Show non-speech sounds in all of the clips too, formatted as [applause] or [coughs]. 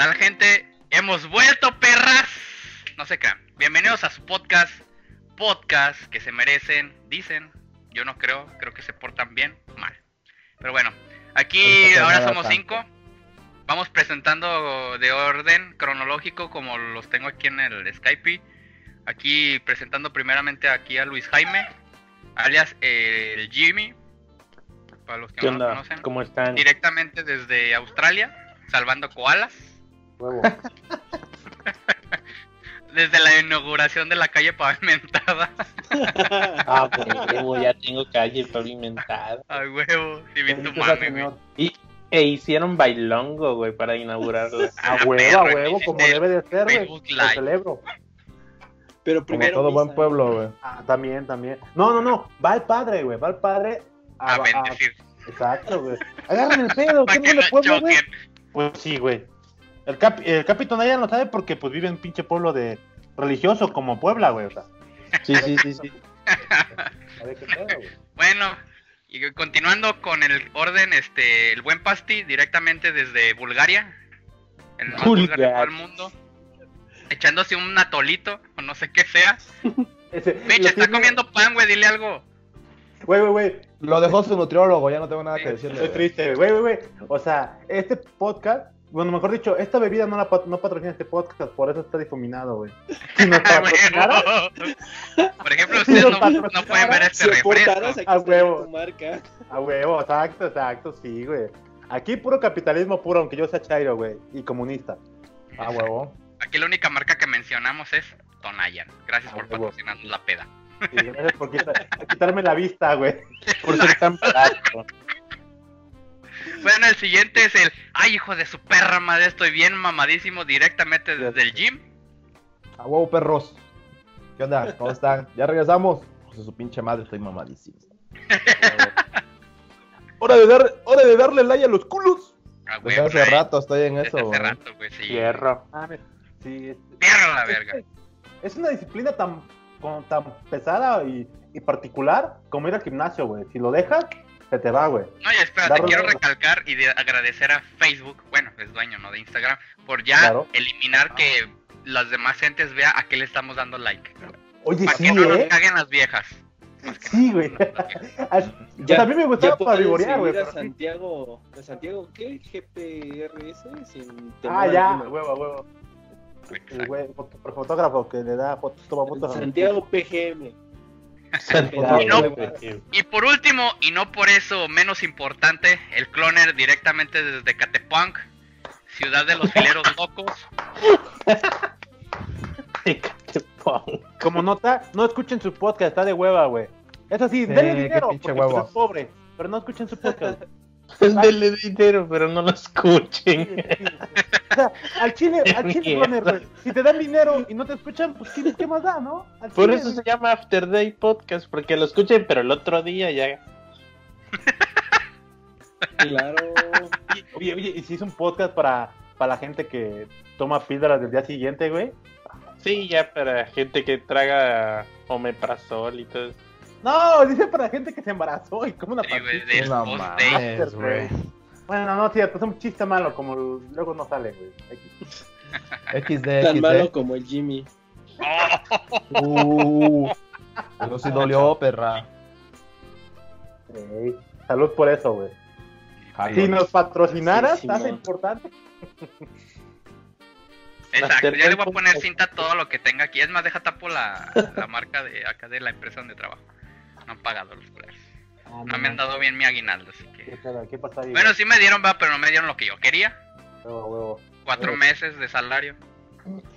tal, gente? Hemos vuelto, perras. No se crean. Bienvenidos a su podcast. Podcast que se merecen, dicen. Yo no creo, creo que se portan bien, mal. Pero bueno, aquí ahora somos cinco. Vamos presentando de orden cronológico como los tengo aquí en el Skype. Aquí presentando primeramente aquí a Luis Jaime, alias el Jimmy, para los que no lo conocen. ¿Cómo están? Directamente desde Australia, salvando koalas. Huevo. [laughs] Desde la inauguración de la calle pavimentada. [laughs] Ah, pues, huevo, ya tengo calle pavimentada. Ay, huevo, si bien tu el güey. Y e hicieron bailongo, güey, para inaugurarla. [laughs] A Ah, huevo, a perro, huevo, hiciste como debe de ser, güey. Lo celebro. Pero Como primero. todo buen pueblo, güey. Ah, también, también. No, no, no. Va el padre, güey. Va el padre a. A a- bendecir. Exacto, güey. Agarren el pedo. ¿Qué no le pueblo, güey? Pues sí, güey. El, cap el Capitán lo sabe porque pues vive en pinche pueblo de religioso como Puebla, güey. O sea, Sí, sí, sí, sí. [laughs] a ver qué pedo, güey. Bueno, y continuando con el orden, este, el buen Pasti, directamente desde Bulgaria, el más Bulgaria. búlgaro de todo el mundo, echándose un atolito, o no sé qué sea. [laughs] Ese- Peche, lo está tiene- comiendo pan, güey, dile algo. Güey, güey, güey. Lo dejó su nutriólogo, ya no tengo nada Sí, que decirle. Estoy güey. triste, güey, güey, güey. O sea, este podcast, bueno, mejor dicho, esta bebida no la pat- no patrocina este podcast, por eso está difuminado, güey. [laughs] Si nos patrocinara, Bueno, Por ejemplo, ustedes no, no pueden ver este Si refresco. A huevo. marca. a huevo, exacto, exacto, sí, güey. Aquí puro capitalismo puro, aunque yo sea chairo, güey, y comunista. Ah, huevo. Aquí la única marca que mencionamos es Tonayan. Gracias A por huevo. patrocinarnos la peda. Sí, gracias por quitar- quitarme la vista, güey. Por ser tan barato. Bueno, el siguiente es el. Ay, hijo de su perra madre, estoy bien mamadísimo directamente desde el gym. A huevo, perros. ¿Qué onda? ¿Cómo están? ¿Ya regresamos? Pues su pinche madre, estoy mamadísimo. [laughs] hora, de dar, hora de darle like a los culos. Ah, Desde güey, hace güey, rato estoy en desde eso, hace güey. rato, güey, sí. Hierro. Ah, mira, sí, la verga. es una disciplina tan, con- tan pesada y, y particular como ir al gimnasio, güey. Si lo dejas, se te va, güey. No, y espérate, Darle- quiero recalcar y de- agradecer a Facebook, bueno, es dueño, ¿no? De Instagram, por ya Claro. eliminar que las demás gentes vea a qué le estamos dando like. Oye, Para sí, que no nos ¿eh? caguen las viejas. Sí, güey. [laughs] Pues Ya- a mí me Ya gustaba para pueden vivorear, güey. a. Santiago, a Santiago, ¿qué? GPRS sin Ah, ya, huevo, huevo. El güey, fotógrafo que le da fotos, toma fotos. Santiago PGM. Y no- güey. Y por último, y no por eso menos importante, el cloner directamente desde Catepunk, ciudad de los fileros [laughs] locos. Como nota, no escuchen su podcast, está de hueva, güey. Es así, Sí, denle dinero, porque pues, es pobre, pero no escuchen su podcast. [laughs] Denle dinero, pero no lo escuchen. O sea, [laughs] al chile, al chile, güey. Si te dan dinero y no te escuchan, pues ¿qué, qué más da, no? Al Por chile, eso se llama After Day Podcast, porque lo escuchen, pero el otro día ya. [laughs] Claro. Oye, oye, ¿y si es un podcast para, para la gente que toma píldoras del día siguiente, güey? Sí, ya para gente que traga omeprazol y todo eso. No, dice para gente que se embarazó y como una Sí, güey, No mames, güey. Bueno, no, cierto, es un chiste malo, como luego no sale, güey. XD, [laughs] Tan malo como el Jimmy. Uh, eso sí dolió, perra. Salud por eso, güey. Si nos patrocinaras, Sí, ¿estás importante? exacto, ya le voy a poner cinta a todo lo que tenga aquí. Es más, deja tapo la, la marca de acá de la empresa donde trabajo. No han pagado los culeros. No me han dado bien mi aguinaldo, así ¿Qué, que... pedo? ¿Qué pasa ahí? Bueno, sí me dieron, va, pero no me dieron lo que yo quería. Huevo, huevo. Cuatro Huevo. meses de salario.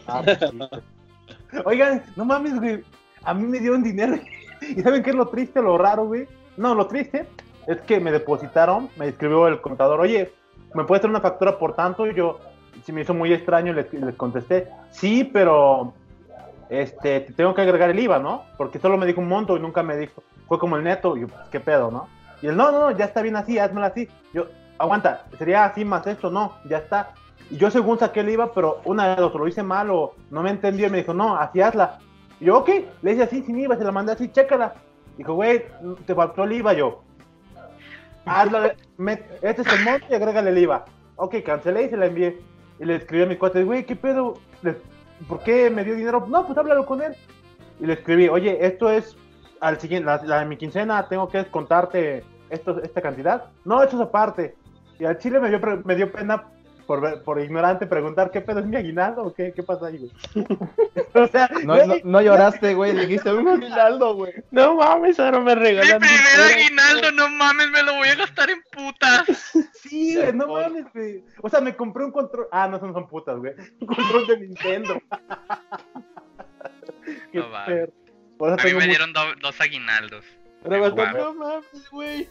Ah, pues sí. Oigan, no mames, güey. A mí me dieron dinero. [laughs] ¿Y saben qué es lo triste, lo raro, güey? No, lo triste es que me depositaron, me escribió el contador, oye, ¿me puedes hacer una factura por tanto? Y yo, se me hizo muy extraño, les, les contesté, sí, pero este, te tengo que agregar el IVA, ¿no? Porque solo me dijo un monto y nunca me dijo, fue como el neto, y yo, pues, ¿qué pedo, no? Y él, no, no, no, ya está bien así, házmelo así. Yo, aguanta, sería así más esto, no, ya está. Y yo según saqué el IVA, pero una de dos, lo hice mal o no me entendió y me dijo, no, así hazla. Y yo, ok, le hice así sin IVA, se la mandé así, chécala. Dijo, güey, te faltó el IVA, yo. Hazla, este es el monto y agrégale el IVA. Ok, cancelé y se la envié. Y le escribí a mi cuate, güey, ¿qué pedo? ¿Por qué me dio dinero? No, pues háblalo con él. Y le escribí, oye, esto es al siguiente, la, la de mi quincena, tengo que descontarte esto, esta cantidad. No, eso es aparte. Y al chile me dio, pre- me dio pena por, ver- por ignorante preguntar, ¿qué pedo es mi aguinaldo o qué, qué pasa ahí, güey? [laughs] o sea, No, güey, no, no lloraste, güey. Dijiste un aguinaldo, güey. No mames, ahora me Mi regalan. primer dinero. aguinaldo, no mames, me lo voy a gastar en putas. Sí, güey, no mames, güey. O sea, me compré un control. Ah, no son, son putas, güey. Un control de Nintendo. [laughs] Qué No. Por eso A mí tengo me mu- dieron do- dos aguinaldos. Pero me no mames, güey.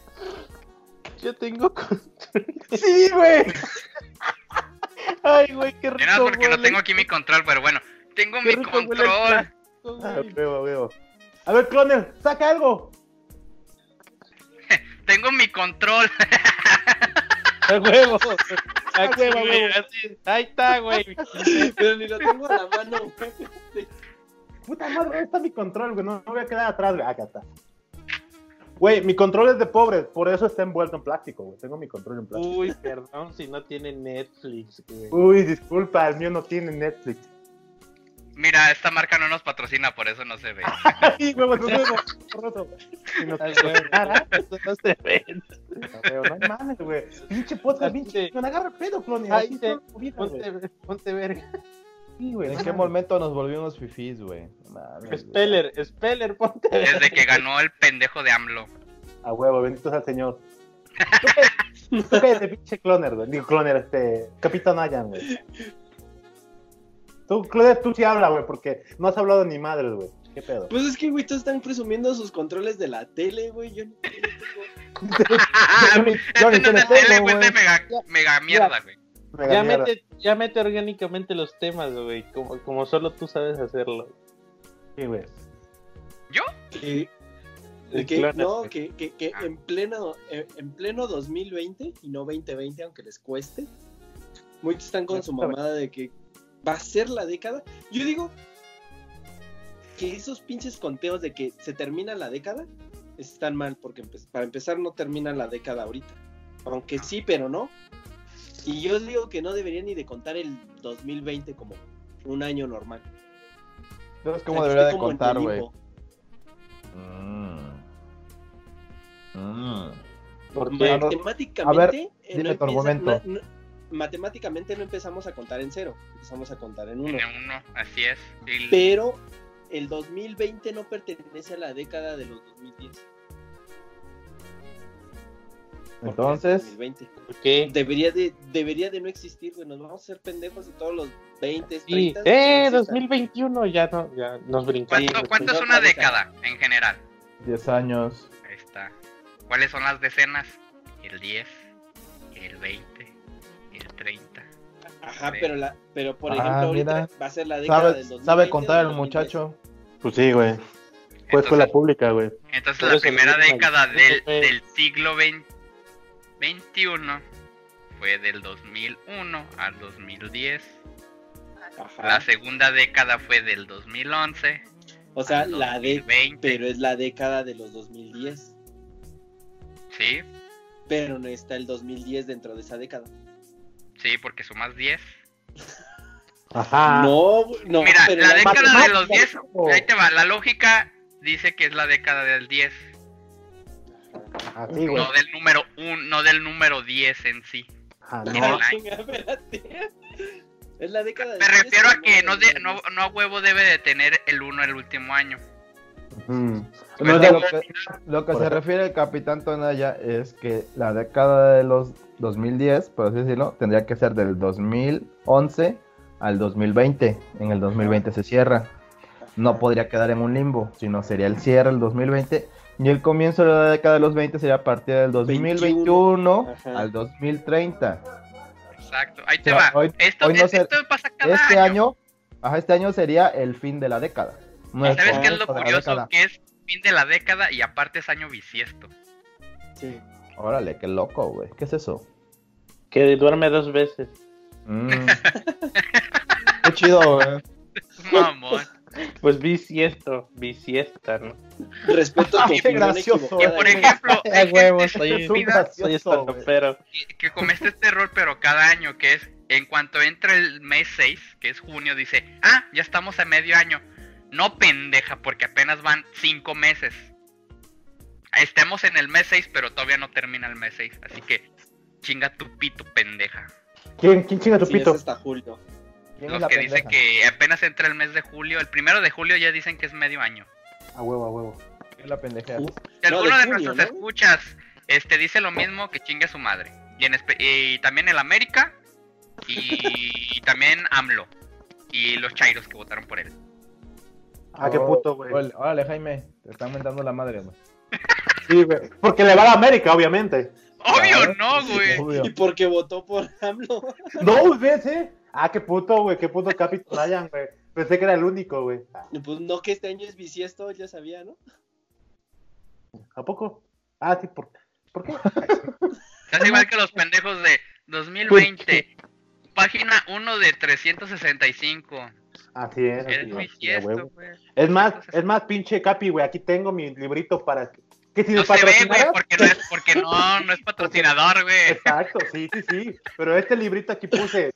Yo tengo. con- [laughs] Sí, güey. Ay, güey, qué rico. nada, porque no huele. tengo aquí mi control, pero bueno. Tengo Qué mi control. plástico, Ah, güey. huevo, huevo. A ver, Cloner, saca algo. [laughs] Tengo mi control. [laughs] A huevo. Aquí, huevo. Ahí está, güey. Pero ni lo tengo a la mano, güey. Puta madre, ¿dónde está mi control, güey? No, no voy a quedar atrás, güey. Acá está. Güey, mi control es de pobres, por eso está envuelto en plástico, güey. Tengo mi control en plástico. Uy, perdón si no tiene Netflix, güey. Uy, disculpa, el mío no tiene Netflix. Mira, esta marca no nos patrocina, por eso no se ve. [laughs] Ay, huevo, no huevo. Borroso. Si nos patrocinara, [laughs] no se ve. no, no mames, güey. Pinche podcast, pinche. Me agarra el pedo, Cloner. Ay, Así te- está la vida, güey. Ponte, ponte verga. Sí, güey. ¿En qué momento nos volvimos fifís, güey? Speller, Speller, ponte. Desde que ganó el pendejo de AMLO. A huevo, bendito sea el Señor. [laughs] ¿Tú cállate, pinche cloner, güey. Digo, cloner, este. Capitán Ayan, güey. Tú, cloner, tú sí habla, güey, porque no has hablado ni madres, güey. ¿Qué pedo? Pues es que, güey, todos están presumiendo sus controles de la tele, güey. Yo no, yo no tengo. [laughs] Yo ni- yo ni tengo, güey, Ya mete, ya mete orgánicamente los temas, güey. Como, como solo tú sabes hacerlo. Sí, güey. ¿Yo? Que, no, güey. que, que, que Ah. en pleno en, en pleno 2020 y no 2020, aunque les cueste, muchos están con su mamada de que va a ser la década. Yo digo que esos pinches conteos de que se termina la década están mal, porque empe- para empezar no termina la década ahorita. Aunque sí, pero no. Y yo digo que no debería ni de contar el 2020 como un año normal. ¿Sabes O cómo sea, que debería de como en contar, el güey? Mm. Mm. Porque A ver, matemáticamente eh, dime no tu empieza- argumento. no- no- matemáticamente no empezamos a contar en cero, empezamos a contar en uno. Tiene uno, así es. Y- Pero el 2020 no pertenece a la década de los 2010. Porque Entonces, es 2020. ¿por qué? Debería de, debería de no existir, güey. Nos vamos a hacer pendejos y todos los 20, Sí. 30. Eh, existan. 2021 ya no, ya nos brincamos. ¿Cuánto, cuánto es otra una década. en general? 10 años. Ahí está. ¿Cuáles son las decenas? El 10, el 20, el 30. Ajá, Sí. pero, la, pero por Ah, ejemplo, ahorita mira. va a ser la década ¿Sabe, del 2020. sabe contar el del 2010. muchacho? Pues sí, güey. Fue escuela pública, güey. entonces la primera década del, del siglo XX 21 fue del 2001 al 2010. Ajá. La segunda década fue del 2011 O sea, al la de, 2020. pero es la década de los 2010. Sí, Pero no está el 2010 dentro de esa década. sí, porque sumas 10. Ajá. No, no, Mira, pero la década de los 10, hijo. ahí te va, la lógica dice que es la década del 10, Así, güey. no del número 1, no del número 10 en sí. Mira, no. Es la década Me del 10, refiero a que no, de- 10. no, no a huevo debe de tener el 1 el último año. Mm. Pues No, Lo de- que, lo que se ejemplo. refiere el capitán Tonaya es que la década de los 2010, por así decirlo, tendría que ser del 2011 al 2020. En el 2020 se cierra. No podría quedar en un limbo, sino sería el cierre del 2020. Y el comienzo de la década de los 20 sería a partir del 2021 Ajá. al 2030. Exacto, ahí te O sea, va. hoy- esto, hoy no es- esto pasa cada Este año. año, ajá, este año sería el fin de la década. No ¿Y ¿Sabes qué es lo curioso? Que es fin de la década y aparte es año bisiesto. Sí. Órale, qué loco, güey. ¿Qué es eso? Que duerme dos veces. Mm. [laughs] qué chido, güey. Mamón. Pues bisiesto, bisiesta, ¿no? Respeto a tu Qué gracioso, Y por ejemplo, [laughs] hay huevo, gente soy- estandopero. que, que comete este error, pero cada año, que es en cuanto entra el mes 6, que es junio, dice, ah, ya estamos a medio año. No pendeja, porque apenas van 5 meses. Estemos en el mes 6, pero todavía no termina el mes 6. Así que chinga tu pito, pendeja. ¿Quién, quién chinga tu Sí, es pito? hasta julio. ¿Quién es Los la que dicen pendeja? que apenas entra el mes de julio, el primero de julio ya dicen que es medio año. A huevo, a huevo. ¿Quién es la pendeja? Uh, Si No, alguno de nuestros ¿no? escuchas este, dice lo mismo, que chingue a su madre. Y, en y también el América y también AMLO. Y los chairos que votaron por él. Ah, qué Oh, puto, güey. órale, Jaime, te están mentando la madre, güey. [laughs] Sí, güey. Porque le va a la América, obviamente. Obvio Claro. no, güey. Obvio. Y porque votó por AMLO. No, ¿ves, eh? Ah, qué puto, güey. Qué puto Capitán Ryan, güey. Pensé que era el único, güey. Pues no que este año es bisiesto, ya sabía, ¿no? ¿A poco? Ah, sí, ¿por, ¿por qué? Casi igual que los pendejos de 2020. Página 1 de 365. Así es. así Es huevo. güey. Es más, es más, pinche Capi, güey. Aquí tengo mi librito para. Que si No se ve, güey, porque no es, porque no, no es [laughs] patrocinador, güey. Exacto, sí, sí, sí. Pero este librito aquí puse.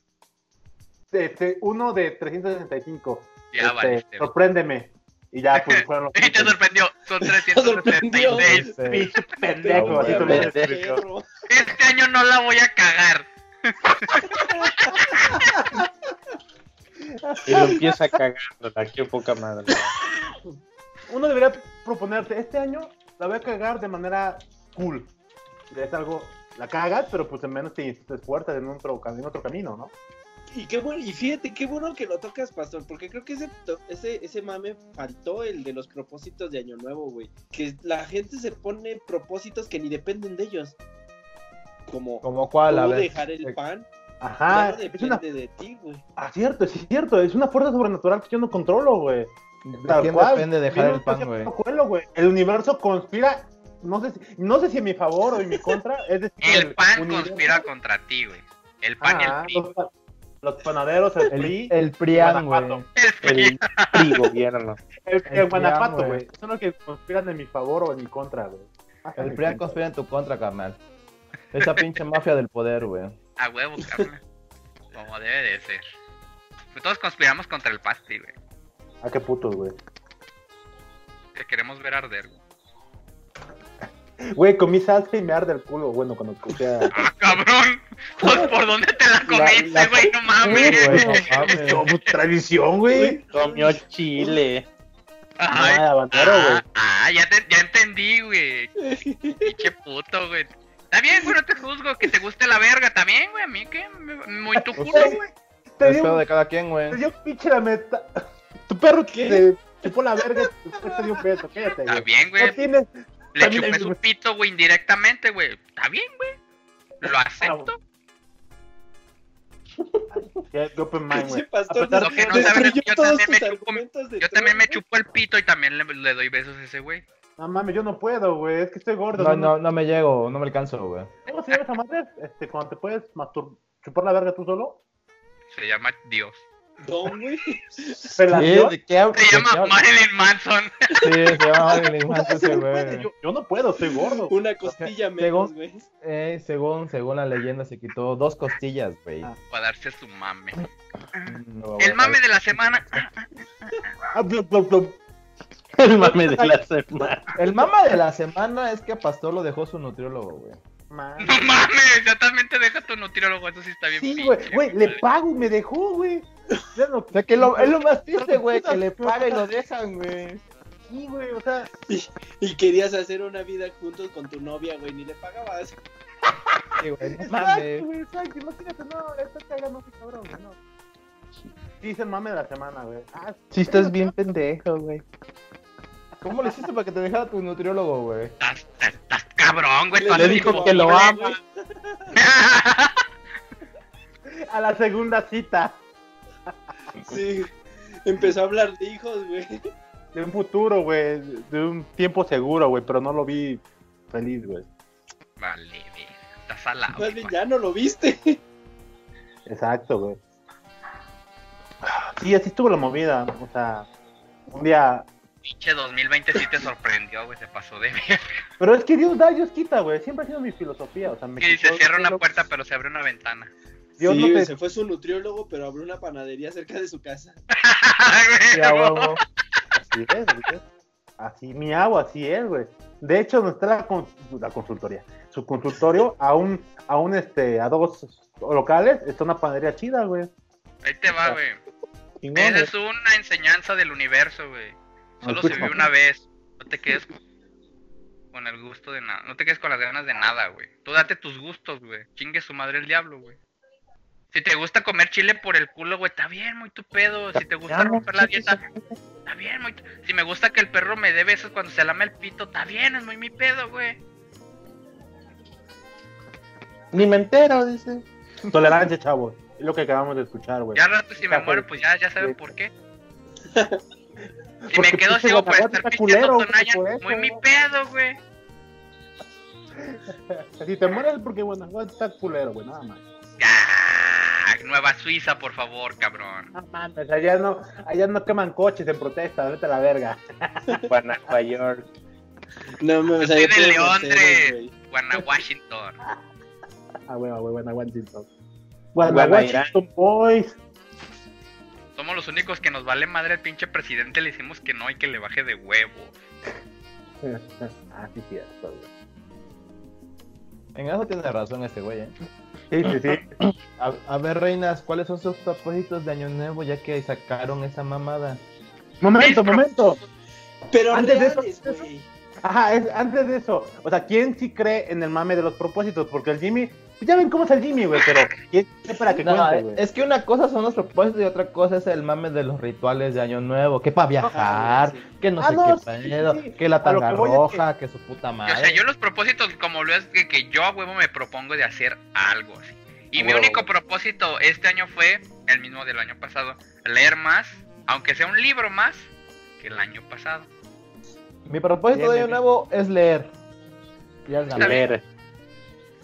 Este, uno de 365. Ya Este, güey. sorpréndeme. Y ya, pues [laughs] fueron los. Y te sorprendió, son [laughs] sorprendió. 376. Este, Pinche [laughs] pendejo, así te lo Pendejo. Este año no la voy a cagar. Y lo empieza cagándola, qué poca madre. Uno debería proponerte, este año la voy a cagar de manera cool. Es algo, la cagas, pero pues en menos te, te esfuerzas en otro, cam- en otro camino, ¿no? Y qué bueno, y fíjate, qué bueno que lo tocas, Pastor, porque creo que ese, to- ese, ese mame faltó el de los propósitos de Año Nuevo, güey. Que la gente se pone propósitos que ni dependen de ellos. Como, ¿Como cuál? A ver. dejar el pan, Ajá, no es una, depende de ti, güey. ah, cierto, es cierto, es una fuerza sobrenatural que yo no controlo, güey. ¿De quién cual. depende dejar el pan, güey? El universo conspira, no sé, si, no sé si en mi favor o en mi contra, es decir, El pan universo- conspira contra ti, güey. El pan y el PRI. los, los panaderos, el El, PRI, el Prián, güey. El PRI. El PRI gobierno. el, el el Guanajuato, güey. Son los que conspiran en mi favor o en mi contra, güey. El cuenta. conspira en tu contra, carnal. Esa pinche mafia del poder, güey. A huevo, carnal. Como debe de ser. Pues todos conspiramos contra el pasti, güey. Ah, qué putos, güey. Que queremos ver arder, güey. Güey, comí salsa y me arde el culo, bueno, cuando escuché a... ¡Ah, cabrón! Pues [laughs] por dónde te la comiste, güey, no mames. Güey, no [laughs] mames. Como tradición, güey. Comió chile. Ay, Ah, habanero, ah, ah, ya, te- ya entendí, güey. Pinche puto, güey. Está bien, güey, no te juzgo. Que te guste la verga, está bien, güey. A mí que me- muy tu culo, güey. Te Es dio, de cada quien, güey. te dio pinche la meta. Tu perro ¿Qué? te chupó la verga y te dio un beso. Cállate, Está güey. bien, No güey. tienes... Le chupé su pito, güey, indirectamente, güey. Está bien, güey. Lo acepto. [laughs] Ya, yo, open mind, Ese güey. pastor A pesar- Lo que no saben yo también me chupo- argumentos de Yo también me Trump, chupo el pito y también le, le doy besos a ese güey. No mames, yo no puedo, güey. Es que estoy gordo. No, no, no me llego, no me alcanzo, güey. ¿Cómo se llama esa madre? Este, cuando te puedes mastur... chupar la verga tú solo. Se llama Dios. Don, güey. ¿Relación? ¿De qué? Se llama Marilyn Manson. Sí, se llama Marilyn [laughs] O Manson ese güey. Yo, yo no puedo, estoy gordo. Una costilla menos, Según- güey. Eh, según, según la leyenda se quitó dos costillas, güey. Ah. Para darse su mame. No, El mame de la semana. [laughs] El mame de la semana. El mama de la semana es que Pastor lo dejó su nutriólogo, güey. Man. No mames, ya también te deja tu nutriólogo. Eso sí está bien. Sí, güey, güey, le pago y me dejó, güey. Ya no- O sea, que lo, es lo más triste, güey, que le paga y lo dejan, güey. Sí, güey, o sea, Y querías hacer una vida juntos con tu novia, güey, ni le pagabas. Sí, güey, no mames. güey, exacto. Imagínate, no, cagando cabrón, no. Sí, es el mame de la semana, güey. Ah, Sí, estás bien pendejo, güey. ¿Cómo le hiciste para que te dejara tu nutriólogo, güey? Estás, cabrón, güey. Le Le dijo como que lo ama. [laughs] a la segunda cita Sí. Empezó a hablar de hijos, güey. de un futuro, güey, de un tiempo seguro, güey, pero no lo vi feliz, güey. Vale, güey. Estás salado. Más bien ya no lo viste. Exacto, güey. Sí, así estuvo la movida, o sea, un día... Pinche 2020 sí te sorprendió, güey. Se pasó de ver. Pero es que Dios da, Dios quita, güey, siempre ha sido mi filosofía, o sea, me Que quitó- cierra una puerta, pero se abre una ventana. Dios sí, no güey, te se fue su nutriólogo, pero abrió una panadería cerca de su casa. [laughs] Sí, a huevo. Así es, güey. Así, mi agua, así es, güey. De hecho, la, cons- la consultoría, su consultorio, a un, a un, este, a dos locales, está una panadería chida, güey. Ahí te va, güey. Chingón, Esa güey. es una enseñanza del universo, güey. Solo se escucha. vive una vez. No te quedes con- el gusto de nada. No te quedes con las ganas de nada, güey. Tú date tus gustos, güey. Chingue su madre el diablo, güey. Si te gusta comer chile por el culo, güey, está bien, muy tu pedo. Si te gusta romper la dieta, está bien, muy tu- Si me gusta que el perro me dé besos cuando se lame el pito, está bien, es muy mi pedo, güey. Ni me entero, dice. Tolerancia, chavos. Es lo que acabamos de escuchar, güey. Ya rato si me muero, pues ya, ya saben por qué. [laughs] Si Porque me quedo ciego por Guanajuato estar culero, Tonaya, por eso, muy mi güey. pedo, güey. [laughs] Si te mueres es porque Guanajuato está culero, güey, nada más. Ah, Nueva Suiza, por favor, cabrón. No mames, allá no, allá no queman coches en protesta, vete a la verga. [laughs] Guanajuato York. No me Yo soy de Leondres. Mercedes, güey. Guana Washington. [laughs] Ah, güey, güey, Guanajuato. Guanairán. Guanajuato Boys. Somos los únicos que nos vale madre al pinche presidente. Le decimos que no y que le baje de huevo. [laughs] Ah, sí, cierto, güey. En eso tiene razón este güey, ¿eh? Sí, sí, sí. A, a ver, reinas, ¿cuáles son sus propósitos de año nuevo ya que sacaron esa mamada? Momento, momento. Pero Antes de eso-. Ajá, es, antes de eso, o sea, ¿quién sí cree en el mame de los propósitos? Porque el Jimmy, ya ven cómo es el Jimmy, güey, pero [laughs] ¿quién cree para que No, cuente, güey? es que una cosa son los propósitos y otra cosa es el mame de los rituales de año nuevo, que para viajar, Ah, sí. que no Ah, sé no, qué sí, pedo, sí, sí. que la tanga que voy es roja, que... su puta madre. o sea, yo los propósitos, como lo es que, que yo a huevo me propongo de hacer algo así. Y mi único propósito este año fue el mismo del año pasado: leer más, aunque sea un libro más que el año pasado. Mi propósito Bien, de año bien. nuevo es leer. Ya es ganar. Leer.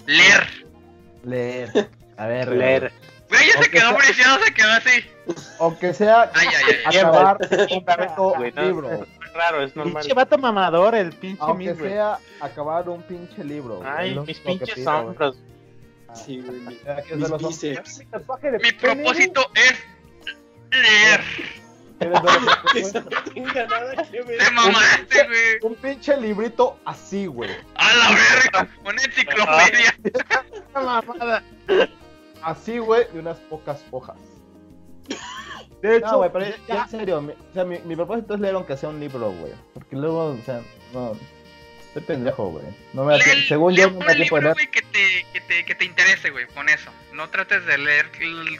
Leer. Leer. [laughs] A ver, Leer. Güey, ya se quedó sea- preciado, se quedó así. Aunque sea Ay, ay, ay. acabar un güey, no, libro. Es raro, es normal. Pinche vato mamador, el pinche Aunque güey. sea acabar un pinche libro. Ay, mis pinches hombros. Sí, güey. mi- Mis bíceps. Mi propósito es leer. Eres de los- Eso no tenga nada que ver. Te mamaste, güey. Un pinche librito así, güey. A la verga. Una enciclopedia. [laughs] Así, güey, de unas pocas hojas. De hecho, güey, pero ya, ya en serio, mi, o sea, mi, mi propósito es leer aunque sea un libro, güey. Porque luego, o sea, no. Estoy pendejo, güey. No me da tiempo- Según lee yo, no me da tiempo de libro, leer. güey, que te, que, te, que te interese, güey, con eso. No trates de leer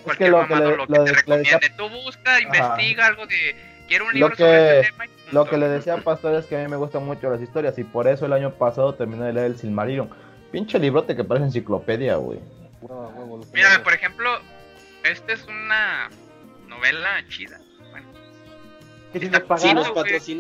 cualquier lo que mamado, le- lo lo que de- te lo de- recomiende. Tú busca, investiga algo de... Quiero un Lo libro que- sobre este tema. y Lo que le decía a Pastor es que a mí me gustan mucho las historias y por eso el año pasado terminé de leer el Silmarillion. Pinche librote que parece enciclopedia, güey. Mira, por ejemplo, esta es una novela chida. Bueno, Que si nos Si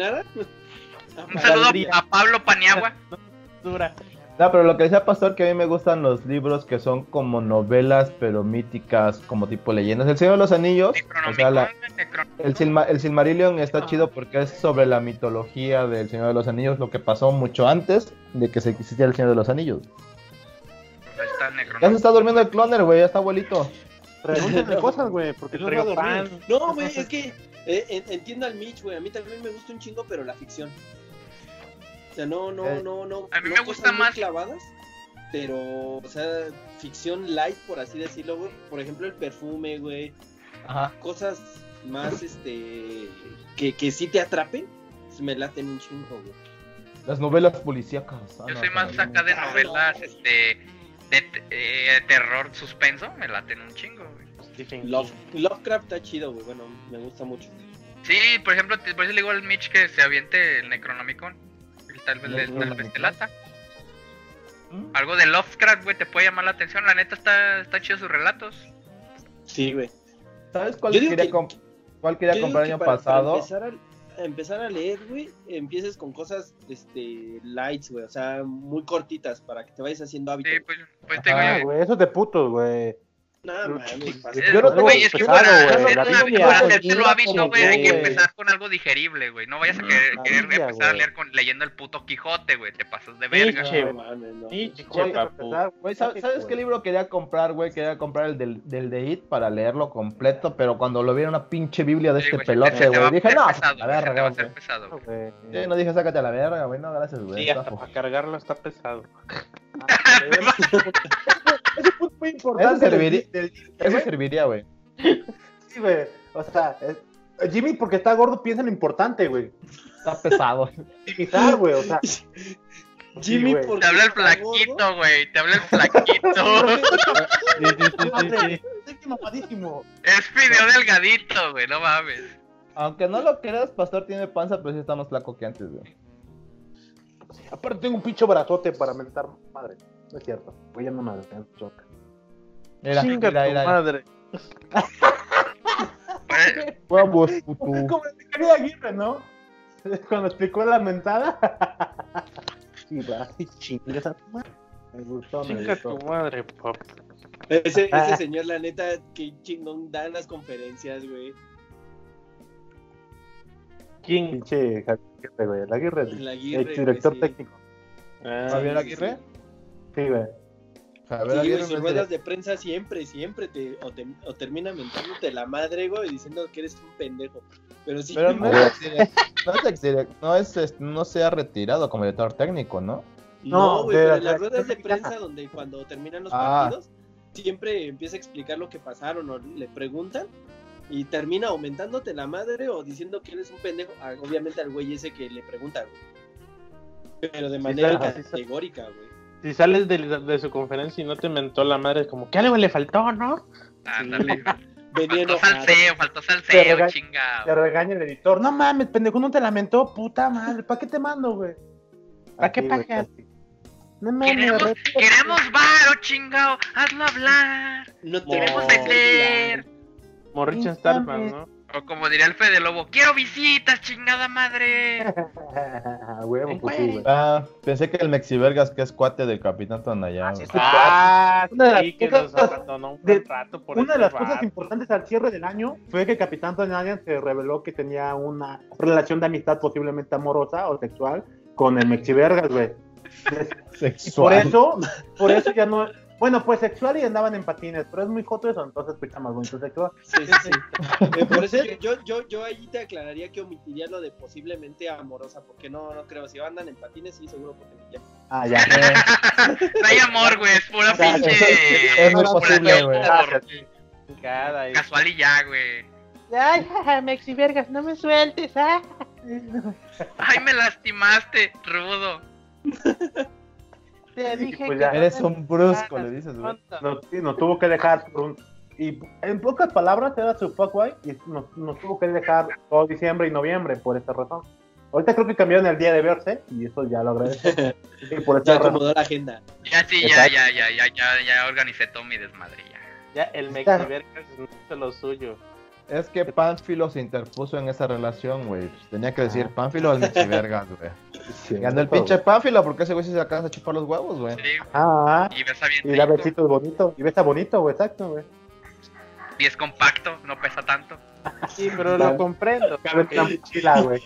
un saludo a Pablo Paniagua. [laughs] Dura. No, pero lo que decía Pastor que a mí me gustan los libros que son como novelas, pero míticas, como tipo leyendas. El Señor de los Anillos, o sea, la- el, Silma- el Silmarillion está chido porque es sobre la mitología del Señor de los Anillos, lo que pasó mucho antes de que se existiera el Señor de los Anillos. Ya se está durmiendo el cloner, güey, ya está abuelito. Pregúntenle cosas, güey, porque no va a Río dormir. Pan. No, güey, es que eh, en- entiendo al Mitch, güey. A mí también me gusta un chingo, pero la ficción. O sea, no, no, Eh, no, no. a mí no me gusta más- clavadas, pero, o sea, ficción light, por así decirlo, güey. Por ejemplo, el perfume, güey. Ajá. Cosas más, este, que, que sí te atrapen. pues, Me laten un chingo, güey. Las novelas policíacas. Ah, Yo no, soy no, más no. acá de Ah, novelas, no. este, de eh, terror, suspenso, me laten un chingo, güey. Love. Lovecraft está chido, güey. Bueno, me gusta mucho. Sí, por ejemplo, te- por eso le digo al Mitch que se aviente el Necronomicon. Tal vez, le- tal vez te lata. ¿Mm? Algo de Lovecraft, güey, te puede llamar la atención. La neta está, está chido sus relatos. Sí, güey. ¿Sabes cuál Yo quería, que- comp- cuál quería Yo digo comprar el año para- para pasado? empezar, a, empezar a leer, güey, empieces con cosas este, lights, güey, o sea, muy cortitas para que te vayas haciendo hábito. Sí, pues, pues te Ajá, digo yo, güey, eso es de putos, güey. No mames, pasa. Es- Yo no tengo güey, es que para, güey, hacer la una- Biblia, para güey. hacértelo hábito, güey, hay que empezar con algo digerible, güey. No vayas a querer, querer empezar a leer con, leyendo el puto Quijote, güey. Te pasas de verga. Pinche, No mames, no. Pinche Güey, ¿sabes, qué libro quería comprar, güey? Quería comprar el del, del de It para leerlo completo, pero cuando lo vi era una pinche Biblia de este pelote, güey, dije, no, pesado, a güey, se ver, te va a güey. no dije, sácate a la verga, güey, no, gracias, güey. Sí, hasta para cargarlo está pesado. [laughs] Ese punto muy importante. Eso serviría- del- del- Eso güey. serviría, güey. Sí, güey. O sea, es- Jimmy, porque está gordo, piensa en lo importante, güey. Está pesado. Imitar, güey. O sea, [laughs] Jimmy, porque Te habla el flaquito, güey. Te habla el flaquito. [laughs] Sí, sí, sí, sí, sí. estoy mamadísimo. es video delgadito, güey. No mames. Aunque no lo creas, Pastor tiene panza, pero sí está más flaco que antes, güey. Aparte, tengo un pincho brazote para mentar madre. No es cierto. Voy a no madre, me choca. Mira, Chinga mira, tu mira. madre. Es puto. como mi querida Aguirre, ¿no? [laughs] Cuando explicó la mentada. [laughs] Sí, va, chingas a tu madre. Me gustó, me Chinga gustó. tu madre, papu. Ese, Ah. ese señor, la neta, que chingón da en las conferencias, güey. ¿Quién? Pinche Aguirre, güey. El Aguirre, El el director sí. técnico. Ah, ¿Javier Aguirre? Sí, güey. Sí, güey, Aguirre sus ruedas de- prensa siempre, siempre te o, te, o termina mentándote la madre, güey, diciendo que eres un pendejo. Pero sí, Pero no es, no es, exdirec- no es, es- no se ha retirado como director técnico, ¿no? No, No, güey, pero en las ruedas de prensa donde cuando terminan los Ah. partidos, siempre empieza a explicar lo que pasaron o le preguntan y termina aumentándote la madre o diciendo que eres un pendejo. Obviamente al güey ese que le pregunta, güey. Pero de manera claro, sí, sí. categórica, güey. Si sales de, de su conferencia y no te mentó la madre, es como que algo le faltó, ¿no? ándale. [laughs] Venía Faltó salseo, faltó Te salseo, chingado. Te regaña el editor. No mames, pendejo, no te lamentó. Puta madre, ¿para qué te mando, güey? ¿Pa' qué pagas? No mames, Queremos, retírate. queremos varo, chingado. Hazlo hablar. No te Queremos vas a meter. hacer Morricha Sí, Starman. ¿no? O como diría el Fede Lobo, quiero visitas, chingada madre. [laughs] Huevo, pues sí, güey. Ah, pensé que el Mexivergas, que es cuate del Capitán Tonayán. Ah, sí, güey. sí. Ah, Una de las sí, que cosas- nos abandonó un de- buen rato por Una de ese las cosas importantes al cierre del año fue que Capitán Tonalian se reveló que tenía una relación de amistad posiblemente amorosa o sexual con el Mexivergas, güey. [laughs] Y por Sexual. eso, por eso ya no. Bueno, pues sexual y andaban en patines, pero es muy joto eso, entonces escucha más bonito sexual. [laughs] Sí, sí, sí. [laughs] Eh, por eso yo, yo, yo, ahí te aclararía que omitiría lo de posiblemente amorosa, porque no, no creo. Si andan en patines, sí, seguro porque ya. Ah, ya. Hay [laughs] amor, güey, es pura pinche. es muy pura posible, güey. Cada- Casual y ya, güey. Ay, Mexi Vergas, no me sueltes, ah. Ay, me lastimaste, rudo. Te [laughs] dije pues ya. que Eres un brusco, le dices, güey. Nos, sí, nos tuvo que dejar por un. Y en pocas palabras era su fuck guay y nos, nos tuvo que dejar todo diciembre y noviembre por esta razón. Ahorita creo que cambiaron el día de verse y eso ya lo agradezco. [laughs] Y por esta Ya razón. acomodó la agenda. Ya sí, ya, ya, ya, ya, ya, ya organicé todo mi desmadre ya. Ya, el Mexi Vergas no hizo lo suyo. Es que Pánfilo se interpuso en esa relación, güey. Pues tenía que decir Pánfilo al Mexivergas, güey. [laughs] Sí, Ganó el todo. pinche Pánfilo, porque ese güey sí se alcanza a chupar los huevos, güey. Sí, Ah, y besa bien y da besitos bonitos. Y besa bonito, güey, exacto, güey. Y es compacto, no pesa tanto. Sí, pero lo comprendo. Cabe en mochila, güey.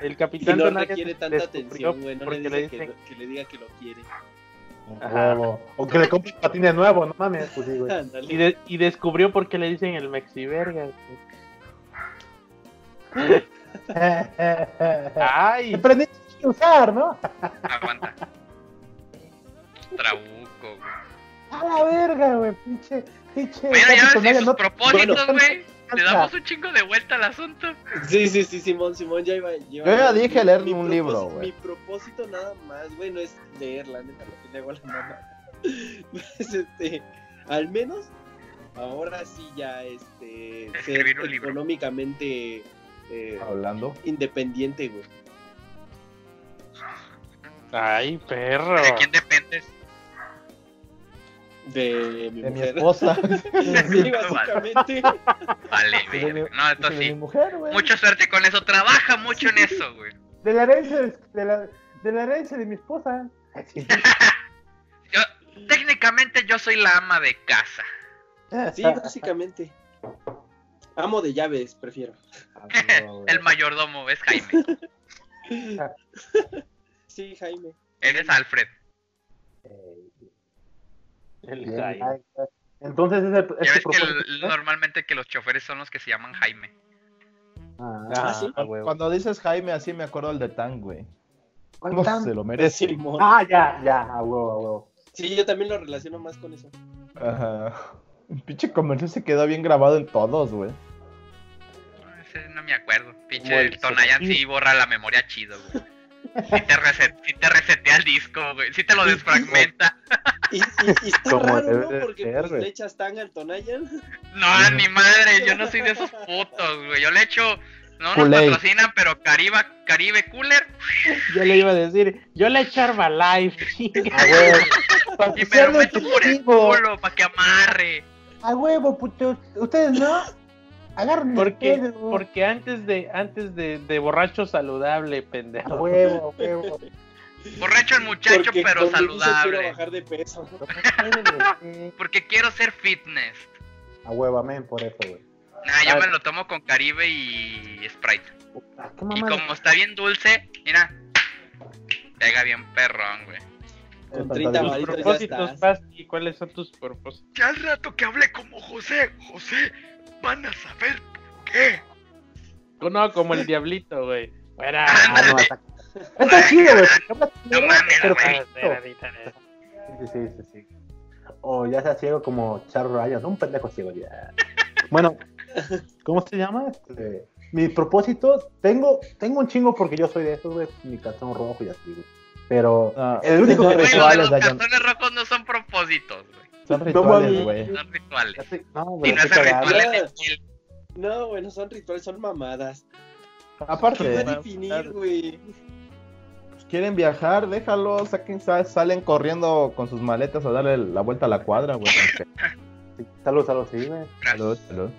El Y capitán no requiere tanta atención, güey. No porque le, dice que, dicen lo- que le diga que lo quiere. Ajá. Huevo. O que le compres patines nuevos, no mames, pues sí, güey. Ándale. Y, de- y descubrió por qué le dicen el Mexi Vergas. [laughs] Ay, Aprendí a usar, ¿no? Aguanta. Trabuco, güey. A la verga, güey, pinche, pinche. Bueno, ya sus no- propósitos, bueno, güey. Le damos un chingo de vuelta al asunto. Sí, sí, sí, Simón, Simón ya iba. Yo ya dije leer un libro, güey. Mi propósito nada más, güey, no es leer, la neta, lo que le hago a la mamá. [laughs] Pues, este, al menos, ahora sí ya, este, ser económicamente eh, Hablando. independiente, güey. ay, perro. ¿De quién dependes? De mi De mi esposa. [laughs] sí, básicamente. Vale, de mi, verga. No, mi sí. mujer. Mucha suerte con eso. Trabaja mucho en eso, güey. De la herencia de, de la, de la herencia de mi esposa. [laughs] Yo, técnicamente yo soy la ama de casa. Sí, básicamente. Amo de llaves, prefiero. [laughs] El mayordomo es Jaime. Sí, Jaime. Él es Alfred. El Bien, Jaime. Entonces ese, Ya ese ves que propósito- el- normalmente que los choferes son los que se llaman Jaime. Ah, Ah, ¿sí? a huevo. Cuando dices Jaime, así me acuerdo el de Tan, güey. ¿Cuál Uf, tan? se lo merece. Simón. Ah, ya, ya, a huevo, a huevo. Sí, yo también lo relaciono más con eso. Ajá. El pinche comercio se quedó bien grabado en todos, güey. Ese no me acuerdo. Pinche el Tonayan sí borra la memoria chido, güey. Sí te, reset, sí te resetea el disco, güey. Sí te lo desfragmenta. Y, y- y está Como raro, ¿no? Porque ser, pues, le echas tan al Tonayan. No, ni madre, yo no soy de esos putos, güey. Yo le echo. No nos patrocinan, pero Caribe, Caribe Cooler. Yo le iba a decir, yo le eché Herbalife. [laughs] A huevo. Para Y me lo meto por el culo para que amarre. A huevo, puto. Ustedes no. Agarren Porque, pedo. porque antes de, antes de, de borracho saludable, A pendejo. huevo, a huevo. Borracho el muchacho, Porque pero quiero saludable. bajar de peso. Porque quiero ser fitness. A huevo, amén, por eso, güey. Nah, yo Ah. me lo tomo con Caribe y Sprite. Y como está bien dulce, mira. Pega bien perrón, güey. Con 30 Tus propósitos, estás. Pasti, ¿cuáles son tus propósitos? Ya al rato que hablé como José, José, van a saber por qué. No, como el diablito, güey. Fuera. Ah, no, está- Está chido, güey. porque hablas No mames, pero güey. Sí, sí, sí, sí. O ya sea ciego como Charles Ryan, un pendejo ciego ya. Bueno, ¿cómo se llama? Este, mi propósito, tengo, tengo un chingo porque yo soy de esos, güey, mi calzón rojo y así, güey. Pero Ah, el único que los cartones rojos no son propósitos, güey. Son No rituales, güey. Son rituales. no, Si güey, no cagado. rituales de miel. No, bueno, son rituales, son mamadas. ¿Qué va Aparte, a definir, güey? quieren viajar, déjalos, saquen, sa- salen corriendo con sus maletas a darle la vuelta a la cuadra, güey. [laughs] Salud, salud, sí, güey. Salud, salud.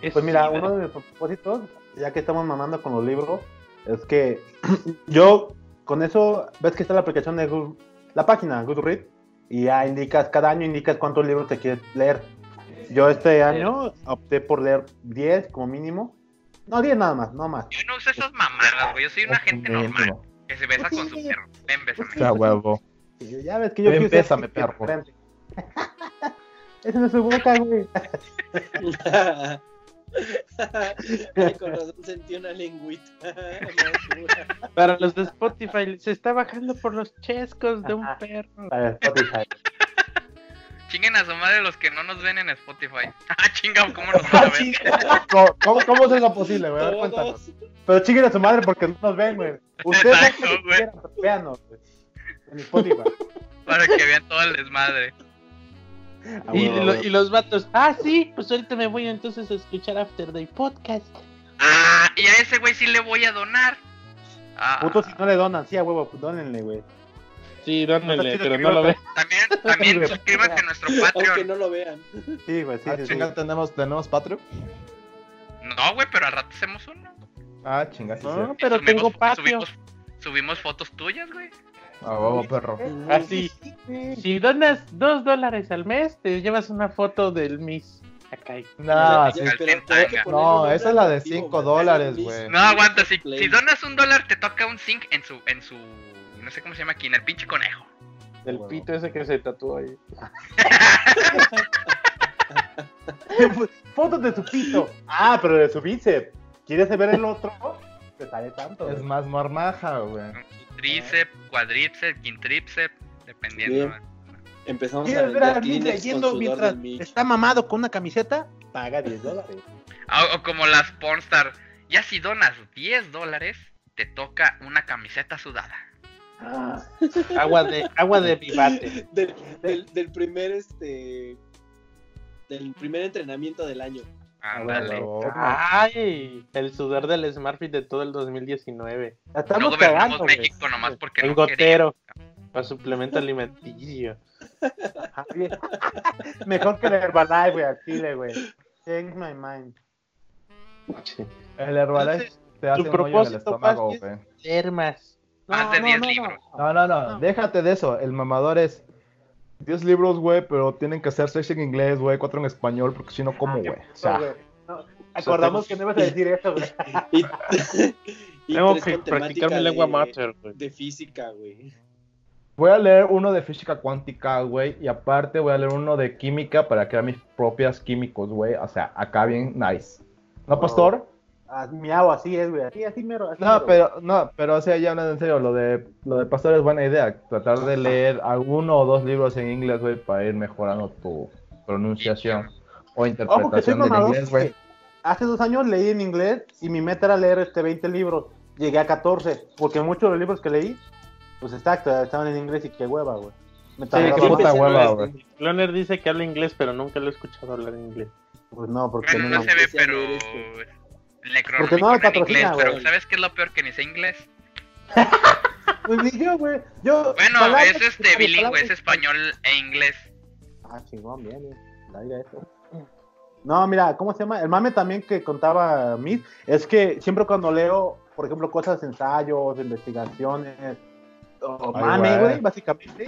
Güey. Pues mira, uno de mis propósitos, ya que estamos mamando con los libros, es que [clears throat] yo con eso, ves que está la aplicación de Google, la página Goodreads, y ya indicas, cada año indicas cuántos libros te quieres leer. Yo este año opté por leer 10 como mínimo. No, 10 nada más, no más. Yo no uso esas mamadas, güey. Yo soy una gente normal Mínimo. que se besa con su perro. Ven, bésame. O sea, huevo. Ya ves que yo Ven, bésame, perro. [laughs] Esa no es su boca, güey. [laughs] [laughs] Ay, con razón sentí una lengüita. [laughs] Para los de Spotify, se está bajando por los chescos de un perro. A ver, Spotify. Chinguen a su madre los que no nos ven en Spotify. [laughs] Ah, chinga, ¿cómo nos van a ver? ¿Cómo, cómo, cómo es eso posible, güey? A ver, cuéntanos. Pero chinguen a su madre porque no nos ven, güey. Ustedes Exacto, güey. quieran, véanos, güey. En Spotify. Para que vean todo el desmadre. [laughs] Ah, Y, bueno, lo- bueno. y los vatos, ah, sí, pues ahorita me voy entonces a escuchar After Day Podcast. Ah, y a ese güey sí le voy a donar. Ah, Putos si no le donan, sí, a huevo, pues dónenle, güey. Sí, No dónenle, pero no lo viva- ve. También, [laughs] también suscríbanse a nuestro Aunque Patreon. no lo vean. Sí, güey, sí, Ah, sí, sí. chinga, ¿tenemos, ¿tenemos Patreon? No, güey, pero al rato hacemos uno. Ah, chinga, sí, No, sí. pero Subimos- tengo. Subimos, subimos fotos tuyas, güey. A huevo, perro. Así. Si donas dos dólares al mes, te llevas una foto del Miss. Acá. No, sí. Esa es la de atractivo, 5 güey. dólares, güey. No, aguanta, si, si donas un dólar te toca un zinc en su, en su, no sé cómo se llama aquí, en el pinche conejo. Del pito ese que se tatuó ahí. [laughs] Fotos de su pito. Ah, pero de su bíceps. ¿Quieres ver el otro? Te sale tanto. Es güey. más marmaja, güey. Tríceps, cuadríceps, quintríceps, dependiendo. Bien. Empezamos a ¿Quieres ver a leyendo mientras está mamado con una camiseta? Paga 10 dólares. Ah, O, o como las pornstar. Ya si donas 10 dólares, te toca una camiseta sudada. Agua de, agua de vivate. Del, del, del primer este del primer entrenamiento del año. Ándale. Ay, el sudor del Smartfit de todo el 2019. La No estamos gobernamos cagando. México nomás porque El no gotero. Para suplemento alimenticio. Mejor que el Herbalife, güey, al chile, güey. Change my mind. El Herbalife te hace un hoyo en el estómago, güey. Leer más. Más de 10 libros. No, no, no, déjate de eso. El mamador es 10 libros, güey, pero tienen que ser 6 en inglés, güey, 4 en español, porque si no, ¿cómo, güey? O sea. No, acordamos que no ibas a decir eso, güey. [laughs] Y, y Tengo que practicar mi lengua mater, güey. De física, güey. voy a leer uno de física cuántica, güey, y aparte voy a leer uno de química para crear mis propias químicos, güey. O sea, acá bien nice. ¿No, Oh. pastor? Ah, miau, así es, güey. Así, así mero. Así No, mero. pero, no, pero o sea, ya hablando en serio, lo de, lo de pastor es buena idea. Tratar de leer alguno o dos libros en inglés, güey, para ir mejorando tu pronunciación o interpretación del inglés, güey. Hace dos años leí en inglés y mi meta era leer este 20 libros. Llegué a 14, porque muchos de los libros que leí, pues exacto, estaban en inglés y qué hueva, güey. Me Sí, qué puta hueva, güey. Cloner dice que habla inglés, pero nunca lo he escuchado hablar inglés. Pues no, porque Bueno, no. no se ve, pero. Necronomicon Porque no me en patrocina, inglés, pero. ¿sabes qué es lo peor que ni sé inglés? [laughs] Pues ni yo, güey. Yo. Bueno, es este bilingüe, es español e inglés. Ah, chingón, bien, bien. Dale eso. No, mira, ¿cómo se llama? El mame también que contaba Miss es que siempre cuando leo, por ejemplo, cosas, ensayos, investigaciones, o Ay, mame, güey. básicamente,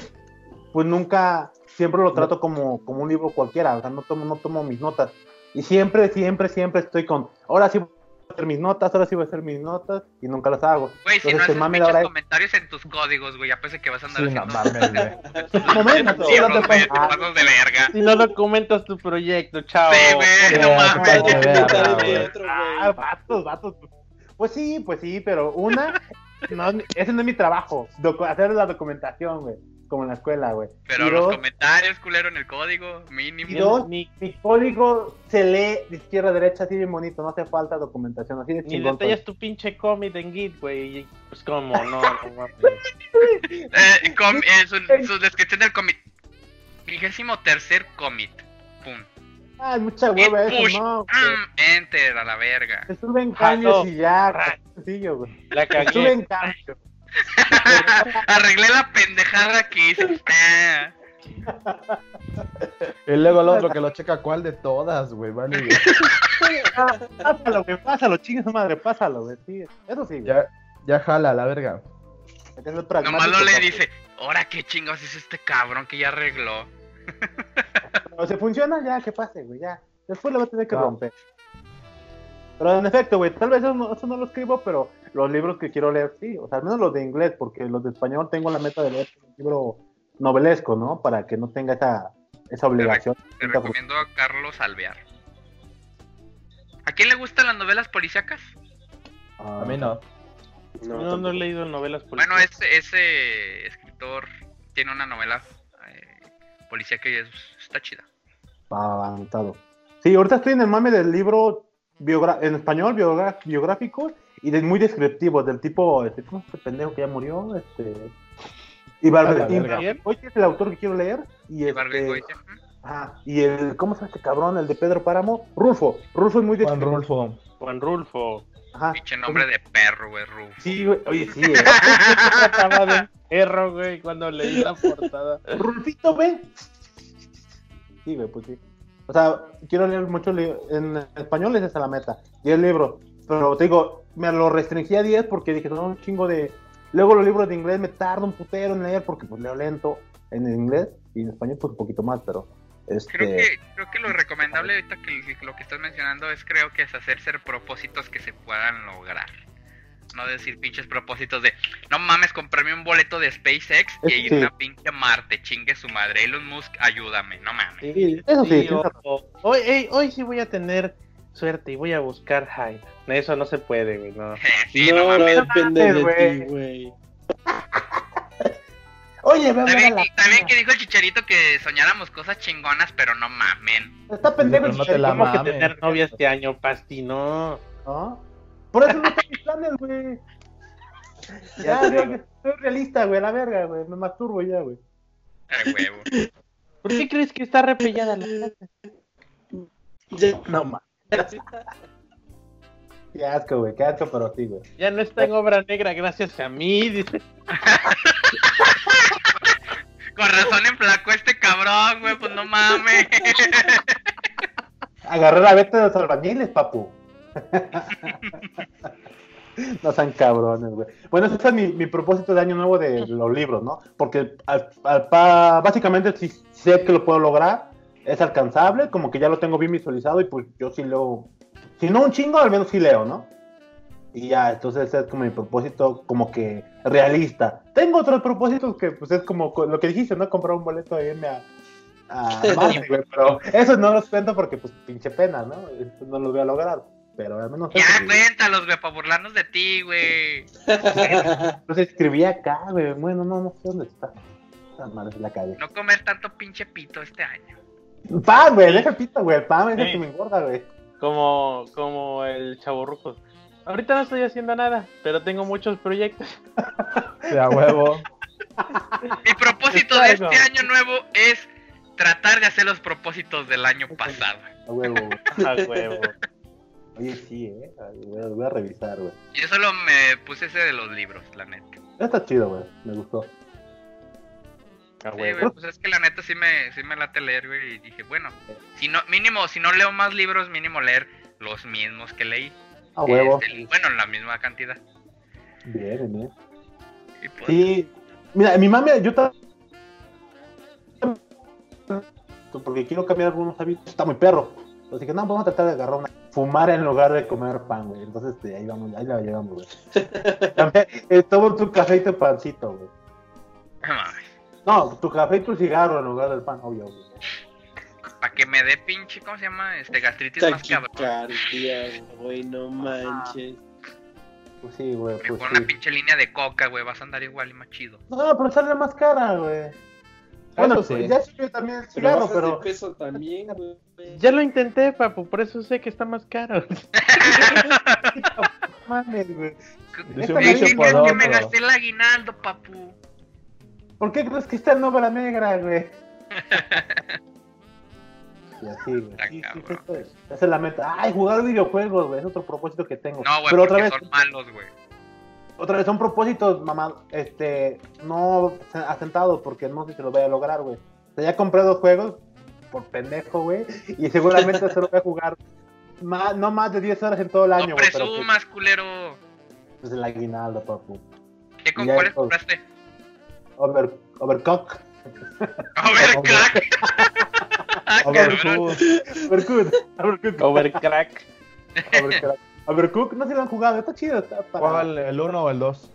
pues nunca, siempre lo trato como, como un libro cualquiera, o sea, no tomo, no tomo mis notas. Y siempre, siempre, siempre estoy con, ahora sí hacer mis notas, ahora sí voy a hacer mis notas, y nunca las hago. Güey, si Entonces, no haces ahora comentarios en tus códigos, güey, ya pensé que vas a andar Sí, no haciendo... mames, [laughs] güey. No te güey, pases- te pasas de verga. Si no documentas tu proyecto, chao. Sí, güey, no mames. [laughs] Ah, vatos, vatos. Pues sí, pues sí, pero una, no, ese no es mi trabajo, hacer la documentación, güey, como en la escuela, güey. Pero y los dos, comentarios, culero, en el código, y mínimo. dos, Ni, mi código se lee de izquierda a derecha así bien bonito, no hace falta documentación, así de ni chingón. detallas tu pinche commit en Git, güey. y- Pues como, no, no mames. [laughs] Eh, com- eh, su, su descripción del commit. Vigésimo tercer commit. Pum. Ah, mucha hueva push. eso, no. güey. Mm, enter a la verga. Se suben Ah, cambios no. y ya, Ah. sencillo, güey. La Se cagué. suben cambios. [laughs] Arreglé la pendejada que hice. Y luego el otro que lo checa cuál de todas, güey, vale. güey. Ah, [laughs] Pásalo, güey, pásalo, chingue su madre, pásalo, güey, sí, eso sí, güey. Ya, ya jala, la verga. Nomás lo le dice, ahora qué chingados es este cabrón que ya arregló. O se funciona, ya, que pase, güey, ya. Después lo va a tener que Ah. romper. Pero en efecto, güey, tal vez eso no, eso no lo escribo, pero los libros que quiero leer, sí. O sea, al menos los de inglés, porque los de español tengo la meta de leer un libro novelesco, ¿no? Para que no tenga esa, esa obligación. Te recomiendo a Carlos Alvear. ¿A quién le gustan las novelas policíacas? Ah, A mí no. No, No, no he leído novelas Bueno, políticas. ese, ese escritor tiene una novela eh, policíaca y es- está chida. va anotado. Sí, ahorita estoy en el mame del libro en español, biogra- biográfico, y de muy descriptivo, del tipo, este, ¿cómo es este pendejo que ya murió? Este... Y hoy es el autor que quiero leer, y este. Ajá, y el, ¿cómo se llama este cabrón? El de Pedro Páramo, Rulfo. Rulfo es muy Juan descriptivo. Rulfo. Juan Rulfo. Ajá. Pinche nombre de perro, güey, Rufo. Sí, güey, oye, sí, eh. [laughs] Trataba de un perro, güey, cuando leí la portada. Rulfito, ven. Sí, güey, pues sí. O sea, quiero leer mucho li- en español, esa es la meta. 10 libros. Pero te digo, me lo restringí a 10 porque dije, son un chingo de. Luego los libros de inglés me tardo un putero en leer porque pues leo lento en inglés y en español pues un poquito más, pero. Este... Creo que, creo que lo recomendable ahorita que lo que estás mencionando es creo que es hacerse propósitos que se puedan lograr. No decir pinches propósitos de, no mames, comprarme un boleto de SpaceX y ir a pinche Marte, chingue su madre. Elon Musk, ayúdame, no mames. Sí, eso sí, Sí, hoy, hoy sí voy a tener suerte y voy a buscar Hyde. Eso no se puede, güey, no. [laughs] sí, no, no, no mames. depende mames, de güey. ti, güey. [laughs] Oye, ve a También, la. también que dijo el chicharito que soñáramos cosas chingonas, pero no mamen. Está pendejo el no te la chicharito, que tener novia este año, Pasti, no. ¿no? Por eso no están mis [laughs] planes, güey. Ya, yo, yo soy realista, güey, la verga, güey. Me masturbo ya, güey. Huevo. ¿Por qué crees que está repellada la? Ya- No mames. Qué asco, güey, qué asco, pero sí, güey. Ya no está en obra negra gracias a mí, dice. Con razón enflacó este cabrón, güey, pues no mames. Agarré la veta de los albañiles, papu. No sean cabrones, güey. Bueno, ese es mi, mi propósito de año nuevo de los libros, ¿no? Porque al- al pa- básicamente si sé que lo puedo lograr, es alcanzable, como que ya lo tengo bien visualizado y pues yo sí leo, si no un chingo, al menos sí leo, ¿no? Y ya, entonces ese es como mi propósito como que realista. Tengo otros propósitos que pues es como co- lo que dijiste, ¿no? Comprar un boleto de irme a... a [laughs] Marte, güey, pero esos no los cuento porque pues pinche pena, ¿no? No los voy a lograr, pero al menos... Ya, cuéntalos, güey, para burlarnos de ti, güey. [laughs] Pues escribí acá, güey. Bueno, no, no sé dónde está. Esta madre la calle. No comer tanto pinche pito este año. Pan, güey, deja pito, güey. El pan es el Sí. que me engorda, güey. Como, como el chaburruco. Ahorita no estoy haciendo nada, pero tengo muchos proyectos. De a huevo. [laughs] Mi propósito de este año nuevo es tratar de hacer los propósitos del año pasado. A huevo. A huevo. Oye, sí, eh. Ay, güey, lo voy a revisar, güey. Yo solo me puse ese de los libros, la neta. Está chido, güey. Me gustó. A Sí, huevo. güey, pues es que la neta sí me, sí me late leer, güey, y dije, bueno, si no, mínimo, si no leo más libros, mínimo leer los mismos que leí. A huevo. Este, bueno, en la misma cantidad. Bien, bien. Y pues, Sí. Mira, mi mami, yo ta- porque quiero cambiar algunos hábitos. Está muy perro. Así que no, vamos a tratar de agarrar una. Fumar en lugar de comer pan, güey. Entonces, este, ahí vamos, ahí la llevamos, güey. [laughs] También, eh, tomo tu café y tu pancito, güey. no tu café y tu cigarro en lugar del pan, obvio, güey. para que me dé pinche, ¿cómo se llama? Este gastritis más cabrón. Güey, no manches. Pues sí, güey, Me pues pon una pinche línea de coca, güey, vas a andar igual y más chido. No, pero sale más cara, güey. Bueno, Eso sí. pues ya subió también el cigarro, pero... peso también, güey. Ya lo intenté, papu, por eso sé que está más caro. [laughs] Mames, güey. ¿Qué por crees que me gasté el aguinaldo, papu? ¿Por qué crees que está en obra negra, güey? Y así, güey. Sí, sí, Esa es la meta. Ay, jugar videojuegos, güey. Es otro propósito que tengo. No, güey, Pero otra vez, son malos, güey. Otra vez son propósitos, mamá. Este, no asentados porque no sé si lo voy a lograr, güey. O sea, ya compré dos juegos por pendejo, güey. Y seguramente se lo voy a jugar más, no más de 10 horas en todo el año, No güey. pero presumas, culero. pues el aguinaldo, papu. ¿Qué con cuáles compraste? Over, overcock. A ver, crack. Ah. Overcooked. Overcooked. Overcrack. Overcrack. Overcooked, no se lo han jugado, está chido. Está para... ¿Cuál? ¿El 1 o el 2?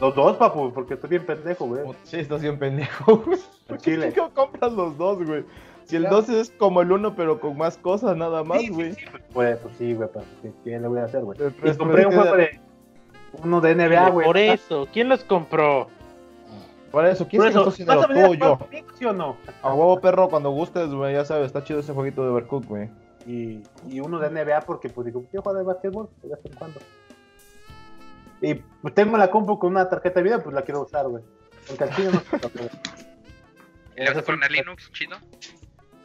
Los dos, papu, porque estoy bien pendejo, güey. Sí, estás bien pendejo, güey. [laughs] ¿Por qué compras los dos, güey? Si el Ya. 2 es como el 1, pero con más cosas, nada más, Sí, güey. sí, sí, Pues, pues sí, güey, pues, ¿qué, le voy a hacer, güey? Y compré un juego de. Uno de NBA, güey. Por eso, ¿quién los compró? Por eso, ¿quién se ¿vas a tú o yo? jugar conmigo, ¿Sí o no? A huevo perro, cuando gustes, güey, ya sabes, está chido ese jueguito de Overcooked, güey. Y, y uno de NBA porque, pues, digo, quiero jugar de básquetbol de vez en cuando. Y pues tengo la compu con una tarjeta de vida, pues la quiero usar, güey. Porque al chile no se toca, güey. ¿Y le vas a poner Linux, chido?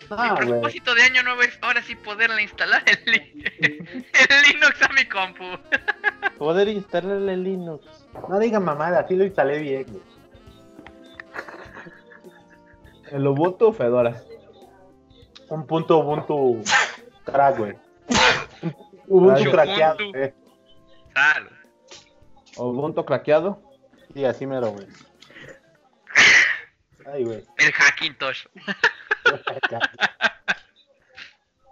Ah, mi propósito de año nuevo es ahora sí poderle instalar el, li- el Linux a mi compu. [laughs] Poder instalarle Linux. No digan mamada, así lo instalé bien, güey. [laughs] El Ubuntu o Fedora. Un punto Ubuntu crack, güey. [laughs] Ubuntu craqueado. Sal. Ubuntu craqueado. Sí, así mero, güey. Ay, güey. El Hackintosh. [laughs]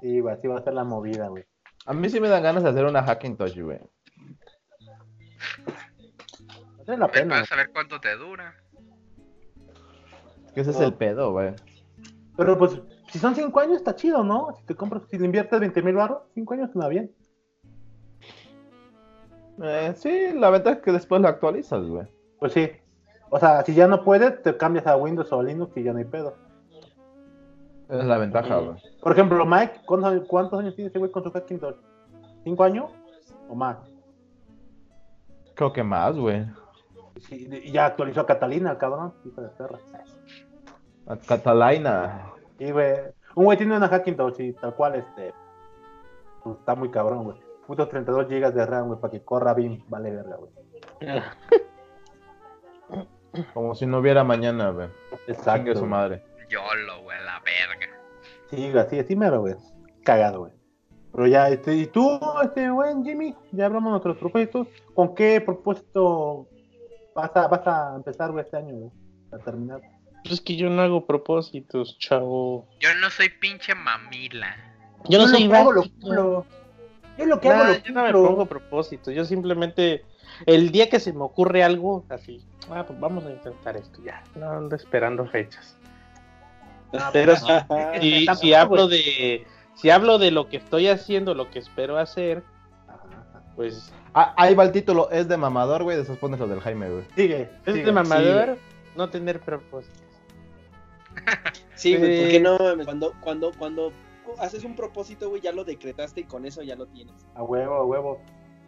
Sí, güey, así va a ser la movida, güey. A mí sí me dan ganas de hacer una Hackintosh, güey. Vale la pena. Vas a ver cuánto te dura. Que ese es el pedo, güey. Pero pues, si son 5 años, está chido, ¿no? Si te compras, si le inviertes 20 mil baros, 5 años suena bien. Eh, sí, la ventaja es que después lo actualizas, güey. Pues sí. O sea, si ya no puedes, te cambias a Windows o a Linux y ya no hay pedo. Esa es la ventaja, güey. Por ejemplo, Mike, ¿cuántos, años- cuántos años tiene ese güey con su Hackintosh? ¿5 años? ¿O más? Creo que más, güey. Sí, ya actualizó a Catalina, cabrón. Hijo de perra. A Catalina. Y, güey. Un güey tiene una Hackintosh y tal cual, este. pues, está muy cabrón, güey. Putos 32 GB de RAM, güey, para que corra bien. Vale, verga, güey. [laughs] Como si no hubiera mañana, güey. Exacto. Chingue su madre. YOLO, güey, la verga. Sí, güey, así, así mero, güey. Cagado, güey. Pero ya, este, ¿y tú, este buen Jimmy? Ya hablamos de nuestros propósitos. ¿Con qué propósito vas a, vas a empezar güey, este año, güey? A terminar. Pues es que yo no hago propósitos, chavo. Yo no soy pinche mamila. Yo no lo soy hago lo cumplo. Yo lo que Nah, hago lo yo no me pongo propósitos, yo simplemente el día que se me ocurre algo así, ah, pues vamos a intentar esto ya, no ando esperando fechas. Pero si, si- hablo de si hablo de lo que estoy haciendo, lo que espero hacer, pues Ah, ahí va el título, es de mamador, güey, después pones lo del Jaime, güey. Sigue. es sigue. de mamador no tener propósitos. Sí, güey, porque no mames, cuando, cuando, cuando haces un propósito, güey, ya lo decretaste y con eso ya lo tienes. A huevo, a huevo.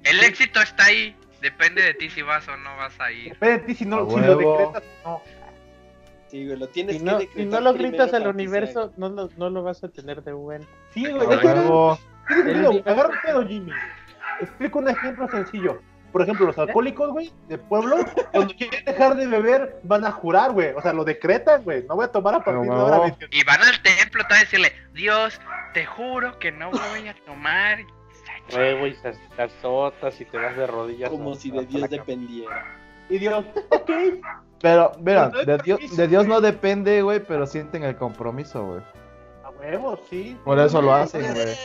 El éxito está ahí. Depende de ti si vas o no vas a ir. Depende de ti si, no, si lo decretas no. Sí, güey, lo tienes Si que no, decretar. si no lo gritas al universo, no lo, no lo vas a tener de bueno. Sí, güey. Agarra un pedo, Jimmy. Explico un ejemplo sencillo. Por ejemplo, los alcohólicos, güey, de pueblo, cuando quieren dejar de beber, van a jurar, güey. O sea, lo decretan, güey. No voy a tomar a partir de ahora, güey. Y van al templo a decirle, Dios, te juro que no voy a tomar. Luego y te te azotas y te vas de rodillas. Como a- si de Dios dependiera. Y Dios, [laughs] ok. Pero, mira, no de Dios, de Dios no depende, güey, pero sienten el compromiso, güey. A huevo, sí. Por eso lo hacen, güey.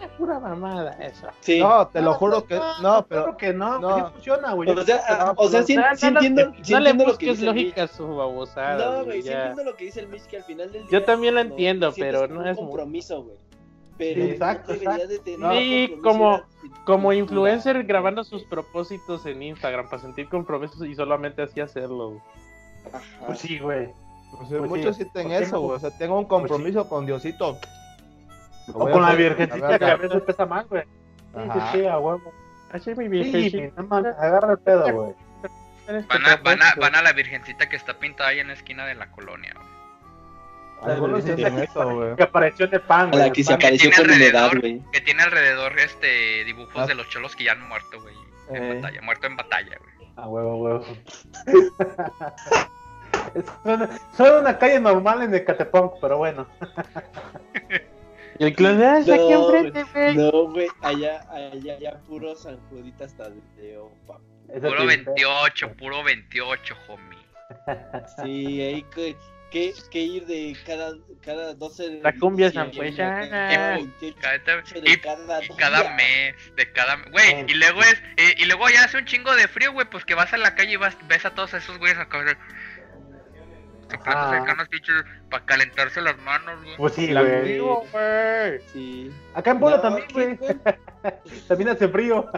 Es pura mamada eso. Sí. No, te lo juro que no, pero Claro que no, no. que sí funciona, güey. O sea, o sea, sí, sí entiendo, sí no le entiendo lo que busques dice lógica su babosada. No, güey, sí entiendo lo que dice el Mitch, que al final del día... Yo también lo entiendo, pero no un es muy- compromiso, güey. Pero Sí, exacto, no debería de tener Sí, como- era- Como influencer grabando sus propósitos en Instagram para sentir compromisos y solamente así hacerlo. güey. Ajá. Pues sí, güey. pues, sí, Pues muchos sienten ¿por qué eso, güey. O sea, tengo un compromiso con Diosito. O con la virgencita que a veces pesa más, güey. Sí, sí, a huevo. Así mi Sí, virgencita. Agarra el pedo, güey. Van a, van, a, van a la virgencita que está pintada ahí en la esquina de la colonia. güey. Algunos sienten eso, güey. Que apareció en el pan, A güey. la que el se apareció tiene con humedad, alrededor. güey. Que tiene alrededor este dibujos Ah. de los cholos que ya han muerto, güey. En Eh. batalla, muerto en batalla, güey. A huevo, huevo. [laughs] Son, son una calle normal en Ecatepunk, pero bueno. [laughs] El clon, ah, está aquí No, enfrente, güey. No, güey, allá, allá, allá, puro San Judita hasta de Opa. Puro sí, 28, puro 28, homie. Sí, hay que, que, que ir de cada, cada 12 de La cumbia diciembre, zampuechana. cada 28 Cada- de Y, cada y cada mes, de cada güey, y luego es, eh, y luego ya hace un chingo de frío, güey, pues que vas a la calle y vas, ves a todos esos güeyes acá, güey, se plantan Ajá. cercanos, pinches, para calentarse las manos, güey. Pues sí, La güey. Sí. Acá en Puebla No, también, ¿qué, güey. [laughs] También hace frío.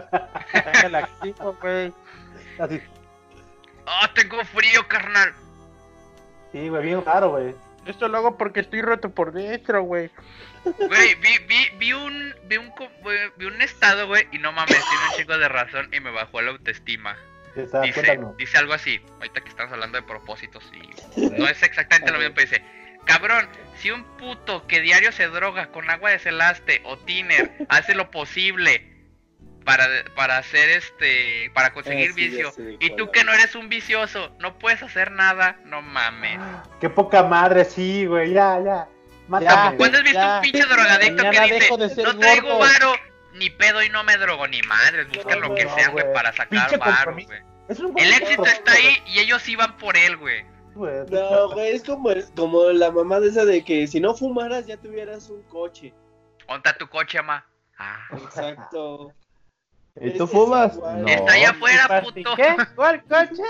La activo, güey. Así. Ah, tengo frío, carnal. Sí, güey, bien raro, güey. Esto lo hago porque estoy roto por dentro, güey. Güey, vi, vi, vi un, vi un, vi un estado, güey, y no mames, tiene un chingo de razón y me bajó la autoestima. Dice, algo así, ahorita que estamos hablando de propósitos y [laughs] no es exactamente lo mismo, pero dice, cabrón, si un puto que diario se droga con agua de celaste o tiner hace lo posible para, para hacer este, para conseguir sí, ya vicio, y tú que no eres un vicioso, no puedes hacer nada, no mames. [gasps] Qué poca madre, sí, güey, ya, ya. Mátame. ¿Cuándo has visto ya. un pinche drogadicto que dice, de ser no traigo gordo"? varo, ni pedo y no me drogo, ni madres, buscan No, lo que no, sea, güey, para sacar varo, güey. El éxito está ahí y ellos iban por él, güey. No, güey, es como, el- como la mamá de esa de que si no fumaras ya tuvieras un coche. Onta tu coche, ma. Ah. Exacto. ¿Y tú fumas? No. Está allá afuera, ¿Y puto. ¿Qué? [laughs] ¿Cuál coche?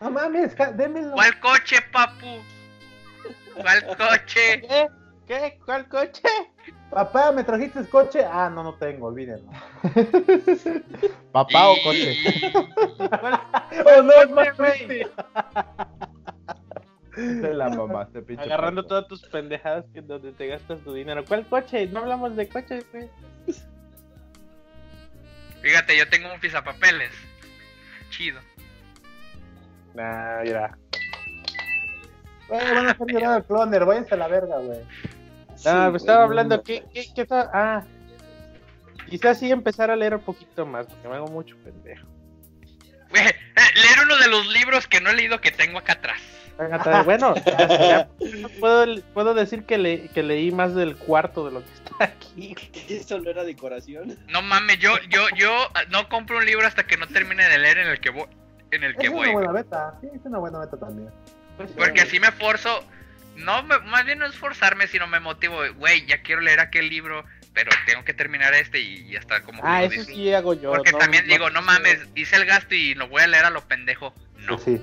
No mames, démelo. ¿Cuál coche, papu? ¿Cuál coche? ¿Qué? ¿Qué? ¿Cuál coche? Papá, ¿me trajiste el coche? Ah, no, no tengo, olvídenlo. [laughs] ¿Papá o coche? [laughs] Oh, no, es más triste. Te la mamaste, pinche. Agarrando puto. todas tus pendejadas que donde te gastas tu dinero. ¿Cuál coche? No hablamos de coches, güey. Fíjate, yo tengo un pisapapeles. Chido. Nah, mira. Güey, van a hacer llorar al cloner, váyanse a la verga, güey. Sí, No, güey, me estaba hablando. ¿qué, qué, qué estaba? Ah, quizás sí empezar a leer un poquito más, porque me hago mucho pendejo. Güey, [laughs] eh, leer uno de los libros que no he leído que tengo acá atrás. Bueno, ya- ya [laughs] puedo, puedo decir que, le, que leí más del cuarto de lo que está. aquí. Eso no era decoración. No mames, yo, yo, yo ah, no compro un libro hasta que no termine de leer en el que voy. En el que Es voy. una buena beta, sí, es una buena beta también. Porque así me forzo. No, me- más bien no es forzarme, sino me motivo. Güey, ya quiero leer aquel libro, pero tengo que terminar este y ya está como Ah, eso sí hago yo. Porque no- también digo, no mames, hice el gasto y lo voy a leer a lo pendejo. No. Sí.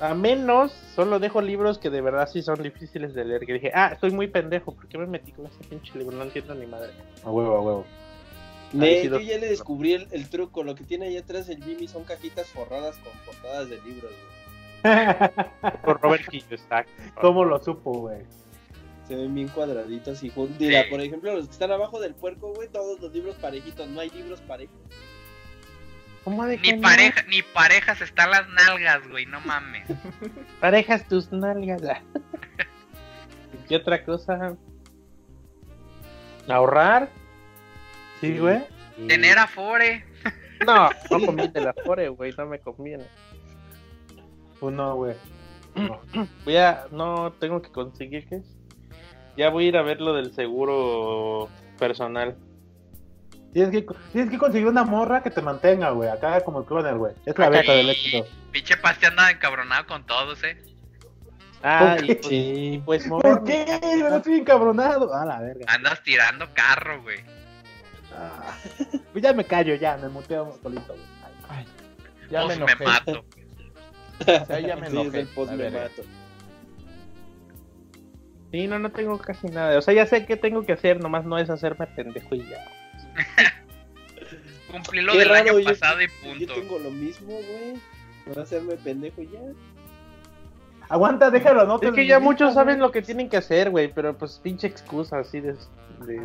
A menos, solo dejo libros que de verdad sí son difíciles de leer. Que dije, ah, estoy muy pendejo. ¿Por qué me metí con ese pinche libro? No entiendo ni madre. A huevo, a huevo. Sí yo ya le descubrí el, el truco. Lo que tiene ahí atrás el Jimmy son cajitas forradas con portadas de libros, güey. Por Robert exacto. ¿Cómo lo supo, güey? Se ven bien cuadraditos y juntos. Mira, Sí. por ejemplo, los que están abajo del puerco, güey, todos los libros parejitos. No hay libros parejos. ¿Cómo de Ni que no? pareja, ni parejas están las nalgas, güey, no mames. [laughs] Parejas tus nalgas. [laughs] ah. ¿Qué otra cosa? ¿Ahorrar? Sí, güey. Y- Tener afore. No, no conviene la Fore, güey. No me conviene. Pues no, güey. No. [clears throat] Voy a. No, tengo que conseguir, ¿qué es? Ya voy a ir a ver lo del seguro personal. Tienes que, tienes que conseguir una morra que te mantenga, güey. Acá como el cloner, güey. Es la beta del éxito. Pinche paste anda encabronado con todos, eh. Ah, ¿Por y qué? pues, y pues ¿Por qué? Me estoy encabronado. A la verga. Andas tirando carro, güey. Ah. [laughs] Pues ya me callo, ya. Me muteo solito, güey. Ay, ya me Pues me enojé. [laughs] sea, ya me Sí, enojé, me mato. Sí, no, no tengo casi nada. O sea, ya sé qué tengo que hacer, nomás no es hacerme pendejo y ya. [laughs] Cumplí lo Qué del año yo- pasado y Yo punto. tengo lo mismo, güey. No hacerme pendejo y ya. Aguanta, déjalo, no Es que ya muchos saben lo que tienen que hacer, güey, pero pues pinche excusa así de... de-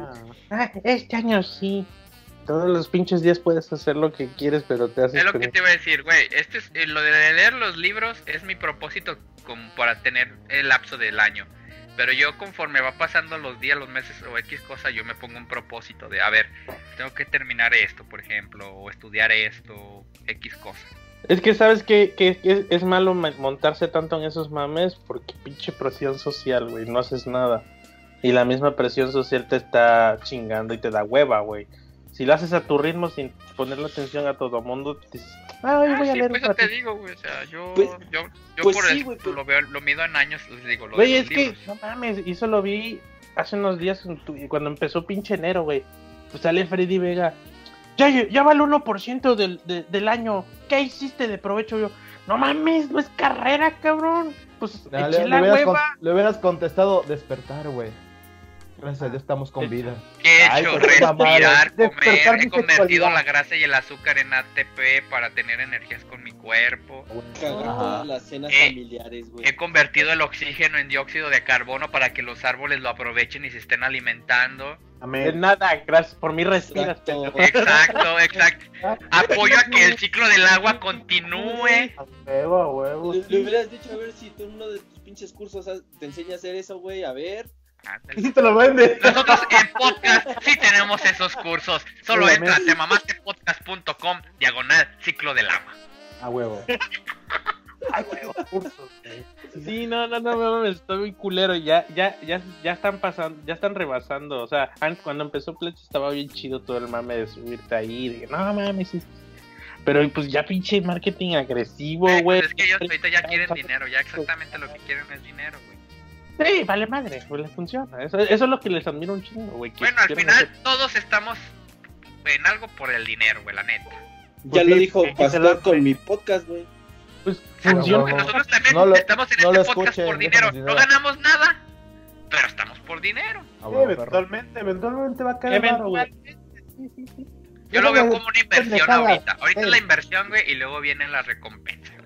Ah, este año sí. Todos los pinches días puedes hacer lo que quieres, pero te haces... Es lo que te iba a decir, güey. Este es, eh, lo de leer los libros es mi propósito como para tener el lapso del año. Pero yo conforme va pasando los días, los meses o X cosa, yo me pongo un propósito de, a ver, tengo que terminar esto, por ejemplo, o estudiar esto, X cosa. Es que sabes que, que- que es malo ma- montarse tanto en esos mames porque pinche presión social, güey, no haces nada. Y la misma presión social te está chingando y te da hueva, güey. Si lo haces a tu ritmo sin ponerle atención a todo mundo, dices, ah, hoy Ah, voy a sí, leer pues eso te ratito". digo, güey. O sea, yo, Pues- yo, yo pues por sí, eso pero- lo veo, lo mido en años, les digo, lo Güey, de es los que, libros. no mames, y eso lo vi hace unos días en tu- cuando empezó pinche enero, güey. Pues sale Freddy Vega. Ya, ya va el 1% del, de- del año. ¿Qué hiciste de provecho? Yo, no mames, no es carrera, cabrón. Pues No, eché le, le hubieras con- le hubieras contestado despertar, güey. Gracias a Dios estamos con vida. ¿Qué he hecho? Respirar, comer. He mi convertido la grasa y el azúcar en ATP para tener energías con mi cuerpo. Todas las cenas Eh, familiares, güey. He convertido el oxígeno en dióxido de carbono para que los árboles lo aprovechen y se estén alimentando. De Amén. nada, gracias por mí respiras. Exacto. Exacto, exacto. [laughs] Apoyo a que el ciclo del agua continúe. A huevo, a huevo. Le, le hubieras dicho, a ver si tú en uno de tus pinches cursos has- te enseña a hacer eso, güey. A ver. Te lo vende. Nosotros en podcast sí tenemos esos cursos. Solo Obviamente. entra a temamastepodcast.com diagonal ciclo del agua. A huevo. Cursos, güey. Sí, no, no, no, no, estoy muy culero. Ya, ya, ya, ya están pasando, ya están rebasando. O sea, antes cuando empezó Pledge estaba bien chido todo el mame de subirte ahí. De, no mames, sí. Pero pues ya pinche marketing agresivo, Eh, güey. pues es que ellos ahorita ya quieren dinero, ya exactamente lo que quieren es dinero, güey. Sí, vale madre, pues les funciona. Eso, eso es lo que les admiro un chingo, güey. que Bueno, al final hacer- todos estamos en algo por el dinero, güey, la neta. Ya Pues lo dijo sí, Pastor sí, con mi podcast, güey. Pues funciona. huevo. Nosotros también No lo- estamos en no lo este podcast escuchen, por dinero. déjanos No dinero. ganamos nada, pero estamos por dinero. Sí, eventualmente, eventualmente va a caer. Eventualmente, sí. Yo lo veo como una inversión ahorita. Ahorita es Sí. la inversión, güey, y luego vienen las recompensas.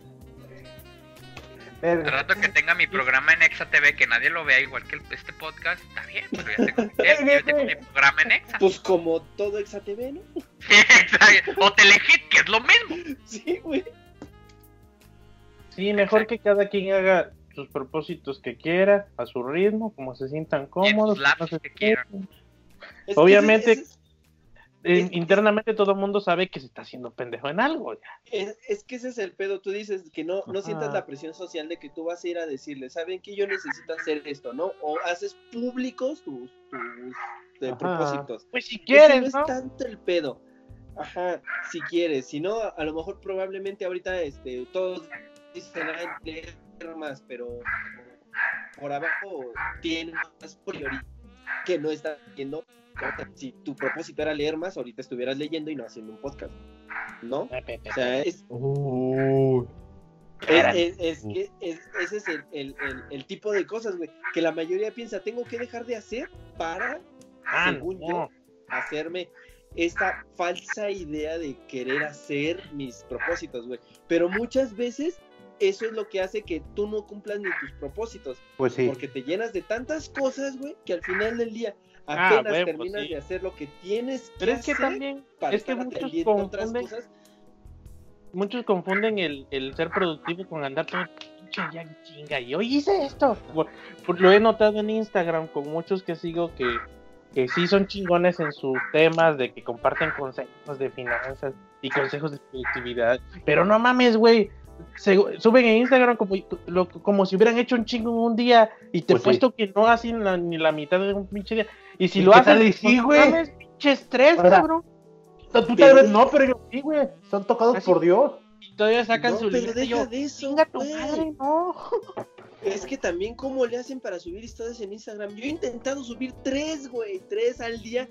Verga. Rato que tenga mi programa en Exa TV, que nadie lo vea igual que el- este podcast, está bien, pero ya tengo, ya- [laughs] tengo mi programa en Exa. Pues como todo XATV, ¿no? [laughs] Exacto. O Telehit, que es lo mismo. Sí, güey. Sí, mejor que cada quien haga sus propósitos que quiera, a su ritmo, como se sientan cómodos. lapsos no se que quieran. Es que Obviamente- ese- eh, internamente todo el mundo sabe que se está haciendo pendejo en algo. Ya. Es, es que ese es el pedo. Tú dices que no, no Ajá. sientas la presión social de que tú vas a ir a decirle, ¿saben que yo necesito hacer esto, no? O haces públicos tus, tus propósitos. Pues si Ese quieres, no ¿no? es tanto el pedo. Ajá, si quieres. Si no, a, lo mejor probablemente ahorita este, todos dicen "Ay, leer más, pero por abajo tienen más prioridad que no están Si tu propósito era leer más, ahorita estuvieras leyendo y no haciendo un podcast. ¿No? O sea, es, Uy. es, es- es que es- ese es el, el- el- el tipo de cosas, güey, que la mayoría piensa, tengo que dejar de hacer para, Ah, según no. yo, hacerme esta falsa idea de querer hacer mis propósitos, güey. Pero muchas veces eso es lo que hace que tú no cumplas ni tus propósitos, Pues sí. porque te llenas de tantas cosas, güey, que al final del día Ah, apenas huevo, terminas sí. de hacer lo que tienes que Pero es que hacer también, para es que muchos otras confunden, cosas. muchos confunden el, el ser productivo con andar todo ya chinga. Y hoy hice esto. Por- por- lo he notado en Instagram con muchos que sigo que, que sí son chingones en sus temas, de que comparten consejos de finanzas y consejos de productividad. Pero no mames, güey. se- suben en Instagram como, lo- como si hubieran hecho un chingo en un día y te Pues sí. puesto que no hacen la- ni la mitad de un pinche día. Y si ¿Y lo y sí, pues, no güey? pinche estrés, O sea, cabrón. Tú tal Pero- vez no, pero yo sí, güey. Son tocados Así- por Dios. Y todavía sacan No, su pero deja yo, de eso, tu madre, no. [laughs] Es que también cómo le hacen para subir historias en Instagram. Yo he intentado subir tres, güey, tres al día.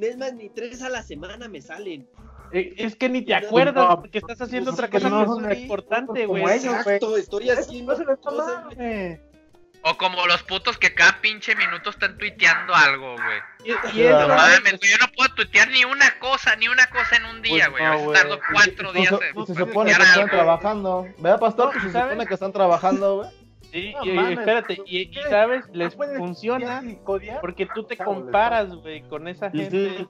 Es más, ni tres a la semana me salen. Eh, Es que ni te No, acuerdas no, porque estás haciendo pues otra que cosa no que son es así, importante, güey. Exacto, estoy haciendo Eso no güey. güey. O como los putos que cada pinche minuto están tuiteando algo, güey. Y, y Claro. No güey, yo no puedo tuitear ni una cosa, ni una cosa en un día, Pues güey. no, a veces güey. tardo cuatro Y días se, en y se tuitear supone que están algo. trabajando. ¿Verdad, pastor? No, Que se ¿sabes? supone que están trabajando, güey. sí, No y- mames, espérate, y, sabes, ¿No les funciona porque tú te comparas, güey, con esa gente. sí.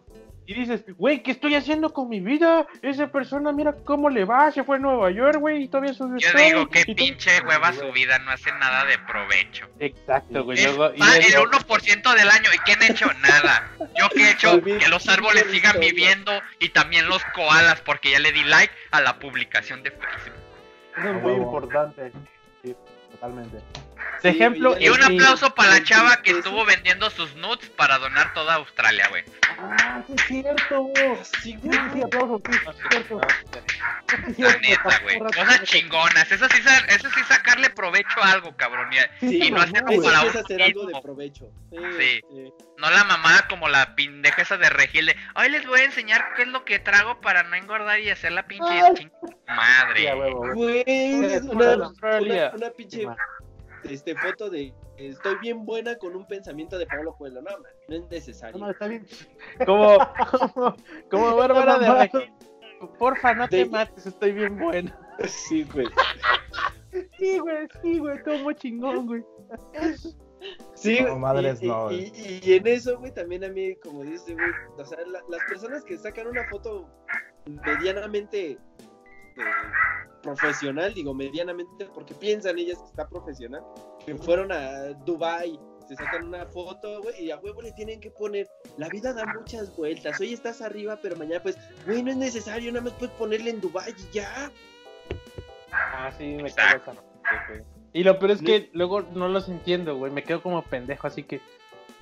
Y dices, güey, ¿qué estoy haciendo con mi vida? Esa persona, mira cómo le va, se fue a Nueva York, güey, y todavía subió Yo story, digo tú- pinche hueva su vida no hace nada de provecho. Exacto, güey. Es luego- y va el luego- 1% del año. ¿Y qué han hecho? Nada. Yo que he hecho que los árboles sigan viviendo y también los koalas porque ya le di like a la publicación de Facebook. Eso es A muy importante. Sí, totalmente. De Sí, ejemplo, Y un aplauso para la chava que estuvo vendiendo sus nudes para donar toda Australia, güey. Ah, sí es cierto. Sí, Sí, güey. sí, es cierto. La neta, güey. Cosas chingonas. Eso sí, sa- eso sí sacarle provecho a algo, cabrón. Y- Sí, y no hacerlo güey. Para uno hacer algo de provecho. Sí, Sí. sí. No la mamada como la pendeja esa de Regil de, hoy les voy a enseñar qué es lo que trago para no engordar y hacer la pinche madre. Güey. Güey, Es una, una, una pinche este, foto de estoy bien buena con un pensamiento de Pablo Coelho. No, man, no es necesario. no, está bien. Como, [laughs] como, como Bárbara de. Regil. Porfa, no te mates, estoy bien buena. Sí, güey. Sí, güey, sí, güey, como chingón, güey. Sí, No, madres, y, no, y, y- y en eso, güey, también a mí, como dice, güey, o sea, la- las personas que sacan una foto medianamente eh, profesional, digo medianamente porque piensan ellas que está profesional, que fueron a Dubai, se sacan una foto, güey, y a huevo le tienen que poner, la vida da muchas vueltas, hoy estás arriba, pero mañana pues, güey, no es necesario, nada más puedes ponerle en Dubai y ya. Ah, sí, me cago esa. Y lo peor es que luego no los entiendo, güey. Me quedo como pendejo, así que.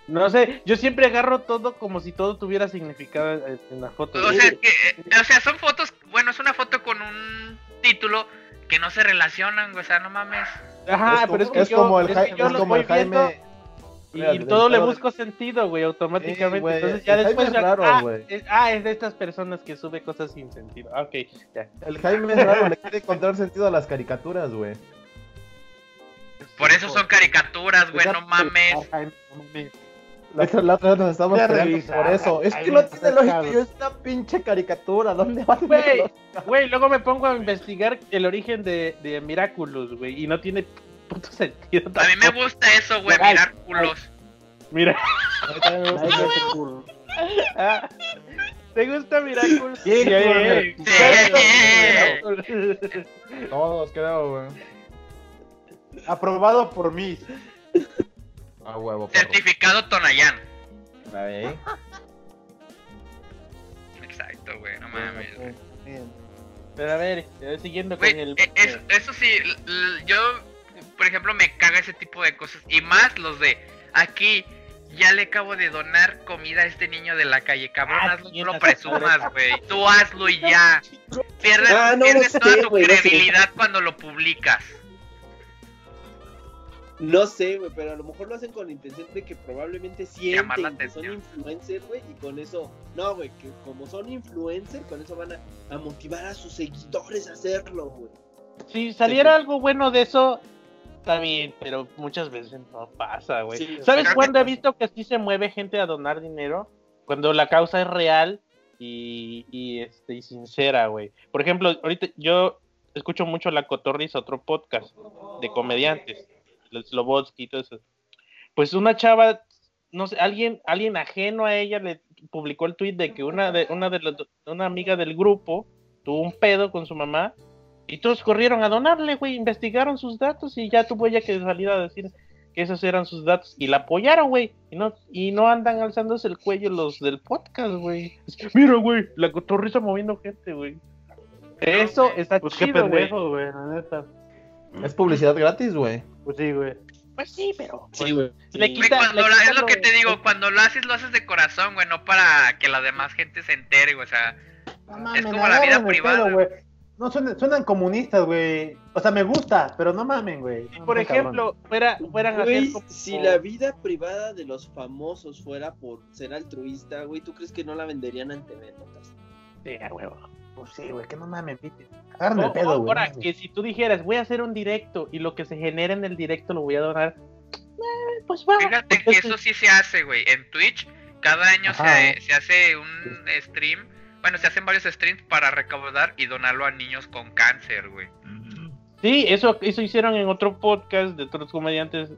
No sé, yo siempre agarro todo como si todo tuviera significado en la foto. O sea, que, eh, o sea, son fotos, bueno, es una foto con un título que no se relacionan, güey, o sea, no mames. Ajá, es, pero es como- que es yo, como el, es Jai- que yo es como voy el Jaime. y todo le de- busco sentido, güey, automáticamente. Sí, güey, Entonces ya el después. Jaime es raro, ah, güey. es, ah, es de estas personas que sube cosas sin sentido. Ah, Ok, ya. El Jaime es raro, le quiere encontrar sentido a las caricaturas, güey. Por eso son caricaturas, güey, no mames. La otra, la otra vez nos estamos a revisar. por eso. Es que me no tiene lógica. Yo es una pinche caricatura. ¿Dónde va a Güey, güey, luego me pongo a investigar el origen de, de Miraculous, güey, y no tiene puto sentido. A mí me tampoco. gusta eso, güey, culos. Mira, Ay, no te culo. ah, ¿te gusta Miraculous? Sí, eh, Sí. Todos, creo, güey. Aprobado por mí. A huevo, perro. Certificado Tonayán. Ahí. mames. güey. Pero a ver, eh, siguiendo Güey, con el. eh, es- eso sí, yo, por ejemplo, me caga ese tipo de cosas. Y más los de aquí, ya le acabo de donar comida a este niño de la calle. Cabrón, Ah, hazlo, no lo presumas, güey. Tú hazlo y ya. [laughs] Pierdes, Ah, no pierdes sé, toda tu no sé. credibilidad cuando lo publicas. No sé, güey, pero a lo mejor lo hacen con la intención de que probablemente Llamar la sienten que son atención. influencers, güey, y con eso, no, güey, que como son influencers, con eso van a, a motivar a sus seguidores a hacerlo, güey. Si saliera algo bueno de eso, está bien, pero muchas veces no pasa, güey. Sí, ¿Sabes cuándo he visto que sí se mueve gente a donar dinero? Cuando la causa es real y, y, este, y sincera, güey. Por ejemplo, ahorita yo escucho mucho La Cotorriza, otro podcast de comediantes, Slobodsky y todo eso. Pues una chava, no sé, alguien, alguien ajeno a ella le publicó el tweet de que una de, una de las- una amiga del grupo tuvo un pedo con su mamá y todos corrieron a donarle, güey, investigaron sus datos y ya tuvo ella que salir a decir que esos eran sus datos y la apoyaron, güey, y no, y no andan alzándose el cuello los del podcast, güey. Mira, güey, la cotorriza moviendo gente, güey. Eso güey. está Pues chido, güey. Es publicidad gratis, güey. Pues sí, güey. Pues sí, pero Sí, güey. Le Güey, quita- cuando le la- quita es lo que te digo, cuando lo haces, lo haces de corazón, güey, no para que la demás gente se entere, güey, o sea, No Es como la vida privada. güey. No, suenan, suenan comunistas, güey. O sea, me gusta, pero no mamen, güey. No, por ejemplo, fuera, fueran a hacer Güey, como- si la vida privada de los famosos fuera por ser altruista, güey, ¿tú crees que no la venderían ante notas? Sí, a huevo. Pues sí, güey, que no mamen, pite. Agarren No, el pedo, güey. ahora, mames. que si tú dijeras, voy a hacer un directo y lo que se genere en el directo lo voy a donar, eh, pues va. fíjate que eso sí se hace, güey, en Twitch, cada año se, se hace un stream, bueno, se hacen varios streams para recaudar y donarlo a niños con cáncer, güey. Sí, eso, eso hicieron en otro podcast de otros comediantes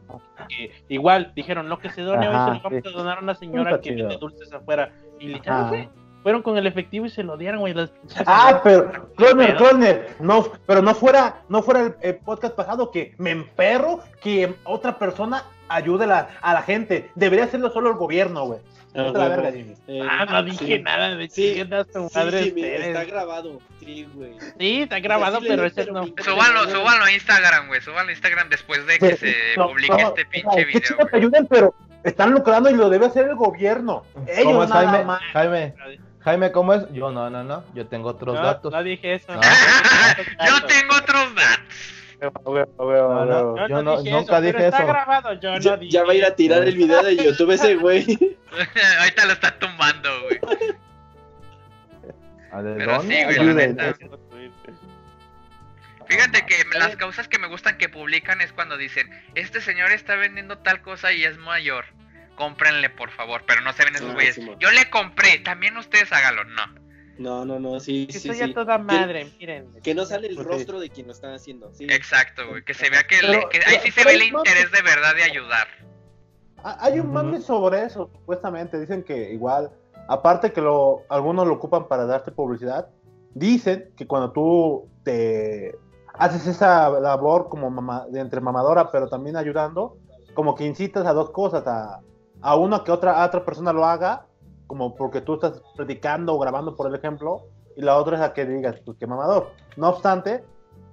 que igual dijeron lo que se done Ajá, hoy se lo vamos sí. a donar a una señora que vende dulces afuera. Y literal, Ajá. güey, fueron con el efectivo y se lo dieron, güey. las- Ah, pero, Cloner, Pero- Cloner, no, pero no fuera, no fuera el, el podcast pasado que me emperro que otra persona ayude a la, a la gente. Debería hacerlo solo el gobierno, güey. Ah, huevo. verga, Jimmy. Eh, Ah, no dije sí. nada de Sí, tu Sí, madre ustedes. está grabado. Sí, güey. Sí, está grabado, Sí, pero di, ese pero no. Súbanlo, súbanlo a Instagram, güey, súbanlo a Instagram después de que Sí, se no, publique no, este pinche video, güey. ayuden, pero están lucrando y lo debe hacer el gobierno. ¿Cómo Ellos es, nada Jaime? más. Jaime, Jaime, ¿cómo es? Yo no, no, no. Yo tengo otros No, datos. no dije eso. No. [laughs] Yo tengo otros datos. No, no, Yo yo no dije nunca eso, pero dije está eso. grabado, yo no Ya, dije ya va a ir a tirar el video de YouTube ese güey. [laughs] Ahorita lo está tumbando, güey. ¿A de Pero dónde? sí, güey, Ayuden. Fíjate que las causas que me gustan que publican es cuando dicen, este señor está vendiendo tal cosa y es mayor. Cómprenle, por favor. Pero no se ven esos Ah, güeyes. Yo le compré, también ustedes háganlo. No. No, no, no, sí, Que sí, sí. toda madre, miren. Que no sale el rostro de quien lo están haciendo. Sí. Exacto, güey. Que se vea que, Pero- le- que ahí sí se ve el interés de verdad de ayudar. Ah, Hay un mame sobre eso, supuestamente. Dicen que igual, aparte que lo, algunos lo ocupan para darte publicidad, dicen que cuando tú te haces esa labor como mama- de entre mamadora, pero también ayudando, como que incitas a dos cosas, a, a uno que otra, a otra persona lo haga, como porque tú estás predicando o grabando, por el ejemplo, y la otra es a que digas, pues que mamador. No obstante,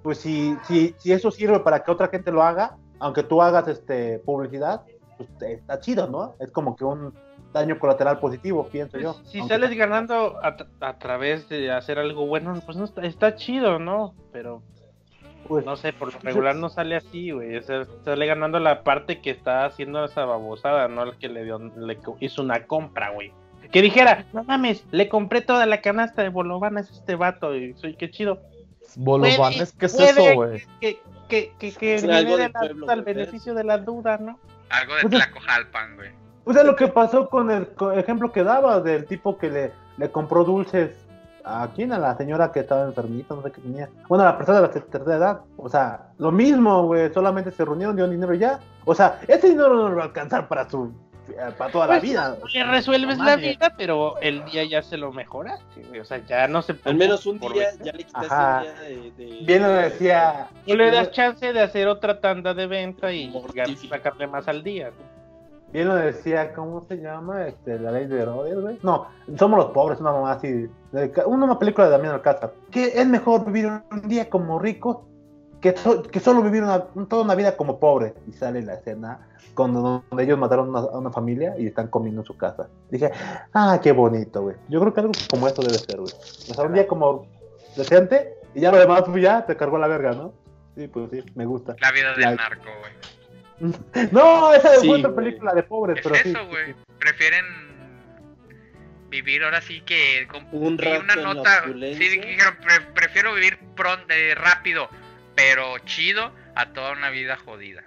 pues si, si, si eso sirve para que otra gente lo haga, aunque tú hagas este publicidad, pues está chido, ¿no? Es como que un daño colateral positivo, pienso yo. Pues, Si sales ganando a través de hacer algo bueno, pues no está, está chido, ¿no? Pero pues, no sé, por lo regular no sale así, güey. O sea, sale ganando la parte que está haciendo esa babosada, no el que le dio, le hizo una compra, güey. Que dijera, no mames, le compré toda la canasta de bolovanes a este vato y soy qué chido. Bolovanes, ¿qué es puede- eso, güey? Que, que, que, que Es le algo dé del la pueblo, al beneficio de la duda, ¿no? Algo de Pues- Tlacojalpan, güey. Pues es lo que pasó con el co- ejemplo que daba del tipo que le, le compró dulces a quién, a la señora que estaba enfermita, no sé qué tenía. Bueno, a la persona de la tercera edad. O sea, lo mismo, güey, solamente se reunieron, dieron dinero y ya. O sea, ese dinero no le va a alcanzar para su eh, para toda la Pues, vida. Le resuelves la vida, pero el día ya se lo mejoraste. O sea, ya no se Al menos un día ya le quitaste Ajá. un día de, de- Bien lo decía. No le das chance de hacer otra tanda de venta y sacarle más al día. ¿no? Bien lo decía, ¿cómo se llama? Este, la ley de Herodes, güey. No, somos los pobres, una mamá así. Una, película de Damián Alcázar. Que es mejor vivir un día como rico que, so- que solo vivir una, toda una vida como pobre. Y sale la escena cuando donde ellos mataron una- a una familia y están comiendo en su casa. Dije, ah, qué bonito, güey. Yo creo que algo como esto debe ser, güey. O sea, un día como decente y ya lo demás, pues ya te cargó la verga, ¿no? Sí, pues sí, me gusta. La vida del La- narco, güey. [laughs] No, esa Sí, fue otra película de pobres, Es pero eso, güey. Prefieren vivir ahora sí que con Un rato una nota sí "Pre- prefiero vivir pronto rápido pero chido a toda una vida jodida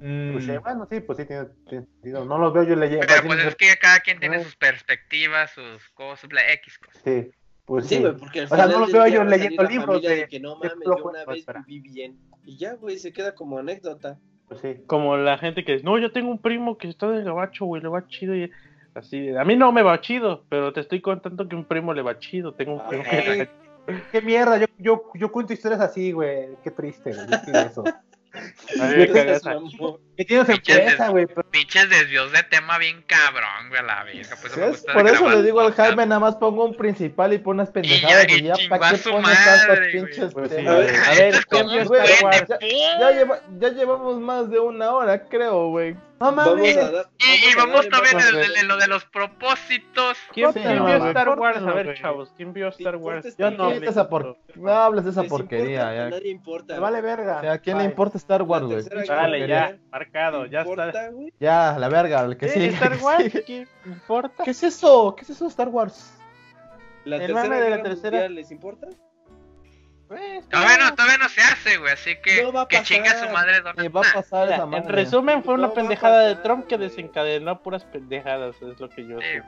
Pues, Mm, eh, bueno, sí, pues sí, tiene, tiene sentido. No los veo yo leyendo. pero pues es que cada quien tiene Ah. sus perspectivas sus cosas bla, x cosas Sí, pues sí. Sí, güey, porque al O sea, no los veo yo leyendo libros de- que no mames, yo una pues, vez viví bien. Y ya, güey, se queda como anécdota. Pues sí. Como la gente que dice, no, yo tengo un primo que está de gabacho, güey, le va chido. Y así, a mí no me va chido, pero te estoy contando que un primo le va chido. Tengo un primo que Ay, qué mierda, yo, yo, yo cuento historias así, güey. Qué triste, güey. eso. [laughs] A mí me Yo caga tengo- esa- Mamón. Que tienes Pinches empresa, des- güey. pinches desvíos de tema bien cabrón güey a la vieja pues me Por eso le digo al. Jaime, nada más pongo un principal y pones ya, pendejadas y y ya, chingó ¿para a qué pones tantos pinches güey. Pues sí, temas? güey. A ver, de Ya, ya lleva- ya llevamos más de una hora, creo, güey. No Vamos mames. a dar. y, y a vamos darle también en, lo de los propósitos ¿Quién, Sí, vio. Star Wars? A ver, chavos, ¿quién vio ¿Te Star Wars? Yo no. video? Esa por- No hables de esa ¿Les porquería, importa? A ya. nadie importa. Me vale verga. O sea, ¿a quién le importa Star Wars, güey? Dale, porquería. ya, marcado, ya está. ¿Importa, güey? Ya, la verga, el que ¿Qué, sigue. Star [laughs] Wars? ¿Qué importa? ¿Qué es eso? ¿Qué es eso Star Wars? ¿La El tercera de la tercera- les importa? Todavía no todavía no se hace güey así que No va a que pasar. chinga su madre Donald va a pasar en resumen, fue una pendejada de pasar, Trump que desencadenó puras pendejadas, es lo que yo Sí, sé.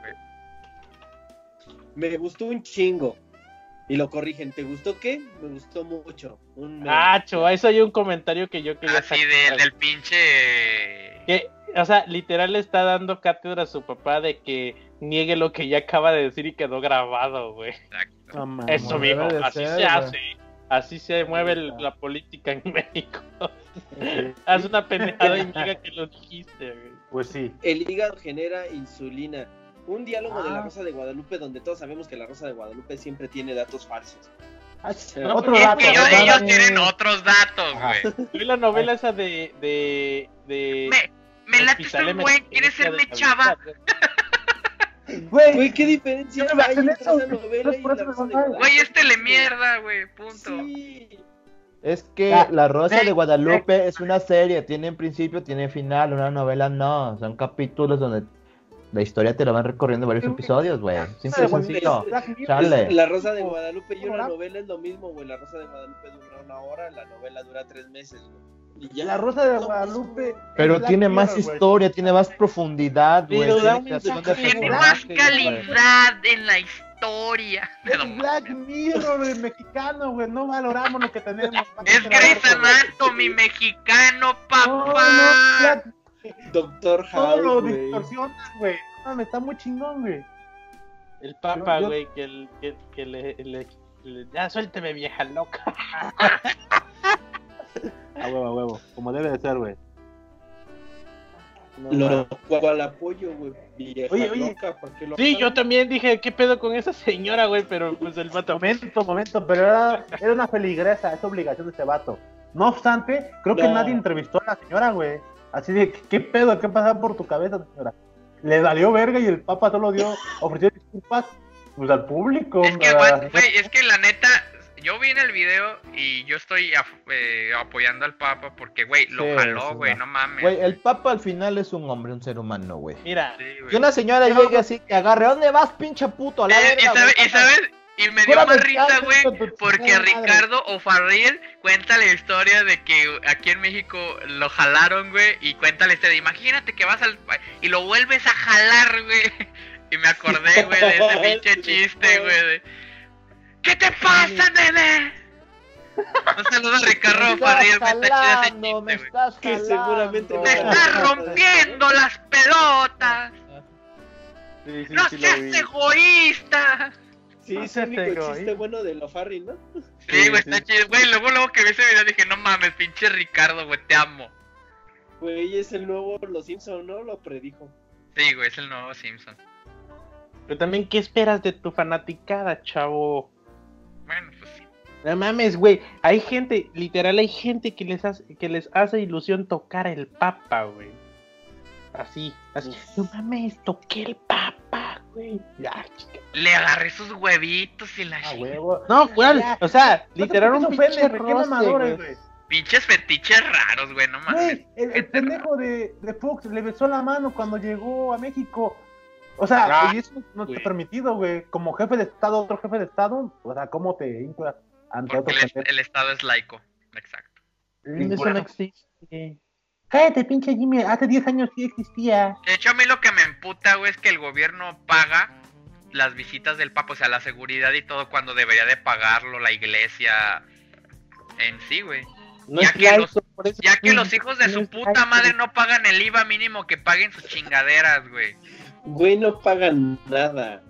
Me gustó un chingo. Y lo corrigen. ¿Te gustó qué? Me gustó mucho. Un. Ah, cho, eso hay un comentario que yo quería así sacar. del, del pinche Que, o sea, literal le está dando cátedra a su papá de que niegue lo que ya acaba de decir y quedó grabado, güey. Mames. Eso, mijo, de así ser, se güey. hace. Así se mueve el- la política en [laughs] México. Haz una pendejada y niega que lo dijiste, güey. Pues sí. El hígado genera insulina. Un diálogo de la Ah. Rosa de Guadalupe donde todos sabemos que la Rosa de Guadalupe siempre tiene datos falsos. Ah, No, otro Es dato. que ellos, tienen otros datos, güey. Vi la novela esa de. de. de. Me, me late Hospital este güey, quiere Emergencia serme chava. Güey, Güey, ¿qué diferencia no hay entre eso, esa güey. novela No es y la Rosa de malos. Güey, este le Guadalupe? mierda, güey, punto. Sí. Es que Ya. La Rosa de Guadalupe es una serie, tiene principio, tiene final, una novela no, son capítulos donde la historia te la van recorriendo varios episodios, güey. Simple sencillo. Chale. La Rosa de Guadalupe y una novela es lo mismo, güey. La Rosa de Guadalupe dura una hora, la novela dura tres meses, güey. Y ya. La Rosa de Guadalupe. Pero tiene más historia, tiene más profundidad, güey. Tiene más calidad en la historia. [laughs] Es Black. Mirror, el mexicano, güey. No valoramos lo que tenemos. [laughs] Es Grey's Anatomy mexicano, No, no, papá. Black, Doctor todo lo House, güey. distorsionas, güey. No está muy chingón, güey. El papa, yo- güey, que, el- que, que le, le- le- Ya suélteme, vieja loca. [laughs] A huevo, a huevo. Como debe de ser, güey. No, Lo cual apoyo, güey. Oye, oye. loca, ¿para qué lo Sí, yo también dije, ¿qué pedo con esa señora, güey? Pero pues el vato. Momento, momento, pero era, era una feligresa, es obligación de este vato. No obstante, creo que nadie entrevistó a la señora, güey. Así de, ¿qué pedo? ¿Qué pasaba por tu cabeza, señora? Le valió verga y el papa solo dio, ofreció disculpas pues, al público. Es que, güey, es que la neta, yo vi en el video y yo estoy eh, apoyando al Papa porque, güey, lo Sí, jaló, güey, no mames. Güey, el Papa al final es un hombre, un ser humano, güey. Mira, Sí. Que una señora llegue así, que agarre, ¿dónde vas, pinche puto? A la Eh, y, verga, sabes, y me dio más risa, güey, porque. Ricardo O'Farrill cuenta la historia de que aquí en México lo jalaron, güey, y cuenta la historia. Imagínate que vas al pa- y lo vuelves a jalar, güey. [laughs] Y me acordé, güey, de ese [laughs] pinche chiste, güey. ¿Qué te pasa, nene? Un saludo a Ricardo chido ese jalando, me chiste, güey. estás Que seguramente ¡Me estás rompiendo las pelotas! sí, sí, ¡No sí seas egoísta! Sí, es el único egoísta. chiste bueno de Lofarri, ¿no? Sí, güey, sí. está chido. Güey, luego, luego que vi ese video dije, no mames, pinche Ricardo, güey, te amo. Güey, es el nuevo Los Simpson, ¿no? Lo predijo. Sí, güey, es el nuevo Simpson. Pero también, ¿qué esperas de tu fanaticada, chavo? Bueno, pues sí. No mames, güey. Hay gente, literal, hay gente que les hace, que les hace ilusión tocar el papa, güey. Así, así. No mames, toqué el papa, güey. Ya, chica. Le agarré sus huevitos y la Ah, huevo. No, ¿cuál? Ya. O sea, literal, un pinche güey, qué roce, mamadores, güey. güey. Pinches fetiches raros, güey, no mames. Güey, el, el pendejo de, de Fox le besó la mano cuando llegó a México. O sea, Ah, y eso no güey. está permitido, güey. Como jefe de Estado, otro jefe de Estado, o sea, ¿cómo te inflas ante Porque otro el, el Estado es laico. Exacto. Eso no existe. Cállate, pinche Jimmy, hace 10 años sí existía. De hecho, a mí lo que me emputa, güey, es que el gobierno paga las visitas del Papa, o sea, la seguridad y todo, cuando debería de pagarlo la iglesia en sí, güey. No Ya es que laico, los- por eso Ya que sí, los hijos de no su puta laico. madre no pagan el IVA mínimo que paguen sus chingaderas, güey. Güey, no pagan nada.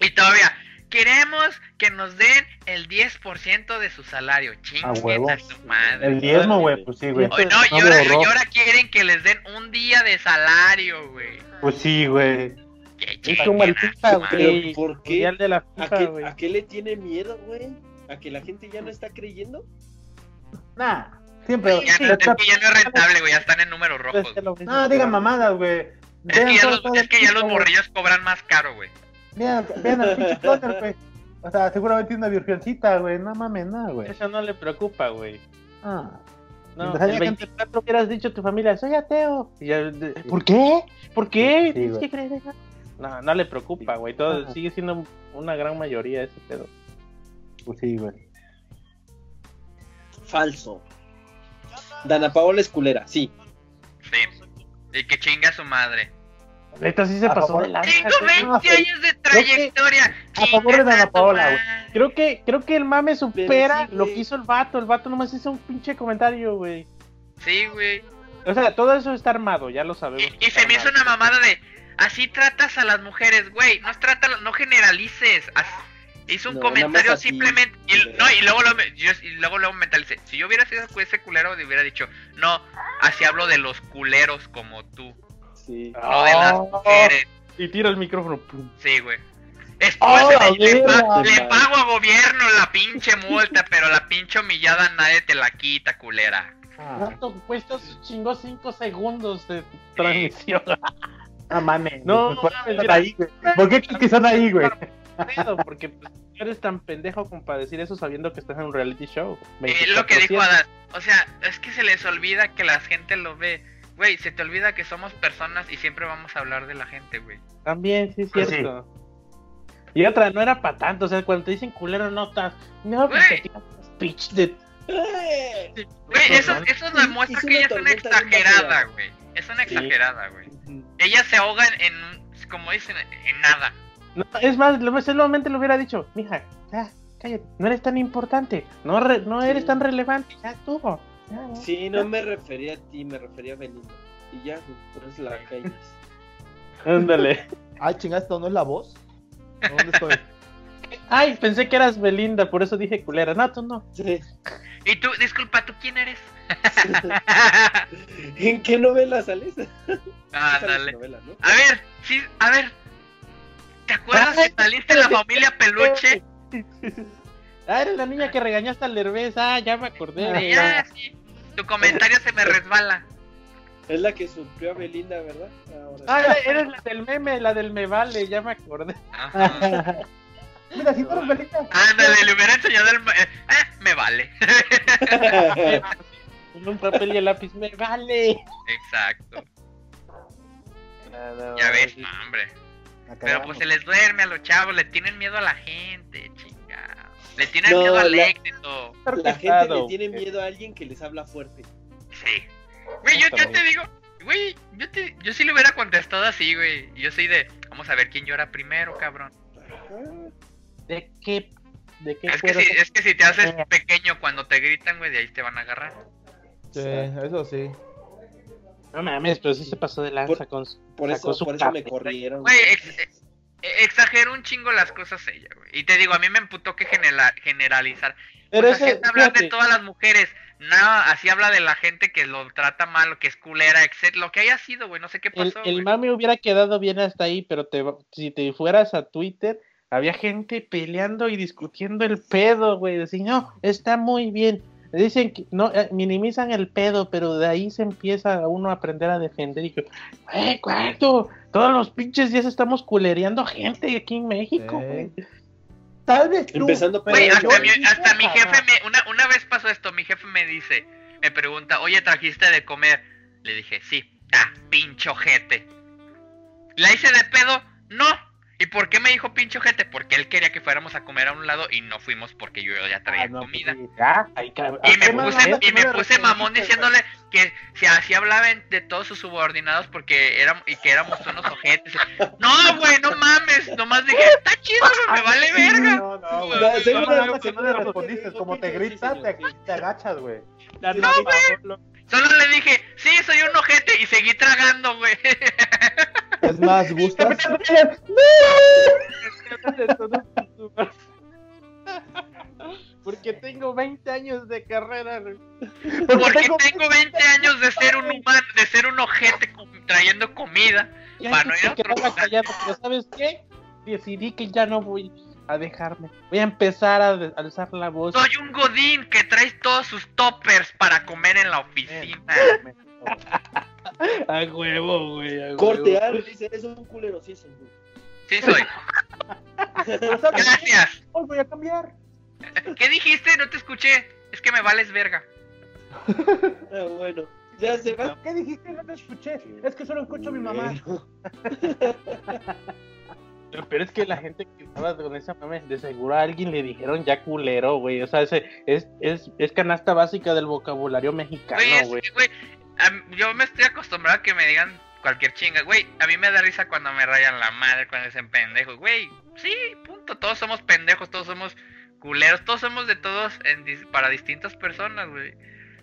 Y todavía, queremos que nos den el 10% de su salario. Chinguen huevo. a su madre. El diezmo, güey, pues sí, güey. No, y ahora, y ahora quieren que les den un día de salario, güey. Pues sí, güey. Que Es como el a FIFA, güey. ¿por qué? De la ¿A FIFA, qué, güey. ¿A qué le tiene miedo, güey? ¿A que la gente ya no está creyendo? Nah, siempre. Ya no, es que ya no es rentable, güey. Ya están en números rojos. Es que lo mismo, No, digan mamadas, güey. Es que, ya los, es el que ya los morrillos cobran más caro, güey. Vean, vean al pinche güey. O sea, seguramente tiene una virgencita, güey. No mames, nada, güey. Eso no le preocupa, güey. Ah. No, el gente- 24 hubieras dicho a tu familia, soy ateo. Y ya, de- ¿Por qué? ¿Por qué? Sí, Tienes güey. que creer en eso. No, no le preocupa, güey. Todo Ajá. sigue siendo una gran mayoría ese pedo. Pues sí, güey. Falso. Dana Paola es culera, sí. Sí. Y que chinga a su madre. Neta sí se A pasó favor- de lanza, Tengo güey. 20 años de trayectoria. a favor de Dana Paola, güey. Creo que, creo que el mame supera sí, lo que hizo el vato. El vato nomás hizo un pinche comentario, güey. Sí, güey. O sea, todo eso está armado, ya lo sabemos. Y, se me hizo una mamada de. Así tratas a las mujeres, güey. No trata, no generalices. Hizo un No, comentario simplemente. Y, no, y luego lo, me- yo- y luego luego mentalicé. Si yo hubiera sido ese culero, le hubiera dicho, no, así hablo de los culeros como tú. Sí. No de las mujeres. Y tira el micrófono. pum. Sí, güey. Después ¡Ah, le, le verga, pa- le madre! pago a gobierno la pinche multa, pero la pinche humillada nadie te la quita, culera. Ah, ¿Cuánto cuesta? Chingó 5 segundos de transmisión. [laughs] no mames. No, ¿Por qué mames, están mira. ahí, güey? ¿Por qué crees que están ahí, güey? porque pues, eres tan pendejo como para decir eso sabiendo que estás en un reality show. Eh, lo que dijo 24/7. Adán. O sea, es que se les olvida que la gente lo ve. Güey, se te olvida que somos personas y siempre vamos a hablar de la gente, güey. También, sí, es Pues cierto. Y otra, no era para tanto. O sea, cuando te dicen culero, no tan. No, pues te tiras speech de. ¡Eh! Güey, eso, eso Sí, demuestra que ella es una exagerada, güey. Es una Sí. exagerada, güey. Ella se ahoga en, como dicen, en nada. No, es más, lo, solamente le hubiera dicho, mija, ya, cállate, no eres tan importante, no, re- no eres Sí. tan relevante, ya estuvo. Ya. Sí, no me refería a ti, me refería a Belinda. Y ya, eso la calles. [laughs] Ándale. Ay, chinga, ¿esto no es la voz? ¿Dónde estoy? Ay, pensé que eras Belinda, por eso dije culera. No, tú no. Sí. Y tú, disculpa, ¿tú quién eres? [laughs] ¿En qué novela sales? ah, dale. novela, ¿no? A ver, sí, a ver. ¿Te acuerdas que saliste en la familia peluche? [laughs] Ah, eres la niña que regañaste al Derbez. Ah, ya me acordé. Sí, ya, sí. Tu comentario se me resbala. Es la que sufrió a Belinda, ¿verdad? Ahora Ah, eres- la del meme, la del me vale, ya me acordé. Ajá. [laughs] Mira, si tú eres Belinda. Ándale, le hubiera enseñado el... eh, eh, me vale. [laughs] Con un papel y el lápiz, me vale. Exacto. Ya ves, no, hombre. Pero pues se les duerme a los chavos, le tienen miedo a la gente, chingada. Le tienen No, miedo al la- éxito. La gente le tiene miedo a alguien que les habla fuerte. Sí. Güey, yo, yo te digo, güey, yo, te, yo sí le hubiera contestado así, güey. Yo soy de, vamos a ver quién llora primero, cabrón. ¿De qué? ¿De qué Es que, si, es que si te haces pequeño cuando te gritan, güey, de ahí te van a agarrar. Sí, eso sí. No mames, pero sí se pasó de lanza Por- con. Por Sacó eso, su por eso me corrieron. Güey, ex- exageró un chingo las cosas ella, güey. Y te digo, a mí me emputó que genera- generalizar. Pero así ese, es hablar de todas las mujeres. no, así habla de la gente que lo trata mal, que es culera, etc. Lo que haya sido, güey, no sé qué El, pasó. el güey. mame hubiera quedado bien hasta ahí, pero te, si te fueras a Twitter, había gente peleando y discutiendo el pedo, güey. Decir, no, está muy bien. Dicen que no, eh, minimizan el pedo, pero de ahí se empieza uno a aprender a defender. Y yo, eh, cuarto, todos los pinches días estamos culereando gente aquí en México, Sí. güey. Tal vez tú, Empezando hasta, yo mi, hasta mi "Ajá". jefe me, una, una vez pasó esto, mi jefe me dice, me pregunta, oye, ¿trajiste de comer? Le dije, sí, ah, pincho jete. ¿La hice de pedo? No. ¿Y por qué me dijo pincho jete? Porque él quería que fuéramos a comer a un lado y no fuimos porque yo ya traía Ah, no, comida. pues, ahí ca- Y me ¿qué más puse, y me no puse mamón diciéndole que si así hablaban de todos sus subordinados porque éramos, y que éramos unos ojetes. No, güey, no mames. Nomás dije, está chido, güey, me vale güey? verga. No, no, güey. No, No, seguro- no, no, que no le respondiste, como te Sí, grita, señor, te, agachas, güey. Sí, Paola- Solo le dije, sí, soy un ojete y seguí tragando, güey. [laughs] Es más, ¿gustas? [laughs] Porque tengo 20 años de carrera. güey. Porque tengo 20 años de ser un humano, de ser un ojete com- trayendo comida. Ya Para no dije ir a que otro estaba lugar. callado, pero ¿sabes qué? Decidí que ya no voy a dejarme. Voy a empezar a alzar la voz. Soy un godín que trae todos sus toppers para comer en la oficina. [laughs] A huevo, güey. a huevo. Cortear, dice, es un culero, sí, señor. Sí soy. [laughs] Gracias. Hoy voy a cambiar. ¿Qué dijiste? No te escuché. Es que me vales verga. Ah, bueno, ya se va. ¿Qué dijiste? No te escuché. Es que solo escucho a mi mamá. [laughs] Pero es que la gente que estaba con esa mame, de seguro a alguien le dijeron ya culero, güey. O sea, ese es, es, es canasta básica del vocabulario mexicano, Güey, es yo me estoy acostumbrado a que me digan cualquier chinga. Güey, a mí me da risa cuando me rayan la madre, cuando dicen pendejos. Güey, sí, punto. Todos somos pendejos, todos somos culeros, todos somos de todos en dis- para distintas personas, güey.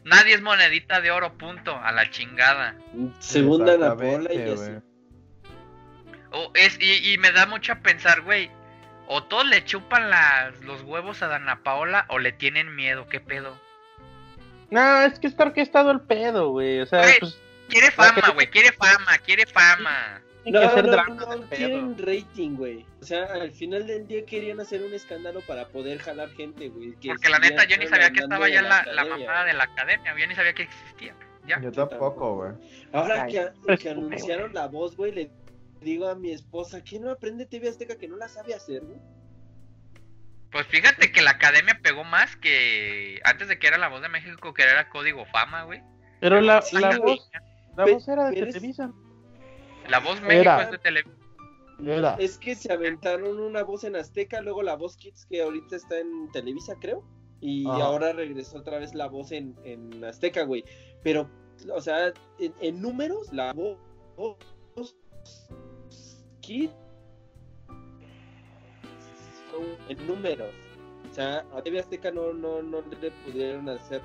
Nadie es monedita de oro, punto. A la chingada. Segunda Ana Exactamente, Paola y así. güey. O es, y, y me da mucho a pensar, güey. O todos le chupan las, los huevos a Dana Paola o le tienen miedo, ¿qué pedo? No, es que está orquestado el pedo, güey. O sea, Güey, pues Quiere fama, güey, quiere fama, quiere fama. tiene que No, hacer no, drama no, del pedo. quieren rating, güey. O sea, al final del día querían hacer un escándalo para poder jalar gente, güey. que Porque la neta yo ni sabía que estaba ya la, la mamada de la academia, yo ni sabía que existía. Ya. Yo tampoco, güey. Ahora Ay, que, pues, que anunciaron la voz, güey, le digo a mi esposa, ¿qué no aprende TV Azteca que no la sabe hacer, güey? Pues fíjate que la academia pegó más que antes de que era la voz de México, que era código fama, güey. Pero la, Sí, la voz, la voz era de Televisa. La voz México Era. es de televisión. Era. Es que se aventaron una voz en Azteca, luego la voz Kids que ahorita está en Televisa, creo. Y Ajá. ahora regresó otra vez la voz en, en Azteca, güey. Pero, o sea, en, en números, la voz, voz Kids son en números. O sea, a TV Azteca no, no, no le pudieron hacer,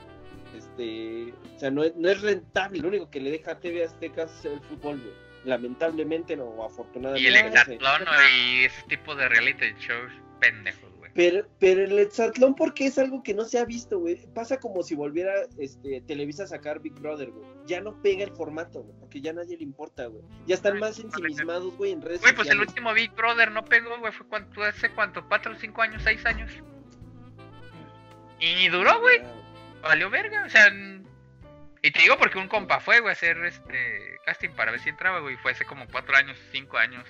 este, o sea, no es, no es rentable. Lo único que le deja a TV Azteca es el fútbol, güey. Lamentablemente no, o afortunadamente. Y el no sé. hexatlón ¿no? y ese tipo de reality shows pendejos, güey. Pero, pero el hexatlón, porque es algo que no se ha visto, güey. Pasa como si volviera este, Televisa a sacar Big Brother, güey. Ya no pega el formato, güey, porque ya a nadie le importa, güey. Ya están más ensimismados, güey, en redes Güey, pues el último Big Brother no pegó, güey, fue cuánto, hace cuánto, cuatro, cinco años, seis años. Y ni duró, güey, valió verga, o sea, y te digo porque un compa fue, güey, a hacer este casting para ver si entraba, güey, fue hace como cuatro años, cinco años.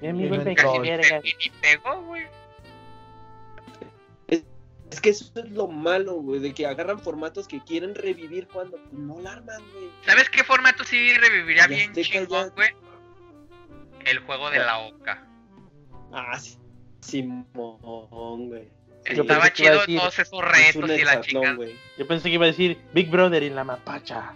Mi amigo Tiene el Casi todo. ni, verga. pe- ni pegó, güey. Es que eso es lo malo, güey, de que agarran formatos que quieren revivir cuando no la arman, güey. ¿Sabes qué formato sí reviviría Y bien chingón, ya- güey? El juego de la Oca. Ah, sí. Simón, güey. Estaba chido decir, todos esos Es retos y la güey. Yo pensé que iba a decir Big Brother y la mapacha.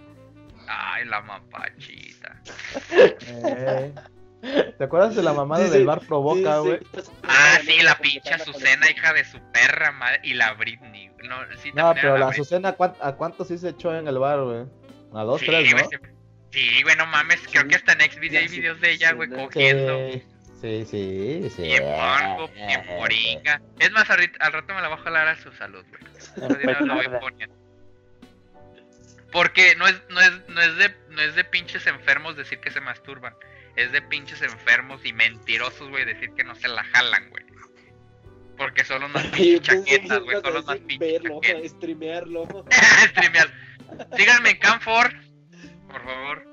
Ay, la mapachita. [laughs] Eh. ¿Te acuerdas de la mamada del bar Provoca, güey? Ah, sí, la pinche Azucena, hija de su perra madre. Y la Britney. No, sí, No, pero la Britney. Azucena, ¿cuán- ¿a cuántos sí se echó en el bar, güey? A dos, Sí, tres, ¿no? Sí, güey, no mames. Creo que hasta en Xvideo hay La videos de ella, güey, cogiendo. Sí, sí, sí. Bien porco, bien moringa. Es más, al rato me la voy a jalar a su salud, güey. [laughs] La voy poner. Porque no es, no es, no es de, no es de pinches enfermos decir que se masturban. Es de pinches enfermos y mentirosos, güey, decir que no se la jalan, güey. Porque son los más [laughs] pinches chaquetas, güey. Son los más pinches Verlo, [laughs] chaquetas. streamearlo. [laughs] Streamear. Síganme en Canfor, por favor.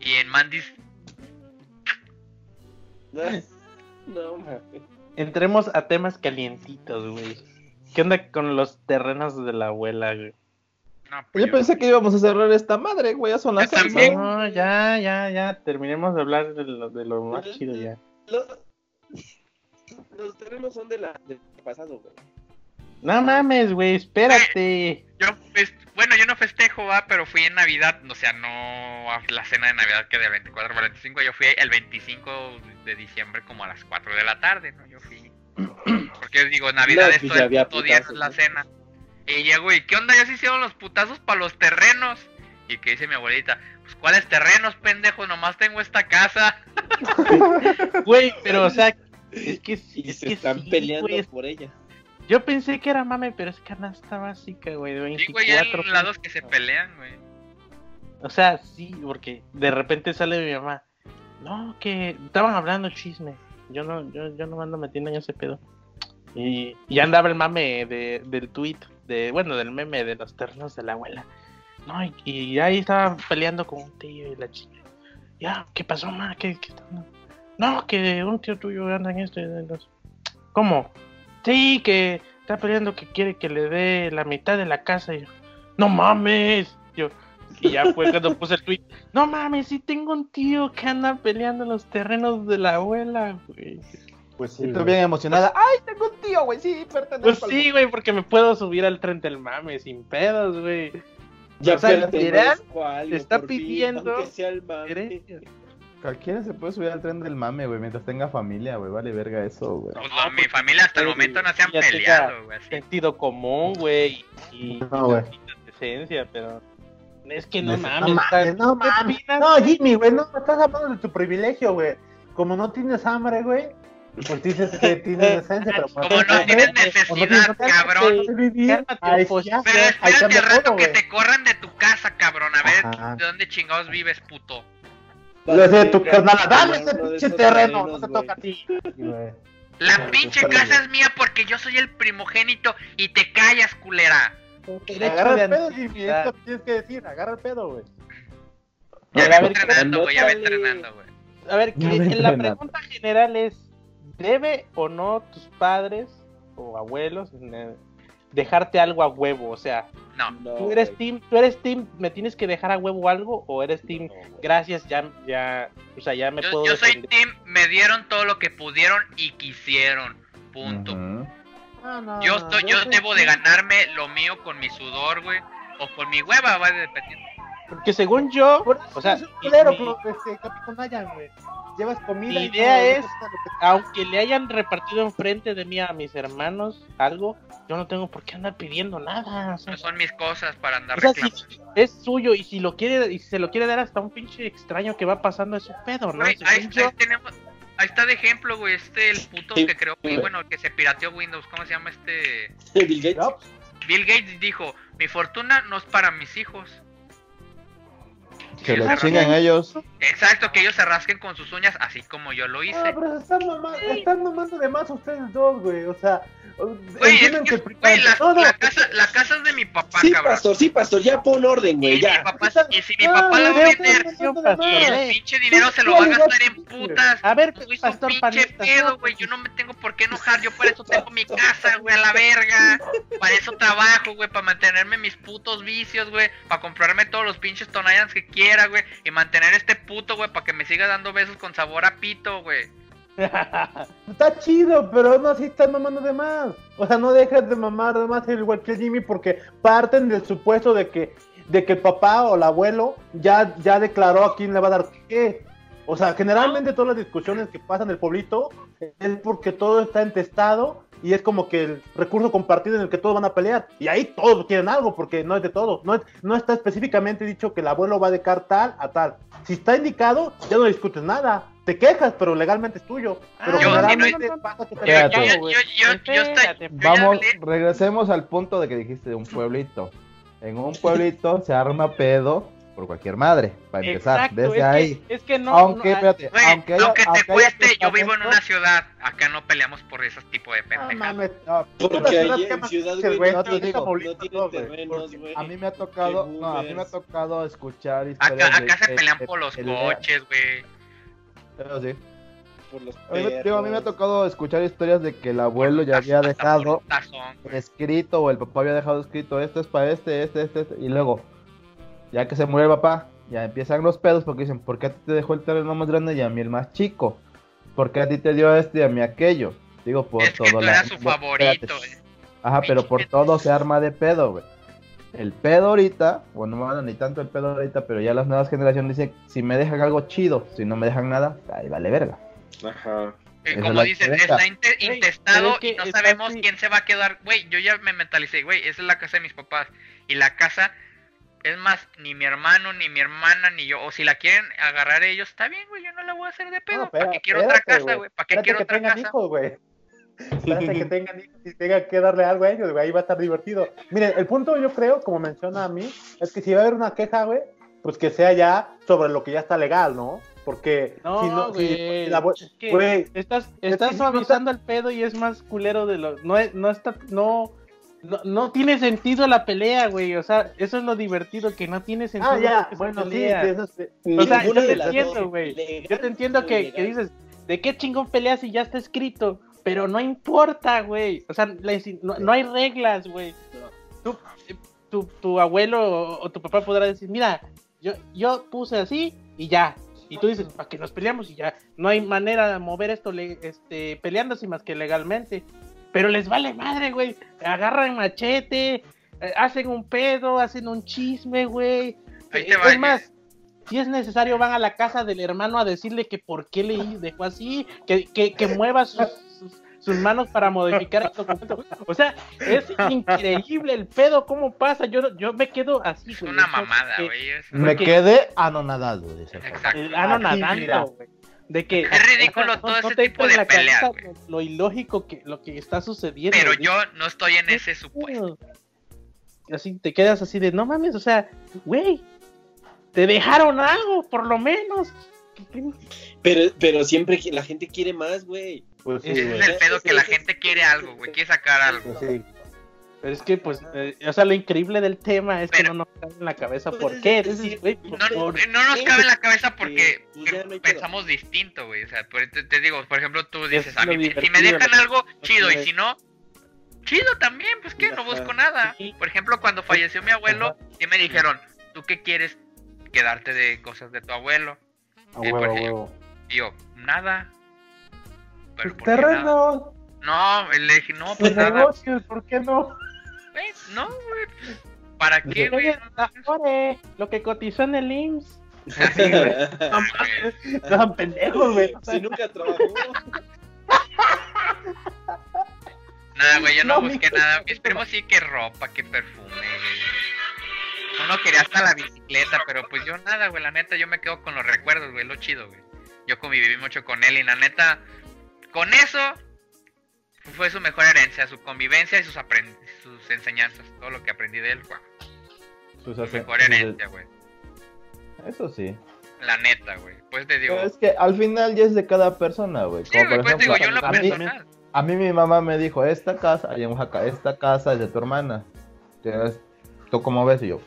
Y en Mandis. No, mames. Entremos a temas calientitos, güey. ¿Qué onda con los terrenos de la abuela, güey? No, pues Yo pensé que íbamos a cerrar esta madre, güey. Ya son las seis, también. ¿no? Ya, ya, ya. Terminemos de hablar de lo, de lo más chido ya. Los, los terrenos son de la del pasado, güey. No mames, güey, espérate. Yo, pues, bueno, yo no festejo, va, pero fui en Navidad, o sea, no a la cena de Navidad que del 24 al 25, yo fui el 25 de diciembre como a las 4 de la tarde, ¿no? Yo fui. [clears throat] Porque digo, Navidad No, es pues todo el día, es la ¿no? cena. Y llego, ¿y qué onda? Ya se hicieron los putazos para los terrenos. Y que dice mi abuelita, pues ¿cuáles terrenos, pendejo? Nomás tengo esta casa. [laughs] Güey, pero o sea, es que sí, es se que están sí, peleando güey. por ella. Yo pensé que era mame, pero es canasta básica, güey, de Y güey, ya 24. en lados que se pelean, güey. O sea, sí, porque de repente sale mi mamá. No, que estaban hablando chisme. Yo no, yo, yo no ando metiendo en ese pedo. Y, y andaba el mame de, del tweet, de, bueno, del meme de los terrenos de la abuela. No, y, y ahí estaba peleando con un tío y la chica. Ya, ¿qué pasó, ma? ¿Qué, qué No, que un tío tuyo anda en esto. ¿Cómo? Sí, que está peleando que quiere que le dé la mitad de la casa. Y yo, no mames. Yo, y ya fue cuando puse el tweet. No mames, sí tengo un tío que anda peleando en los terrenos de la abuela. Pues sí. Y tú güey. bien emocionada. ¡Ay, tengo un tío, güey! Sí, pertenece Pues sí, güey, porque me puedo subir al tren del mame sin pedos, güey. Ya O sea, literal, te está pidiendo. Cualquiera se puede subir al tren del mame, güey, mientras tenga familia, güey. Vale verga eso, güey. Mi familia hasta el momento no se han peleado, güey. Sentido común, güey. Y, No, güey. decencia, pero. Es que no mames. No mames, no ¿qué mames. No, Jimmy, güey, no estás hablando de tu privilegio, güey. Como no tienes hambre, güey, pues dices que tienes decencia, pero Como no tienes necesidad, cabrón. pues, Pero espérate al rato que te corran de tu casa, cabrón. A ver, Ajá. ¿de dónde chingados vives, puto? Yo decía tu carnal, dame ese pinche terreno, no güey. toca a ti. La pinche casa es mía porque yo soy el primogénito y te callas, culera. Agarra el pedo, Jimmy, antigüedad. es lo que tienes que decir, agarra el pedo, güey. Ya ve entrenando, güey, ya ve entrenando, güey. A ver, la pregunta general es: ¿debe o no tus padres o abuelos eh, dejarte algo a huevo? O sea, No, No, ¿tú eres team, tú eres team, me tienes que dejar a huevo algo o eres team, No, gracias, ya, ya, o sea, ya me yo, puedo yo soy team, me dieron todo lo que pudieron y quisieron. Punto. No, no, Yo no, estoy, yo debo de ganarme lo mío con mi sudor, güey. O con mi hueva, va dependiendo. Porque según yo, o sea, es un mi- culero, mi- pero, este, Capitán güey. Llevas comida Mi idea no es- que- aunque le hayan repartido enfrente de mí a mis hermanos algo, yo no tengo por qué andar pidiendo nada. o sea, No son mis cosas para andar O sea, si reclamando. es suyo y si lo quiere y si se lo quiere dar hasta un pinche extraño que va pasando es su pedo, ¿no? Ahí, yo, ahí tenemos, ahí está de ejemplo, güey, este, el puto Sí, que creó, güey. bueno, el que se pirateó Windows, ¿cómo se llama este? Bill Gates. Bill Gates dijo, mi fortuna no es para mis hijos. Que lo chingan ellos. Exacto, que ellos se rasquen con sus uñas, así como yo lo hice. No, pero se están mamando, están mamando de más ustedes dos, güey. O sea, Güey, es que, el güey, la, no, no, la casa, la casa es de mi papá, Sí, cabrón. pastor, sí, pastor, ya pon orden, güey, ya. papá, y si mi Ah, papá la va a vender, están el más. pinche dinero se lo va a gastar en putas. a ver, Güey, pastor pinche panista, pedo, güey. Yo no me tengo por qué enojar. Yo para eso [laughs] tengo mi casa, güey, a la verga. Para eso trabajo, güey. Para mantenerme mis putos vicios, güey. Para comprarme todos los pinches Tonayans que quiera, güey. Y mantener este puto, güey, para que me siga dando besos con sabor a pito, güey. [laughs] Está chido, pero aún así están mamando de más. O sea, no dejas de mamar de más el igual que Jimmy porque parten del supuesto de que, de que el papá o el abuelo ya, ya declaró a quién le va a dar qué. O sea, generalmente todas las discusiones que pasan en el pueblito es porque todo está entestado y es como que el recurso compartido en el que todos van a pelear. Y ahí todos quieren algo porque no es de todo. No, es- no está específicamente dicho que el abuelo va a dedicar tal a tal. Si está indicado, ya no discutes nada. Te quejas, pero legalmente es tuyo. Pero Ah, yo- generalmente no, no, no, pasa que te Yo, yo, Espérate. yo, yo, yo, yo, estoy- Espérate, yo ya Vamos, regresemos al punto de que dijiste de un pueblito. en un pueblito se arma pedo por cualquier madre, para empezar, Exacto, desde es ahí. Que, es que no. aunque, no- espérate, Güey, aunque, haya- aunque te aunque cueste, yo vivo en una ciudad. Acá no peleamos por esos tipos de No pendejadas. mames, no. Porque ahí en Ciudad, güey, no te no, digo, tienen no, güey. terrenos, güey. A mí me ha tocado, no, a mí me ha tocado escuchar historias Acá, de acá se que- pelean que por los coches, güey. Pero sí. Por los A mí, me- digo, a mí me ha perros. tocado escuchar historias de que el abuelo ya había dejado escrito o el papá había dejado escrito este es para este, este, este, este", y luego ya que se muere el papá ya empiezan los pedos porque dicen ¿por qué a ti te dejó el terreno más grande y a mí el más chico? ¿por qué a ti te dio este y a mí aquello? digo por Es que todo tú la- eras su no, favorito, eh. ajá pero por todo se arma de pedo güey el pedo ahorita, bueno, bueno, ni tanto el pedo ahorita, pero ya las nuevas generaciones dicen, si me dejan algo chido, si no me dejan nada, ahí vale verga. Ajá. Eh, Como dicen, está intestado que y no sabemos así. quién se va a quedar. Güey, yo ya me mentalicé, güey, esa es la casa de mis papás. Y la casa, es más, ni mi hermano, ni mi hermana, ni yo. O si la quieren agarrar ellos, está bien, güey, yo no la voy a hacer de pedo. No, ¿Para qué quiero otra casa, güey. ¿Para qué quiero que otra tengan casa? hijos, güey. [laughs] Espérate que tengan hijos y tengan que darle algo a ellos, güey. Ahí va a estar divertido. Miren, el punto yo creo, como menciona a mí, es que si va a haber una queja, güey, pues que sea ya sobre lo que ya está legal, ¿no? Porque No, si no, si- güey. si la es que güey, estás, es estás que no suavizando el pedo y es más culero de lo. No, es- no está. No, no, no tiene sentido la pelea, güey. O sea, eso es lo divertido, que no tiene sentido. Ah, ya, bueno, sí, pelea. O sea, yo te entiendo, güey. Yo te entiendo que, dices, ¿de qué chingón peleas si ya está escrito? Pero no importa, güey. O sea, la no, no hay reglas, güey. Tú- Tu, tu abuelo o, o tu papá podrá decir, mira, yo, yo puse así y ya. Y tú dices, para que nos peleamos y ya. No hay manera de mover esto le- este, peleándose más que legalmente. Pero les vale madre, güey. Agarran machete, eh, hacen un pedo, hacen un chisme, güey. Eh, es más, si es necesario, van a la casa del hermano a decirle que por qué le dejó así, que, que, que mueva sus, sus, sus manos para modificar el documento. O sea, es [laughs] increíble el pedo, cómo pasa. Yo, yo me quedo así, Es güey. una o sea, mamada, güey. es- Me quedé anonadado, dice. Exacto. el ano Aquí, nadando, mira. güey. De que Es ridículo todo ese te tipo de la pelea, cabeza güey. Lo ilógico que lo que está sucediendo. Pero yo no estoy en ese supuesto. Así te quedas así de, no mames, o sea, güey, te dejaron algo, por lo menos. Pero, pero siempre la gente quiere más, güey. pues sí, Ese Ese es el pedo que la gente quiere algo, güey. Quiere sacar algo. Pues sí. Pero es que, pues, eh, o sea, lo increíble del tema es que no nos cae en la cabeza Pues por es qué. decir, Dices, güey, por- No, por- no nos cabe en la cabeza porque pues pensamos distinto, güey. O sea, por- te, te digo, por ejemplo, tú Es dices, a mí, si me dejan algo, chido, y si no, chido también, pues que no busco nada. Por ejemplo, cuando falleció mi abuelo, sí me dijeron, ¿tú qué quieres? Quedarte de cosas de tu abuelo. A huevo, a. Y yo, nada. Pero Pues ¿por qué nada? terrenos, No, le dije, no, pues pues nada. negocios, ¿por qué no? Güey, no, güey. ¿Para qué, güey? Lo que cotizó en el IMSS. [laughs] Así, güey. No pendejos, güey. si nunca trabajó. Nada, güey, yo no, No, busqué nada. Mis primos sí que ropa, que perfume, güey. Uno quería hasta la bicicleta, pero pues yo nada, güey. La neta, yo me quedo con los recuerdos, güey. Lo chido, güey. Yo conviví mucho con él y la neta, con eso fue su mejor herencia, su convivencia y sus, aprend- sus enseñanzas. Todo lo que aprendí de él, güey. Sus mejor herencia, güey. Eso sí. La neta, güey. Pues te digo. Pero es que al final ya es de cada persona, güey. Sí, Como güey, por pues digo, yo ejemplo, lo a mí, a mí mi mamá me dijo, esta casa, allá en Oaxaca, esta casa es de tu hermana. Tienes- ¿Tú cómo ves? Y yo,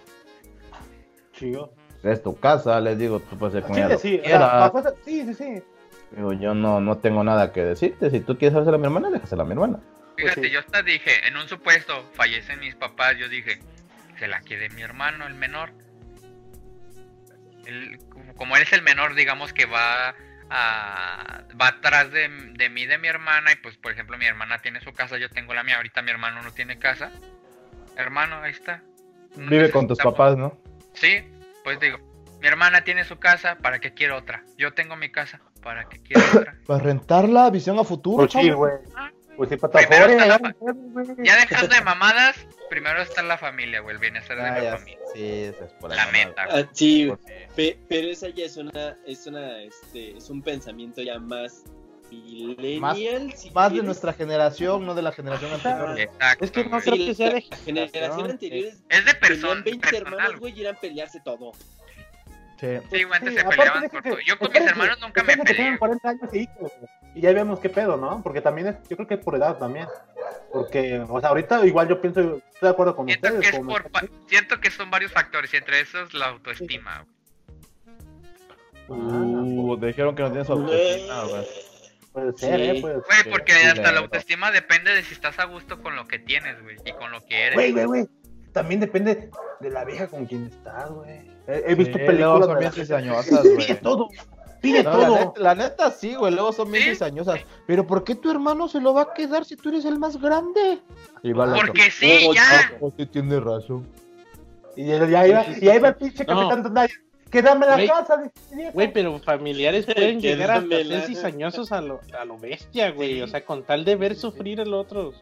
Chido. es tu casa, les digo, tú puedes hacer con Sí, ella lo sí, esa- sí, sí, sí. Digo, yo no, no tengo nada que decirte. Si tú quieres hacerla a mi hermana, déjasela a mi hermana. Fíjate, Pues sí. yo hasta dije, en un supuesto, fallecen mis papás, yo dije, se la quede mi hermano, el menor. Él, como- él es el menor, digamos que va a, va atrás de, de mí, de mi hermana, y pues, por ejemplo, mi hermana tiene su casa, yo tengo la mía, ahorita mi hermano no tiene casa. Hermano, ahí está. No Vive con tus papás, ¿no? Sí, pues digo, mi hermana tiene su casa, ¿para qué quiero otra? Yo tengo mi casa, ¿para qué quiero [coughs] otra? Para rentarla, visión a futuro, Pues sí, güey. Ah, Pues sí, para Primero afuera, está la ya, dejando de mamadas, primero está la familia, güey, el bienestar de Ah, la familia. sí, eso es por ahí La güey. Ah, sí, güey. Porque- Pe- pero esa ya es una, es una, este, es un pensamiento ya más millennial. si Más de nuestra generación, no de la generación anterior. Exacto, Es que no creo que sea de la generación anterior es- Es de tenían persona, 20 personal. hermanos, güey, y eran pelearse todo. Sí. Sí, güey, antes Sí, se peleaban de que- todo. Yo con mis hermanos nunca me que peleé. tengan 40 años y hijos, y ya vemos qué pedo, ¿no? Porque también es, yo creo que es por edad también. Porque, o sea, ahorita igual yo pienso, estoy de acuerdo con Siento ustedes. que es por pa- siento que son varios factores y entre esos la autoestima. güey. Uh, dijeron que no tienes autoestima, güey. Puede ser, Sí. ¿eh? Puede Güey, ser. porque sí, hasta la autoestima depende de si estás a gusto con lo que tienes, güey, y con lo que eres. Güey, güey, güey. También depende de la vieja con quien estás, güey. He, he visto Sí, luego películas son bien cizañosas, Pide güey. todo. Pide No, la, todo. neta, la neta sí, güey, luego son bien Sí. cizañosas. Pero ¿por qué tu hermano se lo va a quedar si tú eres el más grande? Y va. Porque sí, Oh, ya. Sí tiene razón. Y ya, ya iba, y ahí va el pinche No. capitán Tonaya. Quédame la Güey. casa. Güey, pero familiares pueden llegar Quédamela. ser cizañosos a lo, a lo bestia, güey. O sea, con tal de ver sufrir el otro.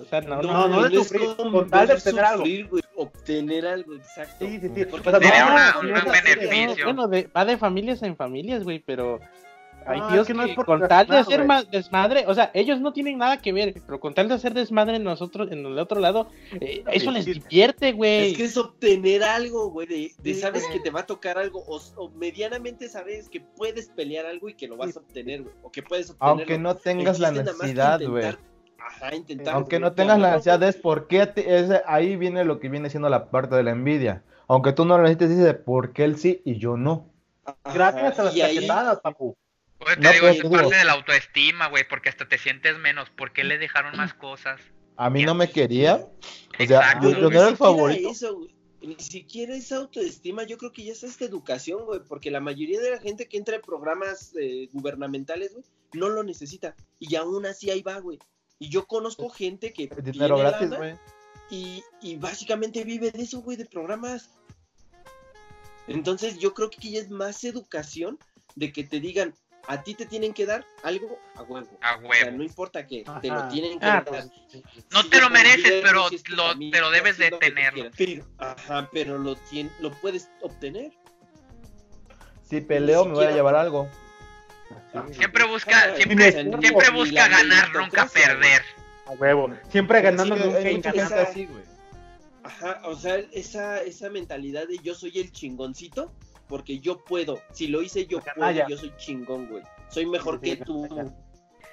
O sea, no, No, no, no, no, de es sufrir, con tal de obtener algo. sufrir, güey, obtener algo, exacto. Sí, sí, sí. Porque O sea, Sería no, una- no, un beneficio. bueno, de- va de familias en familias, güey, pero hay es que no es por con tal de hacer desmadre, o sea, ellos no tienen nada que ver, pero con tal de hacer desmadre en nosotros, en el otro lado, eh, eso les divierte, güey. Es que es obtener algo, güey, de, de Sí, sabes que te va a tocar algo, o, o medianamente sabes que puedes pelear algo y que lo vas a obtener, güey, o que puedes obtener. Aunque no tengas la necesidad, güey. Ajá, intentar. Aunque no tengas la necesidad, es por qué te- es- ahí viene lo que viene siendo la parte de la envidia. Aunque tú no lo necesites, dice por qué él sí y yo no. Ajá, Gracias a las y ahí- cachetadas, papu. Pues te No, digo, te es digo- parte de la autoestima, güey, porque hasta te sientes menos. ¿Por qué le dejaron más cosas? A mí no me quería. O sea, Exacto. yo, no era el favorito. eso. Ni siquiera esa autoestima, yo creo que ya es esta educación, güey, porque la mayoría de la gente que entra en programas eh, gubernamentales, güey, no lo necesita. Y aún así ahí va, güey. Y yo conozco gente que Dinero tiene gratis, lana güey. y, y básicamente vive de eso, güey, de programas. Entonces yo creo que ya es más educación de que te digan, a ti te tienen que dar algo a huevo. A O sea, huevo. no importa que te lo tienen que Ah, dar. pues, No te lo mereces, dinero, pero lo- familia, pero debes de lo tenerlo. quieras. Pero, ajá, pero lo, tien- lo puedes obtener. Si peleo, me voy a llevar algo. Siempre busca, siempre, siempre busca ganar, nunca perder. A huevo. Siempre ganando, Sí, nunca así, güey. Ajá, o sea, esa, esa mentalidad de yo soy el chingoncito, porque yo puedo. Si lo hice yo puedo, yo soy chingón, güey. Soy mejor Sí, que tú. O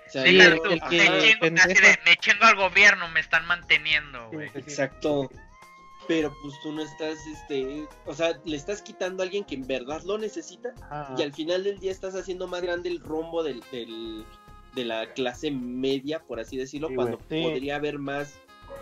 sea, Sí, el- tú, el me que- chingo, así de, me chingo al gobierno, me están manteniendo, güey. Exacto. Pero pues tú no estás, este, o sea, le estás quitando a alguien que en verdad lo necesita y al final del día estás haciendo más grande el rombo del, del- de la clase media, por así decirlo, Sí, cuando. Sí. podría haber más,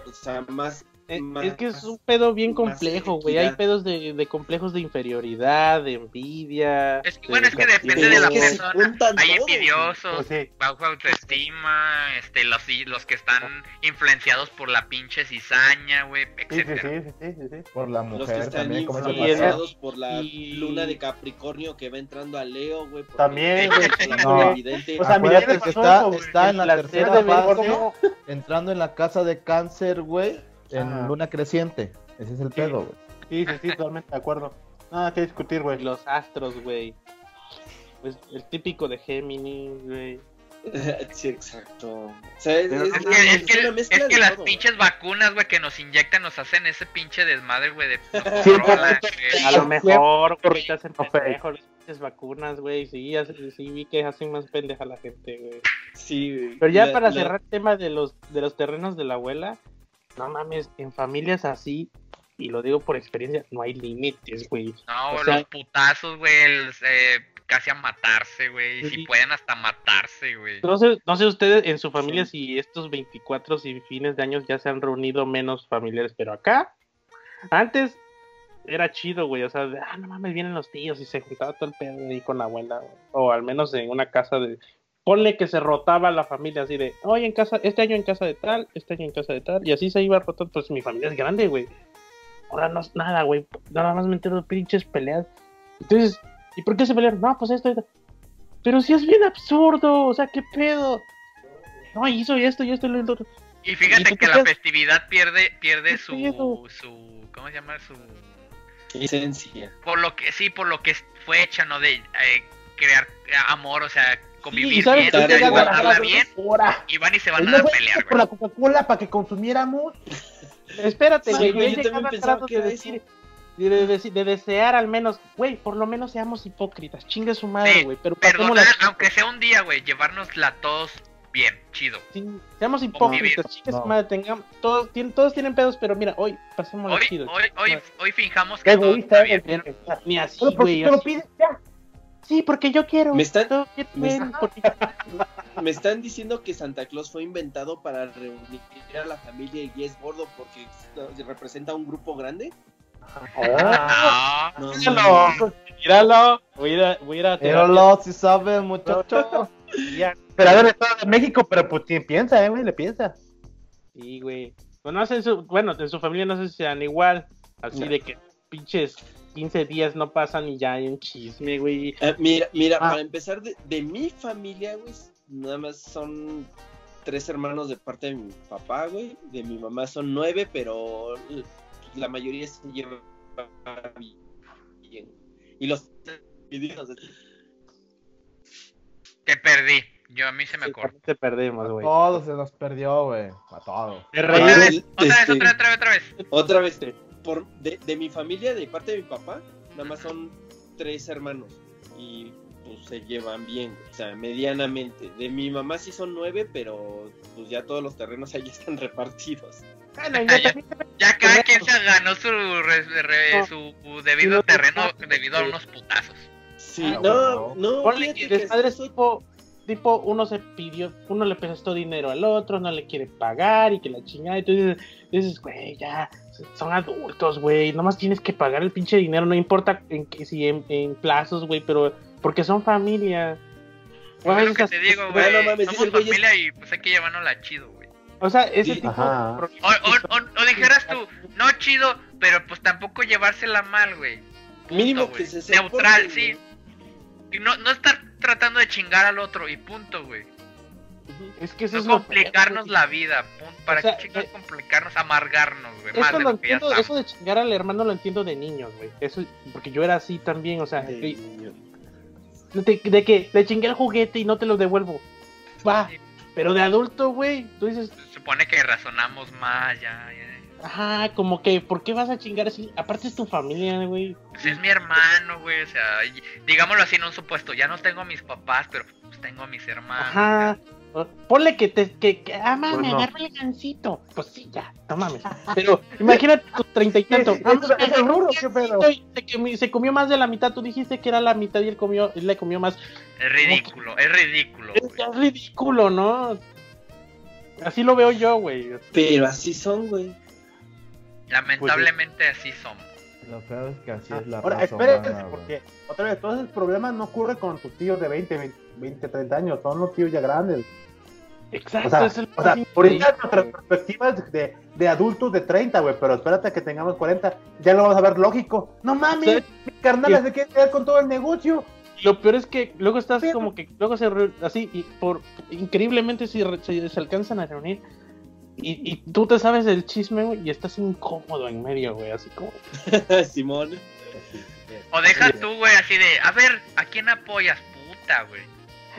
o sea, más... Eh, más- Es que es un pedo bien complejo, güey. Hay pedos de, de complejos de inferioridad, de envidia. Es que, bueno, es que de- depende de la es que se persona. Hay todos, envidiosos, Pues sí. bajo autoestima, este, los, los que están influenciados por la pinche cizaña, güey, Sí, sí, etcétera. sí, sí, sí, sí. Por la Los que mujer están también, influenciados por la y- luna de Capricornio que va entrando a Leo, güey. También, güey. No. O sea, mira, está, está en la tercera fase, entrando en la casa de cáncer, güey, en luna creciente. Ese es el pedo, güey. Sí, sí, sí, totalmente de acuerdo. Nada que discutir, güey. Los astros, güey. Pues el típico de Géminis, güey. [laughs] sí, exacto. O sea, es, que, es que, es que las todo, pinches vacunas, güey, que nos inyectan nos hacen ese pinche desmadre, güey, de [laughs] rola, güey. A lo mejor, güey, te hacen pendejo las pinches vacunas, güey. Sí, sí, vi que hacen más pendeja a la gente, güey. Sí, güey. Pero ya La- para la- cerrar el tema de los, de los terrenos de la abuela, no mames, en familias así, y lo digo por experiencia, no hay límites, güey. No, O sea- los putazos, güey, eh, casi a matarse, güey, y si pueden hasta matarse, güey. No sé, no sé ustedes en su familia si estos 24 y fines de años ya se han reunido menos familiares, pero acá, antes era chido, güey, o sea, de, ah, no mames, vienen los tíos y se juntaba todo el pedo ahí con la abuela, güey. o al menos en una casa de, ponle que se rotaba la familia así de, hoy en casa, este año en casa de tal, este año en casa de tal, y así se iba rotando, pues mi familia es grande, güey. Ahora no es nada, güey, nada más me entero de pinches peleas. Entonces, ¿y por qué se pelearon? No, pues esto, esto. Pero si es bien absurdo, o sea, ¿qué pedo? No, hizo esto y esto y lo otro. Y ¿Y fíjate que la festividad pierde, pierde ¿Qué su, pedo? su, ¿cómo se llama? Su, Esencia. por lo que, sí, por lo que fue hecha, ¿no? De eh, crear amor, o sea, convivir ¿y bien, bien, van y se van ¿no a pelear, por la Coca-Cola para que consumiéramos? [laughs] Espérate, güey. yo también pensaba que de era decir, de, de- de- de desear al menos, güey, por lo menos seamos hipócritas. Chingue su madre, Sí, güey. pero Perdonar, aunque sea un día, güey, llevárnosla todos bien, chido. Sí, seamos hipócritas, chicas, No. madre, tengamos, todos, tienen, todos tienen pedos, pero mira, hoy pasemos Hoy, chido. hoy, hoy, hoy que todo está bien. Ni así, güey. ya. Sí, porque yo quiero. Me están- me están- porque- [laughs] Me están diciendo que Santa Claus fue inventado para reunir a la familia y es gordo porque representa un grupo grande. Ah, No, Míralo, míralo. Terapia. Míralo, si sabe, muchacho. [laughs] Ya. Pero a ver, Estado de México, pero pues ¿quién piensa, eh, güey, le piensa. Sí, güey. Bueno, no sé en su, bueno, en su familia no sé si sean igual. Así No. de que pinches 15 días no pasan y ya hay un chisme, güey. Eh, mira, mira, Ah. para empezar, de, de mi familia, güey, nada más son tres hermanos de parte de mi papá, güey. De mi mamá son nueve, pero la mayoría se lleva bien. Y los Te perdí. Yo a mí se me Sí, cortó. Te perdemos, A güey. todos se nos perdió, güey. A todos. Te Otra reí. vez, Este- otra vez, otra vez, otra vez, otra vez. Otra vez, por, de, de mi familia, de parte de mi papá, nada más son tres hermanos. Y pues se llevan bien, o sea, medianamente. De mi mamá sí son nueve, pero pues ya todos los terrenos ahí [laughs] están repartidos. Bueno, [laughs] Ya, cada quien se ganó su, re- re- No. su debido no, terreno no, debido a unos putazos. Sí, Ah, no, no, Ponle que eso- tipo, tipo, uno se pidió, uno le prestó dinero al otro, no le quiere pagar y que la chingada. Y tú dices, dices, güey, ya, son adultos, güey, nomás tienes que pagar el pinche dinero, no importa en que si en, en plazos, güey, pero porque son familia. Pues es lo que esas- te digo, güey. no mames, dice Somos familia y pues hay que llevárnosla chido, güey. O sea, ese Sí. tipo Ajá. de problemas O, o, que son- o- o dijeras tú, no chido, pero pues tampoco llevársela mal, güey. Mínimo güey. que se Neutral, sí. Y no, no estar tratando de chingar al otro y punto, güey. Es que eso No es lo complicarnos feo, la vida. punto. ¿Para O sea, qué chingar eh, complicarnos, amargarnos, güey? Eso de lo lo que ya entiendo, estamos. eso de chingar al hermano lo entiendo de niños, güey. Eso, porque yo era así también, o sea, De niño. de- de que le chingué el juguete y no te lo devuelvo. Va, Sí. pero de adulto, güey, tú dices, Se supone que razonamos más, ya, ya. ajá, como que, ¿por qué vas a chingar así? Aparte es tu familia, güey. Pues es mi hermano, güey, o sea, y- digámoslo así en un supuesto, ya no tengo a mis papás, pero pues tengo a mis hermanos. Ajá. O- Ponle que te, que, que ah, mami, Pues no. agarra el gancito. Pues sí, ya, no mames. [laughs] Pero imagínate tus treinta y tanto. [laughs] ¿Es- es- mami, es el rubro, qué pedo? y Se comió, se comió más de la mitad. Tú dijiste que era la mitad y él comió, él le comió más. Es ridículo, es ridículo, Es, ridículo, ¿no? Así lo veo yo, güey. Pero así son, güey. Lamentablemente así somos. Lo peor es que así Ah, es la Ahora, espérense, humana, güey. porque otra vez, todos esos problemas no ocurren con tus tíos de 20, 20, 20, 30 años, son los tíos ya grandes. Exacto, O sea, es el o sea increíble, nuestra perspectiva es de, de adultos de 30, güey, pero espérate que tengamos 40, ya lo vamos a ver lógico. No mames, ¿Sabes? mi carnal se quiere quedar con todo el negocio. Lo peor es que luego estás Pero- como que luego se re- así y por increíblemente si re- se, se alcanzan a reunir y, y tú te sabes el chisme güey, y estás incómodo en medio, güey, así como [laughs] Simón. O deja tú, güey, así de, a ver, ¿a quién apoyas? Puta, güey.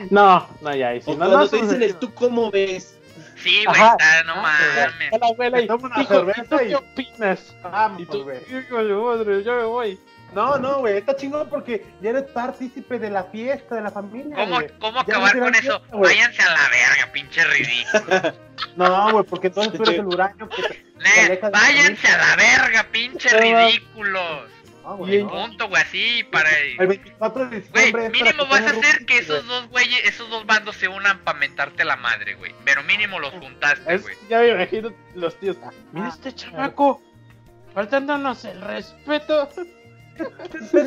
No, no, ya, y si O no, no, te eso dicen el tú cómo ves. Sí, güey, Ajá. está, no Ah, mames. a la abuela y Toma una cerveza ¿tú y- qué opinas? Vamos, güey. hijo de madre, yo me voy. No, no, güey, está chingón porque ya eres partícipe de la fiesta, de la familia. ¿Cómo, cómo acabar no con eso? Váyanse a la verga, pinche ridículo. [laughs] No, güey, porque entonces tú eres el huraño que te... [laughs] Váyanse la a la verga, pinche ridículos. No, Y no. Punto, güey, así para. El 24 de Güey, diciembre. mínimo vas a hacer que esos güey. dos güeyes, esos dos bandos se unan para mentarte la madre, güey. Pero mínimo los juntaste, Es- güey. ya me imagino los tíos. Mira este chamaco, faltándonos el respeto.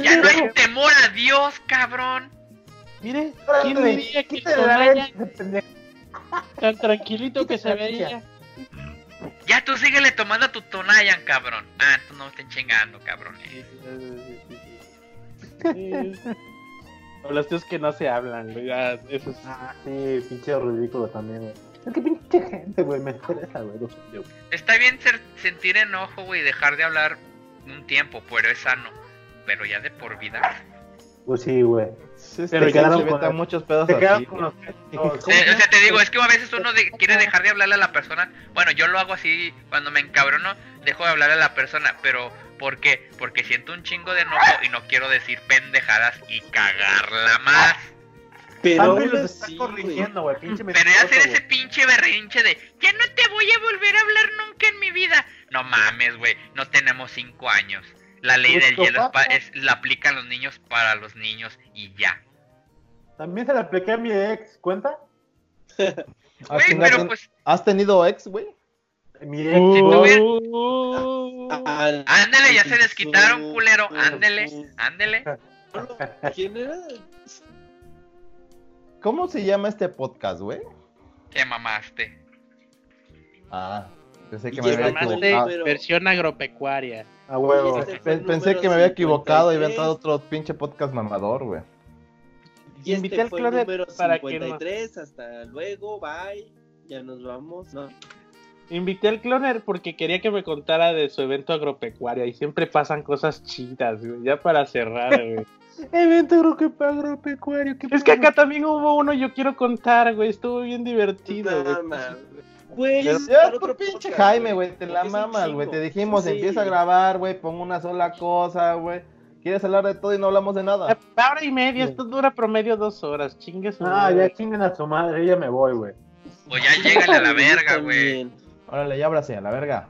Ya no hay temor a Dios, cabrón. Mire, ¿quién diría que tan tranquilito que se veía? Ya tú síguele tomando tu Tonayan, cabrón. Ah, tú no me estén chingando, cabrón. O los tíos que no se hablan, güey, ya, eso es... Ah, sí, pinche ridículo también, güey. Es que pinche gente, güey, me sé, güey. Está bien ser- sentir enojo, güey, dejar de hablar un tiempo, pero es sano. Pero ya de por vida. Pues sí, güey. Sí, Pero te quedaron con- muchos pedos Te quedaron así. con los Eh, o sea, te digo, es que a veces uno de- quiere dejar de hablarle a la persona. Bueno, yo lo hago así cuando me encabrono, dejo de hablarle a la persona, pero ¿por qué? Porque siento un chingo de enojo y no quiero decir pendejadas y cagarla más. Pero los está corrigiendo, güey. Pinche Pero ya hacer ese pinche berrinche de ya no te voy a volver a hablar nunca en mi vida. No mames, güey, no tenemos cinco años. La ley del hielo es la aplican los niños para los niños y ya. También se la apliqué a mi ex, ¿cuenta? Ah, [laughs] Güey, chinga, pero ¿tien- pues, ¿Has tenido ex, güey? Mi ex. Si tuviera- ándele, ya se desquitaron, culero. Ándele, ándele. [laughs] ¿Quién era? ¿Cómo se llama este podcast, güey? Te mamaste. Ah, pensé que me había equivocado. versión agropecuaria. A huevo. Este Pensé que me había equivocado y había 53. entrado otro pinche podcast mamador, güey. Y Invité este al fue el número para que 53. Hasta luego, bye. Ya nos vamos. No. Invité al cloner porque quería que me contara de su evento agropecuario y siempre pasan cosas chidas, güey. Ya para cerrar, güey. [laughs] Evento agrope- agropecuario. ¿qué es que acá también hubo uno, yo quiero contar, güey. Estuvo bien divertido, No, güey. Güey, es ya por pinche podcast, Jaime, güey, te la mamas, güey. Te dijimos, Sí. empieza a grabar, güey, pon una sola cosa, güey. Quieres hablar de todo y no hablamos de nada. La hora y media, esto dura promedio dos horas, chingues. Ah, ya chinguen a su madre, ya me voy, güey. O ya llégale a la [laughs] verga, güey. Órale, ya ábrase, a la verga.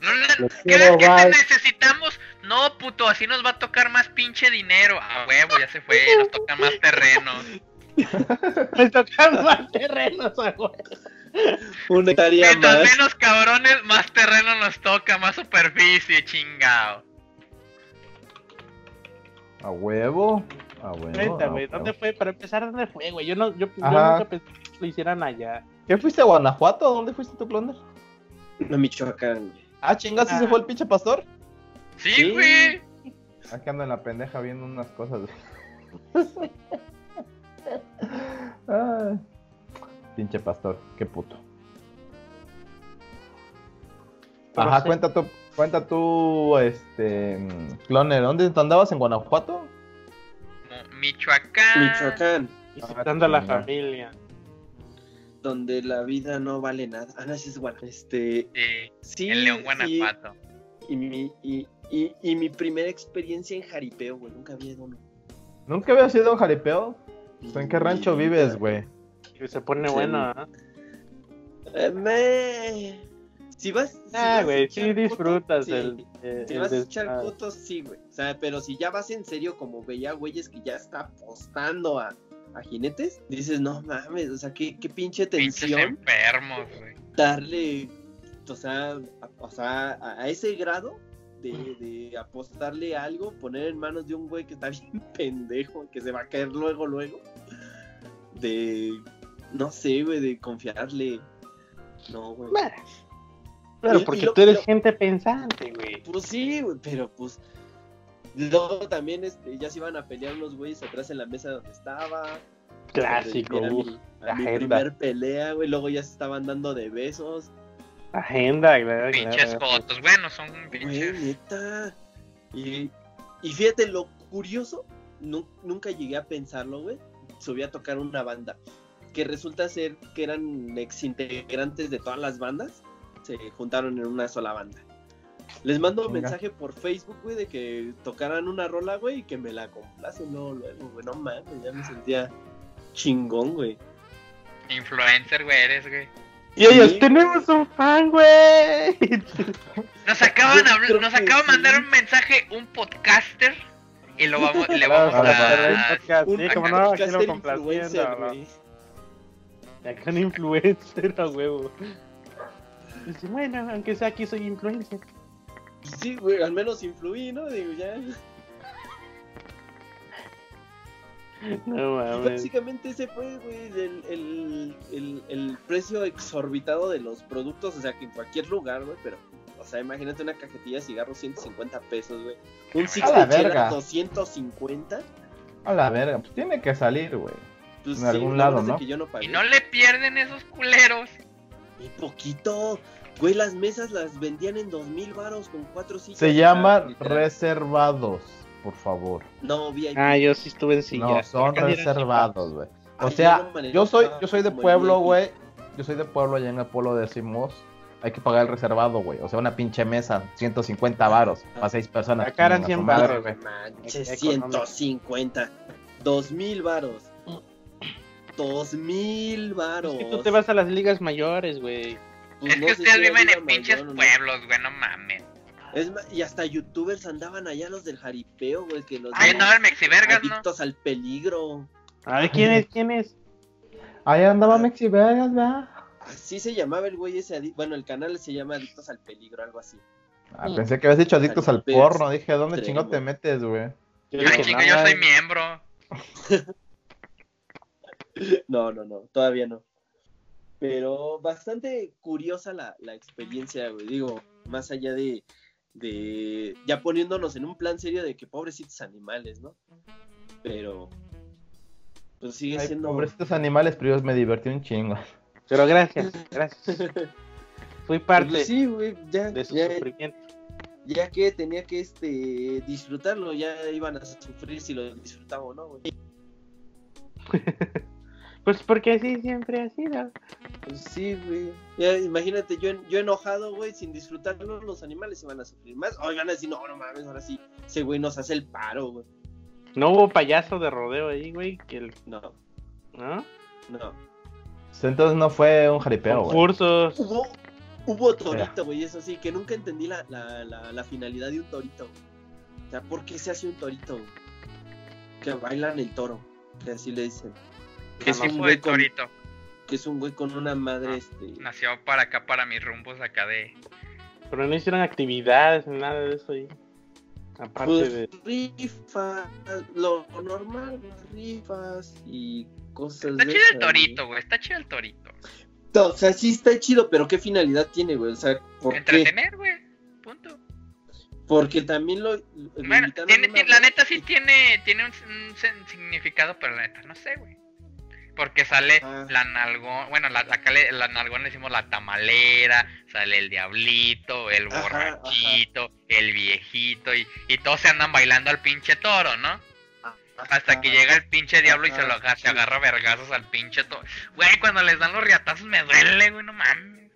No, no, Los ¿Crees quiero, que te necesitamos? No, puto, así nos va a tocar más pinche dinero. A huevo, ya se fue, nos tocan más terrenos. [laughs] Me tocan más terrenos, güey. [laughs] Una hectárea Mientras más. menos cabrones, más terreno nos toca, más superficie, chingado. A huevo. A huevo. Neta, a güey, huevo. ¿dónde fue? Para empezar, ¿dónde fue, güey? Yo, no, yo, nunca pensé que lo hicieran allá. ¿Qué fuiste a Guanajuato? ¿Dónde fuiste tu plunder? No, Michoacán, güey. Ah, chingas, ¿sí se Ah. fue el pinche pastor? Sí, Sí. güey. Aquí ando en la pendeja viendo unas cosas. güey. [laughs] Ay, pinche pastor, qué puto. Pero Ajá, sí. cuenta tú, cuenta tú, este, mm, cloner, ¿dónde andabas en Guanajuato? Mo- Michoacán. Michoacán, Visitando a la familia. donde la vida no vale nada. Ah, no, ese es bueno. Este, Sí, sí. en León, Guanajuato. Y, mi, y, y, y mi primera experiencia en jaripeo, güey. Nunca había ido uno. ¿Nunca habías ido a un jaripeo? ¿En qué rancho vives, güey? Y se pone Sí. bueno, ¿ah? Eh, me... Si vas. si Ah, güey, sí echar disfrutas coto, del. sí. eh, Si el vas a echar fotos, sí, güey. O sea, pero si ya vas en serio, como veía güeyes que ya está apostando a, a jinetes, dices, no mames, o sea, qué, qué pinche Pinches tensión enfermos, güey. darle, o sea, a, o sea, a, a ese grado de, de apostarle algo, poner en manos de un güey que está [laughs] bien pendejo, que se va a caer luego, luego. De, no sé, güey, de confiarle. No, güey. Pero Y- y porque lo- tú eres lo- gente pensante, güey. Pues sí, güey, pero pues. Luego también este, ya se iban a pelear unos güeyes atrás en la mesa donde estaba. Clásico, uf, mi, la mi agenda. primer pelea, güey. Luego ya se estaban dando de besos. Agenda, claro, Pinches claro. fotos. Bueno, son Güey, pinches. neta. Y, y fíjate, lo curioso, nu- nunca llegué a pensarlo, güey. Subí a tocar una banda. Que resulta ser que eran ex integrantes de todas las bandas. Se juntaron en una sola banda. Les mando un Venga. mensaje por Facebook, güey, de que tocaran una rola, güey, y que me la complacen luego, luego, güey. No mames, ya me sentía chingón, güey. Influencer, güey, eres, güey. Y ellos, Sí. tenemos un fan, güey. [laughs] Nos acaban, nos que acaba de mandar sí. un mensaje un podcaster y lo vamos, le vamos [laughs] a... podcast, Sí, como acá, no, aquí lo podcaster complaciendo. Acá un influencer a huevo. Dice, bueno, aunque sea aquí soy influencer. Sí, güey, al menos influí, ¿no? Digo, ya. No Y mames. básicamente ese fue, güey, el, el, el, el precio exorbitado de los productos, o sea, que en cualquier lugar, güey, pero, o sea, imagínate una cajetilla de cigarros 150 pesos, güey. Un six la de chela verga. 250. A la verga, pues tiene que salir, güey. Pues En sí, algún lado, de ¿no? que yo no pagué. Y no le pierden esos culeros. Y poquito. Güey, las mesas las vendían en 2000 varos con cuatro sillas. Se literal. reservados. por favor. No, VIP. Ah, yo sí estuve en. No, son reservados, güey. O Ay, sea, yo no manejaba yo soy, yo soy de pueblo, güey. Yo soy de pueblo, allá en el pueblo decimos, hay que pagar el reservado, güey. O sea, una pinche mesa, 150 varos, para seis personas. Acá eran Chinga su 100 madre, varos, güey. Manches, Económico. 150. 2000 varos. 2000 varos. Es que tú te vas a las ligas mayores, güey. Pues es no que ustedes si viven en pinches mayor no. pueblos, güey, no mames. Es ma- y hasta youtubers andaban allá los del jaripeo, güey, que los Ahí andaba el Mexivergas, ¿no? adictos al peligro. A ver, ¿quién es? ¿Quién es? Ahí andaba Mexi Vegas, ¿verdad? Así se llamaba el güey ese, adi- bueno, el canal se llama Adictos al Peligro, algo así. Ah, pensé que habías dicho adictos al porno. Dije, ¿dónde extremo. chingo te metes, güey? Yo Yo, dije, chinga, no, yo soy no, miembro. [laughs] No, no, no, todavía no. Pero bastante curiosa la, la experiencia, güey. Digo, más allá de, de. Ya poniéndonos en un plan serio de que pobrecitos animales, ¿no? Pero. Pues sigue Ay, siendo. pobrecitos animales, pero yo me divertí un chingo. Pero gracias, gracias. Fui parte Pues sí, güey, ya, de su ya, sufrimiento. ya que tenía que este disfrutarlo, ya iban a sufrir si lo disfrutaba o no, güey. [laughs] Pues porque así siempre ha sido. Pues sí, güey. Ya, imagínate, yo, en- yo enojado, güey, sin disfrutarlo, los animales iban a sufrir más. O iban a decir, no, no mames, ahora sí, ese güey nos hace el paro, güey. No hubo payaso de rodeo ahí, güey. Que el, No, ¿No? no. Entonces no fue un jaripeo, güey. Concursos. Hubo, hubo torito, güey, eso sí, que nunca entendí la, la, la, la finalidad de un torito, güey. O sea, ¿por qué se hace un torito, güey? Que bailan el toro, que así le dicen. Que ¿Qué es un güey con, torito? que es un güey con una madre, este... Nació para acá, para mis rumbos acá de... Pero no hicieron actividades ni nada de eso ahí. Aparte Pues de. rifas, lo normal, rifas y cosas Está de chido el torito, güey, está chido el torito. O sea, sí está chido, pero ¿qué finalidad tiene, güey? O sea. Entretener, güey, punto. Porque también lo... lo Bueno, tiene, tiene- la neta sí tiene, tiene un, un significado, pero la neta no sé, güey. Porque sale Ah. la nalgón, bueno, la, acá le- la nalgón le decimos la tamalera, sale el diablito, el Ajá, borrachito, el viejito, y, y todos se andan bailando al pinche toro, ¿no? Hasta que llega el pinche diablo y se lo agarra, se agarra vergazos al pinche toro. Güey, cuando les dan los riatazos me duele, güey, no mames.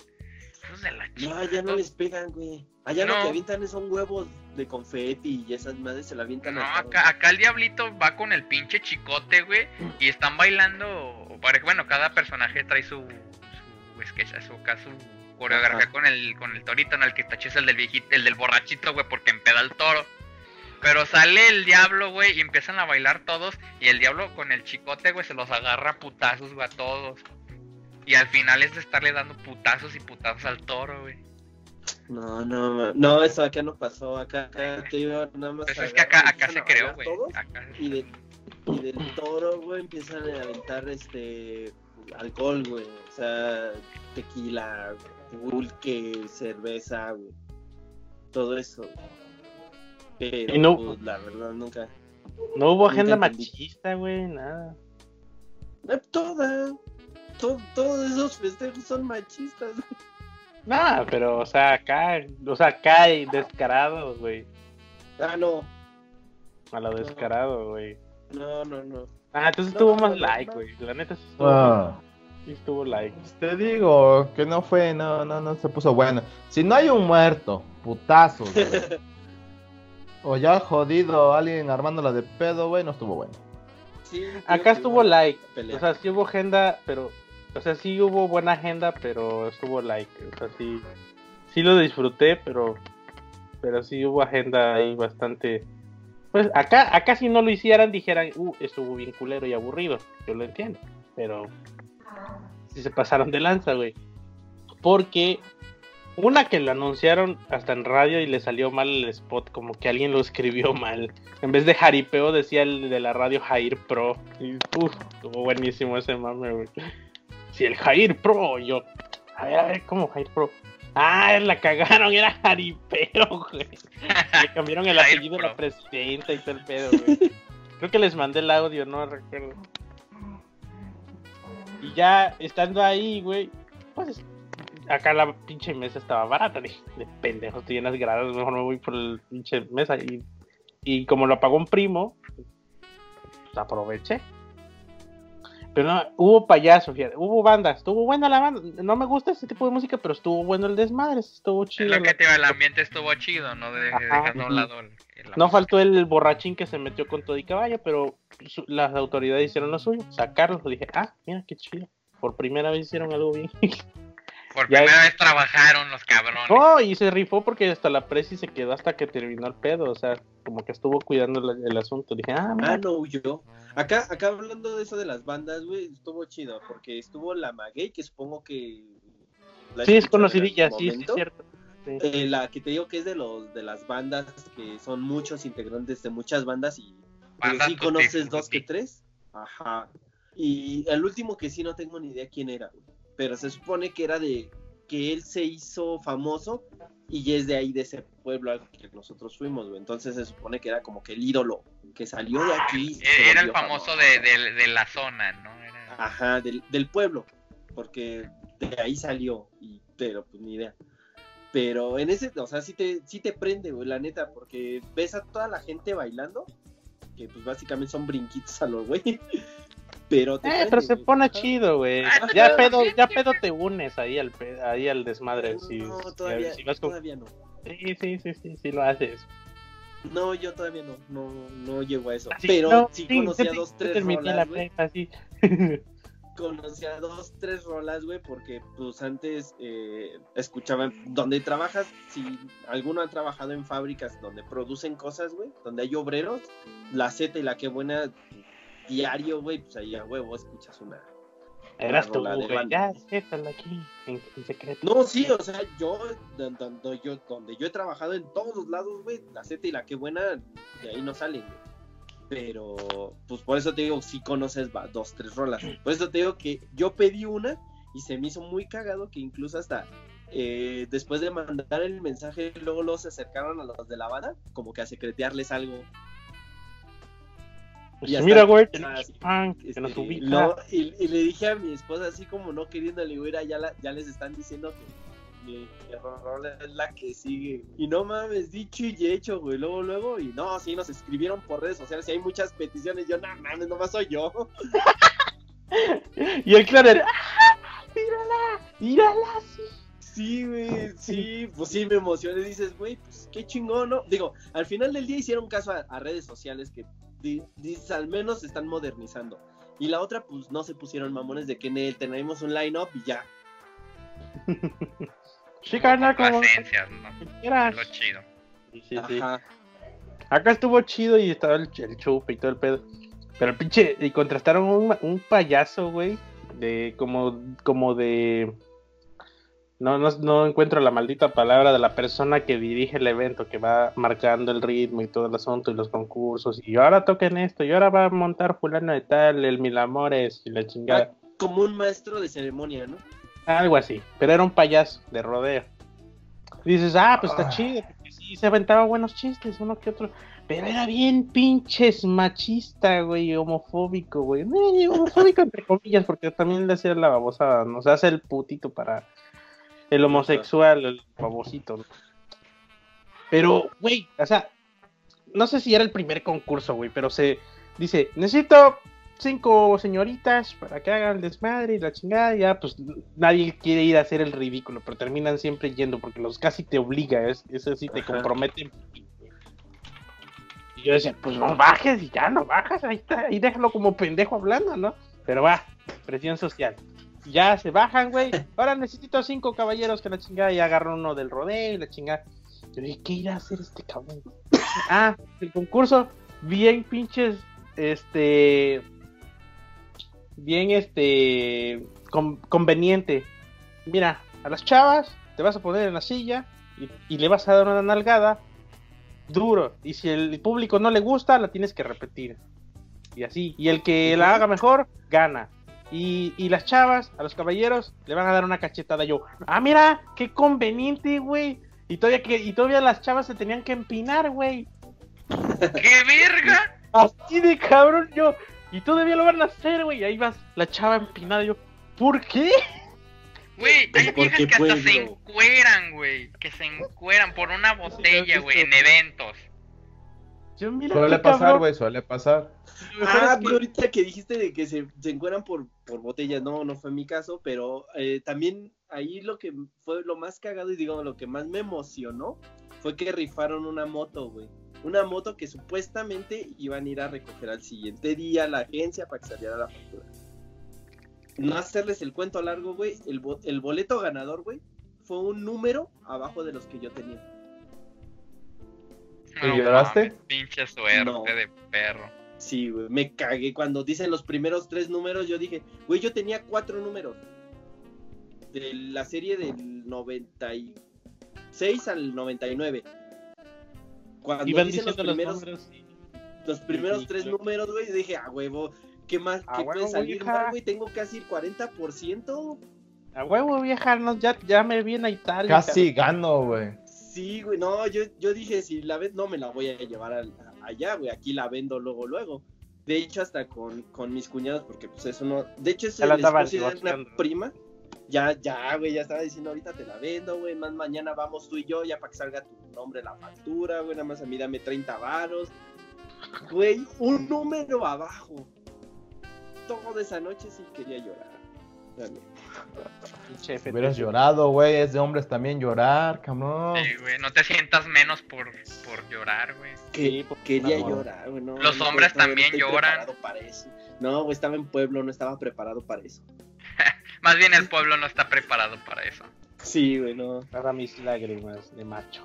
Hijos de la No, chingada. ya no les pegan, güey. Allá lo No. que avientan son huevos de confeti y esas madres se la avientan No, acá, acá el diablito va con el pinche chicote, güey, y están bailando, bueno, cada personaje trae su, su sketch, su, su coreografía Ajá. con el, con el torito, en el que está chido es el del viejito, el del borrachito, güey, porque empeda el toro. Pero sale el diablo, güey, y empiezan a bailar todos, y el diablo con el chicote, güey, se los agarra a putazos, güey, a todos. Y al final es de estarle dando putazos y putazos al toro, güey. No, no, no, eso acá no pasó. Acá, acá te iba nada más. Pues a es que acá, acá se creó, güey. Y, de- y del toro, güey, empiezan a aventar este alcohol, güey. O sea, tequila, pulque, cerveza, güey. Todo eso. Pero, Y no- pues, la verdad, nunca. No hubo Nunca agenda entendí. machista, güey, nada. Eh, Toda. to- todos esos festejos son machistas. Nada, pero, o sea, acá, o sea, acá hay descarados, güey. Ah, no. A lo descarado, güey. No, no, no. Ah, entonces No, estuvo más no, like, no. güey. La neta sí estuvo, Ah, sí estuvo like. pues te digo que no fue, no, no, no se puso bueno. Si no hay un muerto, putazo, [laughs] o ya jodido alguien armándola de pedo, güey, no estuvo bueno. Sí, Acá estuvo like. pelear. O sea, sí hubo agenda, pero. O sea, sí hubo buena agenda, pero estuvo like. O sea, sí. Sí lo disfruté, pero. Pero sí hubo agenda ahí bastante. Pues acá, acá si no lo hicieran, dijeran, uh, estuvo bien culero y aburrido. Yo lo entiendo. Pero. Sí se pasaron de lanza, güey. Porque. Una que lo anunciaron hasta en radio y le salió mal el spot, como que alguien lo escribió mal. En vez de Jaripeo decía el de la radio Jair Pro. Y, uf, estuvo buenísimo ese mame, güey. Si el Jair Pro, yo. A ver, a ver, ¿cómo Jair Pro? Ah, [laughs] la cagaron, era Jaripeo, güey. Le cambiaron el [laughs] Jair apellido Pro. la presidenta y todo el pedo, güey. Creo que les mandé el audio, no recuerdo. Y ya estando ahí, güey, pues acá la pinche mesa estaba barata. Dije, de pendejos, estoy en las gradas, mejor me voy por el pinche mesa. Y y como lo pagó un primo, pues aproveché. Pero no, hubo payaso, fíjate, hubo bandas, estuvo buena la banda. No me gusta ese tipo de música, pero estuvo bueno el desmadre, estuvo chido. Es lo que te iba, el ambiente estuvo chido, no de, dejando a un lado el- el- No música. faltó el borrachín que se metió con todo y caballo, pero su- las autoridades hicieron lo suyo, sacarlo. Dije, ah, mira qué chido. Por primera vez hicieron algo bien. [laughs] Por ya- primera vez trabajaron los cabrones. No, y se rifó porque hasta la presi se quedó hasta que terminó el pedo. O sea, como que estuvo cuidando el, el asunto. Dije, ah, mira. Ah, no huyó. Acá, acá hablando de eso de las bandas, güey, estuvo chido, porque estuvo la Maguey, que supongo que... la sí, es conocidilla, sí, sí, es cierto. Sí. Eh, la que te digo que es de los de las bandas que son muchos integrantes de muchas bandas y Bandas sí conoces dos que frutti. tres. Ajá. Y el último que sí no tengo ni idea quién era, güey. Pero se supone que era de que él se hizo famoso y es de ahí de ese pueblo al que nosotros fuimos, güey. Entonces se supone que era como que el ídolo que salió de aquí. Era el famoso de, de- de la zona, ¿no? Era- Ajá, del, del pueblo, porque de ahí salió, y, pero pues ni idea. Pero en ese, o sea, sí te, sí te prende, güey, la neta, porque ves a toda la gente bailando, que pues básicamente son brinquitos a los güey. [laughs] Pero te Eh, prende, pero se güey. pone chido, güey. Ah, Ya pedo, ya pedo te unes ahí al, ahí al desmadre. Si, No, si- todavía, si vas con- todavía no. Sí, sí, sí, sí, sí lo haces. No, yo todavía no, no, no llego a eso. Así, pero no, sí sí, conocía sí, dos, tres rolas, güey. prepa, sí. [laughs] conocía dos, tres rolas, güey, porque pues antes eh, escuchaban, donde trabajas, si alguno ha trabajado en fábricas donde producen cosas, güey, donde hay obreros, la Z y la que buena diario, güey, pues ahí a huevo escuchas una. Eras tú, güey. Ya, sétala aquí, en, en secreto. No, sí, o sea, yo don- don- don- yo, donde yo he trabajado en todos lados, güey, la Z y la que buena, de ahí no salen, güey. Pero, pues por eso te digo, sí conoces va, dos, tres rolas. Por eso te digo que yo pedí una y se me hizo muy cagado que incluso hasta eh, después de mandar el mensaje, luego, luego se acercaron a los de la banda, como que a secretearles algo. Pues y hasta- mira, güey, Este, nos ubica. no, y, y le dije a mi esposa así como no queriendo, le digo, "Mira, ya, la- ya les están diciendo que mi rola es la que sigue. Y no mames, dicho y hecho, güey, luego, luego, y no, sí, nos escribieron por redes sociales y hay muchas peticiones, yo, no mames, nomás soy yo. [laughs] Y el claro era, [laughs] ¡ah! ¡Mírala! ¡Mírala! Sí. Sí, güey, [laughs] sí, pues sí me emocioné, dices, güey, pues qué chingón, ¿no? Digo, al final del día hicieron caso a, a redes sociales que dices, al menos se están modernizando. Y la otra, pues no se pusieron mamones de que en él tenemos un line-up y ya. [laughs] Sí, carnal, como ¿no? Lo chido. Sí, sí, sí. Ajá. Acá estuvo chido y estaba el, el chupe y todo el pedo. Pero el pinche, y contrastaron un, un payaso, güey, de como, como de... No, no, no encuentro la maldita palabra de la persona que dirige el evento, que va marcando el ritmo y todo el asunto y los concursos. Y ahora toquen esto, y ahora va a montar fulano de tal, el Mil Amores y la chingada. Como un maestro de ceremonia, ¿no? Algo así, pero era un payaso de rodeo. Dices, ah, pues está Ah. chido, porque sí se aventaba buenos chistes, uno que otro. Pero era bien pinches machista, güey, homofóbico, güey. Eh, homofóbico entre comillas, porque también le hacía la babosada, ¿no? Se hace el putito para el homosexual, el babosito, ¿no? Pero, güey, o sea, no sé si era el primer concurso, güey, pero se dice, necesito cinco señoritas para que hagan el desmadre y la chingada, ya pues nadie quiere ir a hacer el ridículo, pero terminan siempre yendo porque los casi te obliga, es, eso sí te Ajá. comprometen. Y yo decía, pues no bajes y ya no bajas, ahí está, ahí déjalo como pendejo hablando, ¿no? Pero va, presión social. Ya se bajan, güey. [laughs] Ahora necesito cinco caballeros que la chingada y agarran uno del rodeo y la chingada. Yo dije, ¿qué irá a hacer este cabrón? Ah, el concurso, bien pinches, este, bien este, con- conveniente. Mira, a las chavas te vas a poner en la silla y, y le vas a dar una nalgada duro. Y si el público no le gusta, la tienes que repetir. Y así. Y el que la haga mejor, gana. Y, y las chavas, a los caballeros, le van a dar una cachetada. Yo, ah, mira, qué conveniente, güey. Y todavía, que, y todavía las chavas se tenían que empinar, güey. [laughs] ¡Qué verga! Así de cabrón, yo. Y todavía lo van a hacer, güey. Y ahí vas la chava empinada. Yo, ¿por qué? Güey, hay ¿Por viejas que hasta se encueran, güey. Que se encueran por una botella, güey, en eventos. Suele pasar, güey, suele pasar. Ah, pero ahorita que dijiste de que se, se encuentran por, por botellas, no, no fue mi caso, pero eh, también ahí lo que fue lo más cagado y digamos lo que más me emocionó fue que rifaron una moto, güey. Una moto que supuestamente iban a ir a recoger al siguiente día a la agencia para que saliera la factura. No hacerles el cuento largo, güey, el, bo- el boleto ganador, güey, fue un número abajo de los que yo tenía. ¿Y lloraste? mames, Pinche suerte No. de perro. Sí, güey, me cagué. Cuando dicen los primeros tres números, yo dije, güey, yo tenía cuatro números. De la serie del 96 al 99. Cuando Iban dicen los primeros, números. sí. los primeros Sí, tres claro. números, güey, dije, a huevo, ¿qué más? A ¿Qué puede salir vieja. mal, güey? Tengo casi el 40%. A huevo, vieja, no, ya, ya me viene a Italia. Casi gano, güey. Sí, güey, no, yo, yo dije, si la ves, no me la voy a llevar al- allá, güey, aquí la vendo luego, luego. De hecho, hasta con, con mis cuñados, porque pues eso no... De hecho, es el esposo de una prima. Ya, ya, güey, ya estaba diciendo, ahorita te la vendo, güey, más mañana vamos tú y yo, ya para que salga tu nombre la factura, güey, nada más a mí dame 30 varos. Güey, un número abajo. Toda esa noche sí quería llorar. Hubieras llorado, güey. Es de hombres también llorar, cabrón. Sí, güey, no te sientas menos por, por llorar, güey. Sí, porque quería no. llorar, güey. No, Los no, hombres también lloran. preparado para eso. No, güey, estaba en pueblo, no estaba preparado para eso. [laughs] Más bien el pueblo no está preparado para eso. Sí, güey, no. Para mis lágrimas de macho.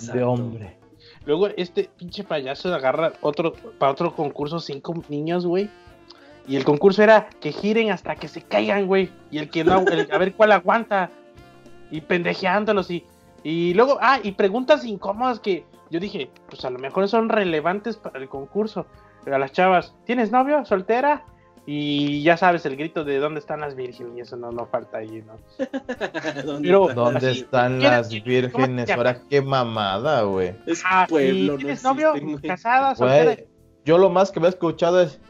De hombre. Luego este pinche payaso agarra otro para otro concurso cinco niños, güey. Y el concurso era que giren hasta que se caigan, güey. Y el que no, el- a ver cuál aguanta. Y pendejeándolos y y luego ah y preguntas incómodas que yo dije, pues a lo mejor son relevantes para el concurso. Pero a las chavas, ¿tienes novio? ¿Soltera? Y ya sabes el grito de dónde están las vírgenes y eso no no falta ahí, ¿no? [laughs] ¿Dónde Pero- está? ¿Dónde Así, están ¿quieres- las vírgenes? Ahora qué mamada, güey. Es Ah, pueblo, ¿y no ¿Tienes novio? existen. ¿Casada? ¿Soltera? Yo lo más que me he escuchado es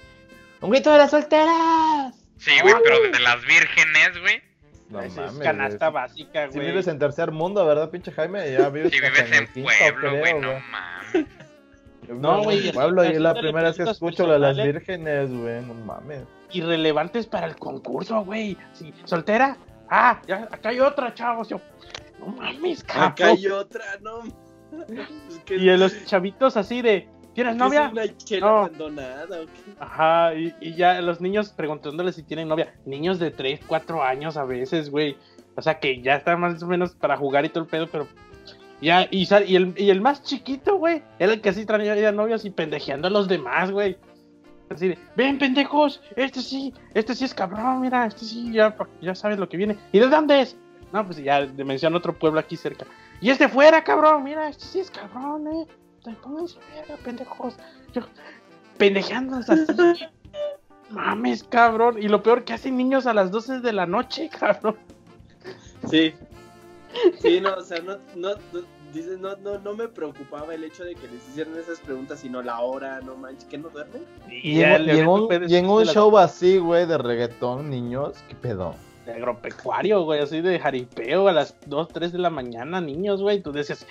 un grito de las solteras. Sí, güey, pero de las vírgenes, güey. No es mames. canasta güey. básica, Si güey. vives en tercer mundo, ¿verdad, pinche Jaime? Ya [laughs] vives, Si vives en el quinto, pueblo, güey, no mames. No, güey, en así- pueblo y es la primera vez que escucho lo de las vírgenes, güey. No mames. irrelevantes para el concurso, güey. Sí, ¿Soltera? Ah, ya, acá hay otra, chavos. Yo, no mames, cabrón. Acá hay otra, no. Es que- Y a los chavitos así de, ¿tienes novia? Es una chela No. abandonada, ¿o qué? Ajá, y, y ya los niños preguntándoles si tienen novia. Niños de 3, 4 años a veces, güey. O sea que ya están más o menos para jugar y todo el pedo, pero. Ya, y, el, y el más chiquito, güey, era el que así traía novios y pendejeando a los demás, güey. Así de, ven pendejos, este sí, este sí es cabrón, mira, este sí, ya, ya sabes lo que viene. ¿Y de dónde es? No, pues ya le menciono otro pueblo aquí cerca. Y este fuera, cabrón, mira, este sí es cabrón, eh. Pónganse verga, pendejos. Yo, pendejeándonos así. [laughs] Mames, cabrón. Y lo peor que hacen niños a las 12 de la noche, cabrón. Sí. Sí, no, o sea, no, no, no, dices, no, no, no me preocupaba el hecho de que les hicieran esas preguntas, sino la hora, no manches, que no duermen. Y, en, y en un, y en un show así, güey, de reggaetón, niños, ¿qué pedo? De agropecuario, güey, así de jaripeo a las 2, 3 de la mañana, niños, güey. Tú decías,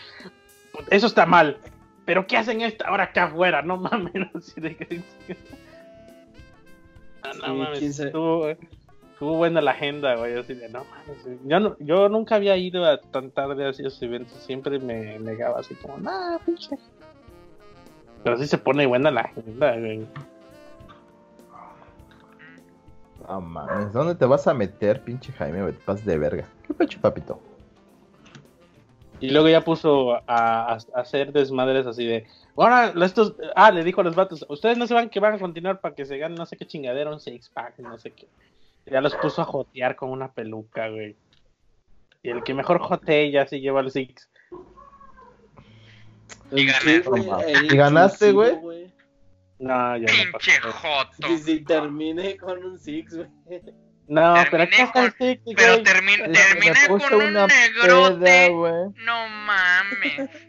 eso está mal. Pero ¿qué hacen esta hora acá afuera? No mames. No, no Sí, mames, estuvo, estuvo buena la agenda, güey, así de no mames. Yo, no, yo nunca había ido a tan tarde a esos eventos, siempre me negaba así como, nah, pinche. Pero sí se pone buena la agenda, güey. No mames, ¿dónde te vas a meter, pinche Jaime? Te pasas de verga. ¿Qué pecho, papito? Y luego ya puso a, a- a hacer desmadres así de. Ahora, estos. Ah, le dijo a los vatos: Ustedes no se van que van a continuar para que se ganen no sé qué chingadera, un six pack, no sé qué. Ya los puso a jotear con una peluca, güey. Y el que mejor jotee ya se lleva el six. Y gané. ¿y ganaste, güey? No, ya no Pinche joto. Que si terminé con un six, güey. No, pero Terminé con- six, Pero güey. termi- Me terminé con un una negrote. peda, güey. No mames. [laughs]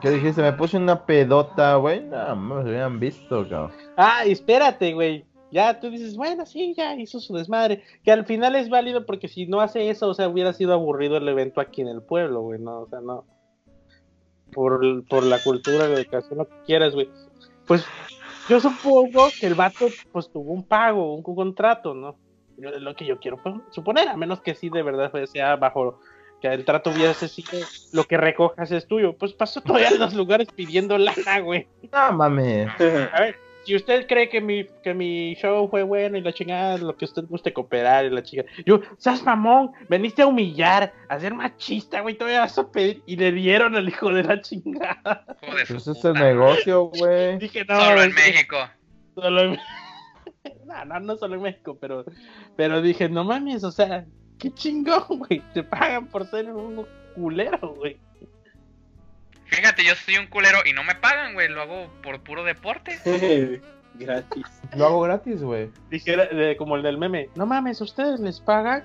¿Qué dijiste? Me puse una pedota, güey. No, mames, hubieran visto, cabrón. Ah, espérate, güey. Ya tú dices, bueno, sí, ya hizo su desmadre. Que al final es válido porque si no hace eso, o sea, hubiera sido aburrido el evento aquí en el pueblo, güey, no, o sea, no. por, por la cultura, la educación, lo que quieras, güey. Pues yo supongo que el vato pues tuvo un pago, un contrato, ¿no? Lo que yo quiero pues, suponer, a menos que sí de verdad sea bajo que el trato hubiese sido lo que recojas es tuyo. Pues pasó todavía en los lugares pidiendo lana, güey. No mames. A ver, si usted cree que mi, que mi show fue bueno y la chingada, lo que usted guste cooperar y la chica. Yo, seas mamón, veniste a humillar, a ser machista, güey, todavía vas a pedir. Y le dieron al hijo de la chingada. Joder, Pues es el negocio, güey. Dije, no, Solo en México. Solo en... [laughs] no, no, no solo en México, pero, pero dije, no mames, o sea, qué chingón, güey. Te pagan por ser un culero, güey. Fíjate, yo soy un culero y no me pagan, güey. Lo hago por puro deporte. [laughs] Gratis. Lo hago gratis, güey. Dijera, de- como el del meme, no mames, ¿ustedes les pagan?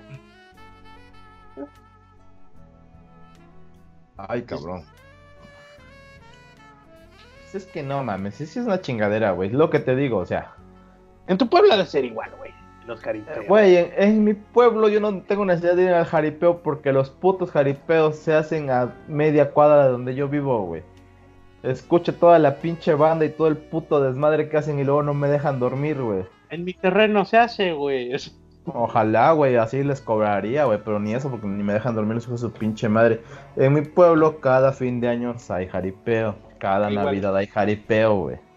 Ay, cabrón. Pues Es que no mames, sí, sí es una chingadera, güey. Es lo que te digo, o sea. En tu pueblo ha de ser igual, güey. Los caritas. Güey, en, en mi pueblo yo no tengo necesidad de ir al jaripeo porque los putos jaripeos se hacen a media cuadra de donde yo vivo, güey. Escucho toda la pinche banda y todo el puto desmadre que hacen y luego no me dejan dormir, güey. En mi terreno se hace, güey. Ojalá, güey, así les cobraría, güey, pero ni eso porque ni me dejan dormir los hijos de su pinche madre. En mi pueblo cada fin de año hay jaripeo, cada Igual. Navidad hay jaripeo, güey.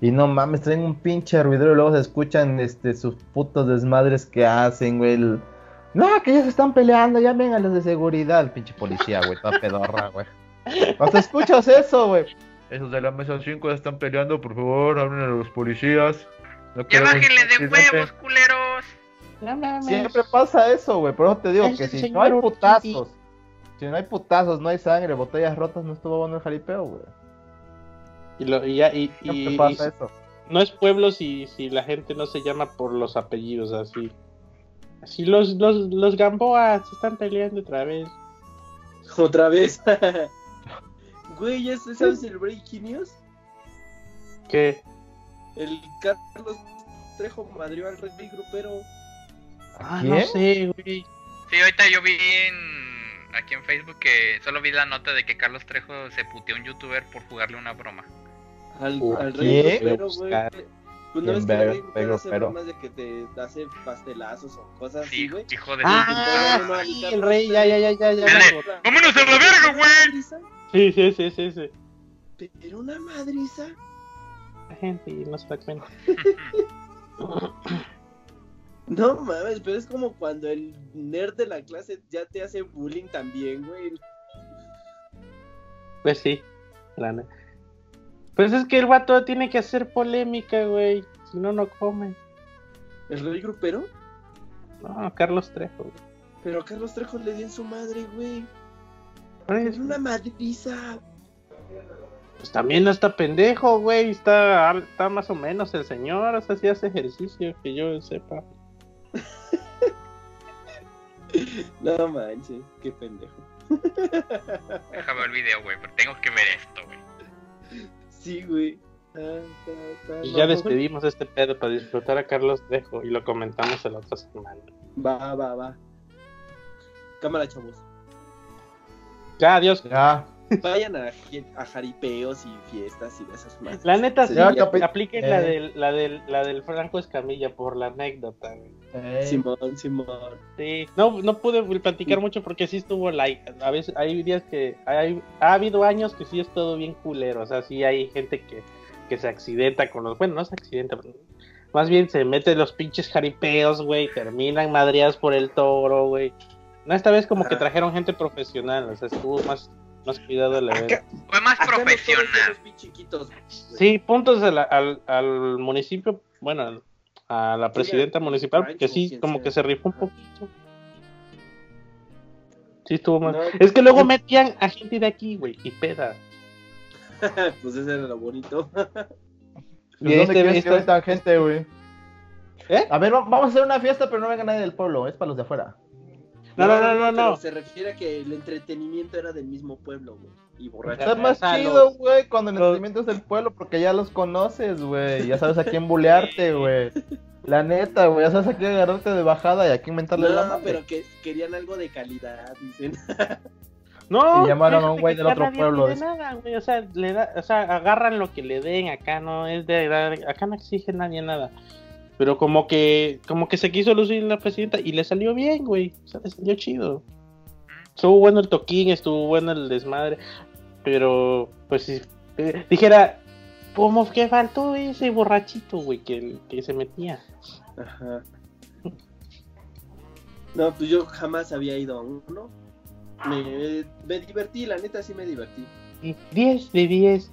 Y no mames, traen un pinche ruidero y luego se escuchan este sus putos desmadres que hacen, güey. el- No, que ya se están peleando, ya vengan los de seguridad, el pinche policía, güey, toda pedorra, güey. ¿No te escuchas eso, güey? Esos de la mesa 5 ya están peleando, por favor, hablen a los policías. No Ya bájenle de incidente". huevos, culeros. No. Siempre pasa eso, güey. Por eso te digo que si no hay putazos, si no hay putazos, no hay sangre, botellas rotas, no estuvo bueno el jaripeo, güey. Y, lo, y, ya- y, y- pasa eso. no es pueblo si, si la gente no se llama por los apellidos así. Así los, los, los Gamboa se están peleando otra vez. Otra vez. [laughs] Güey, ¿ya sabes el Breaking News? ¿Qué? El Carlos Trejo madrió al rey grupero. Ah, no sé, güey. Sí, ahorita yo vi en, aquí en Facebook que solo vi la nota de que Carlos Trejo se puteó a un youtuber por jugarle una broma. Al, rey grupero, güey. Pues Bien ves que el rey hace pero- bromas de que te hace pastelazos o cosas Sí, así, güey. hijo de Ah, sí, el rey, ya, ya, ya, ya, ya. ¡Vámonos a la verga, güey! Sí, sí, sí, sí, sí. Pero una madriza. La gente no se da cuenta. No mames, pero es como cuando el nerd de la clase ya te hace bullying también, güey. Pues sí, la ne- Pues es que el vato tiene que hacer polémica, güey. Si no, no come. ¿El rey grupero? No, Carlos Trejo. güey. Pero a Carlos Trejo le dio en su madre, güey. Pues, Es una madriza. pues también no está pendejo, güey. Está, está más o menos el señor. O sea, sí hace ejercicio, que yo sepa. [laughs] No manches, qué pendejo. [laughs] Déjame el video, güey, pero tengo que ver esto, güey. Sí, güey. Y ya no, despedimos este pedo para disfrutar a Carlos Trejo y lo comentamos la otra semana. Va, va, va. Cámara, chavos. Ya, adiós. Ya, Vayan a, a jaripeos y fiestas y de esas madres. La neta, sí, Ya, apliquen la, eh. del, la, del, la del Franco Escamilla por la anécdota, güey. Simón, Simón. Sí, no, no pude platicar mucho porque sí estuvo like. A veces hay días que hay, ha habido años que sí es todo bien culero. O sea, sí hay gente que, que se accidenta con los. Bueno, no se accidenta, pero más bien se mete los pinches jaripeos, güey. Terminan madreados por el toro, güey. No, esta vez como que trajeron gente profesional. O sea, estuvo más, más cuidado el evento. Acá, Fue más profesional. chiquitos. güey. Sí, puntos al, al, al municipio. Bueno, a la presidenta municipal, rancho, que sí, como sea. que se rifó un poquito. Sí, estuvo mal. No. Es que luego metían a gente de aquí, güey, y peda. [laughs] pues ese era lo bonito. Y ¿Dónde este- quieres que gente, güey? ¿Eh? A ver, va- vamos a hacer una fiesta, pero no venga nadie del pueblo, es para los de afuera. No, no, no, no, no. Se refiere a que el entretenimiento era del mismo pueblo, güey. Y borracho. Está más chido, güey, cuando el entretenimiento es del pueblo, porque ya los conoces, güey. Ya sabes a quién bulearte, güey. La neta, güey, ya sabes a quién agarrarte de bajada y a quién mentarle la No, madre. pero que querían algo de calidad, dicen. [laughs] No, Y llamaron a un güey del acá otro pueblo, dice. nada, güey, o sea, le da, o sea, agarran lo que le den, acá no es de acá no exige nadie nada. Pero como que como que se quiso lucir la presidenta y le salió bien, güey. O sea, le salió chido. Estuvo bueno el toquín, estuvo bueno el desmadre, pero pues si eh, dijera como que faltó ese borrachito, güey, que, que se metía. Ajá. No, pues yo jamás había ido a uno. Me, me divertí, la neta sí me divertí. Y 10 de 10.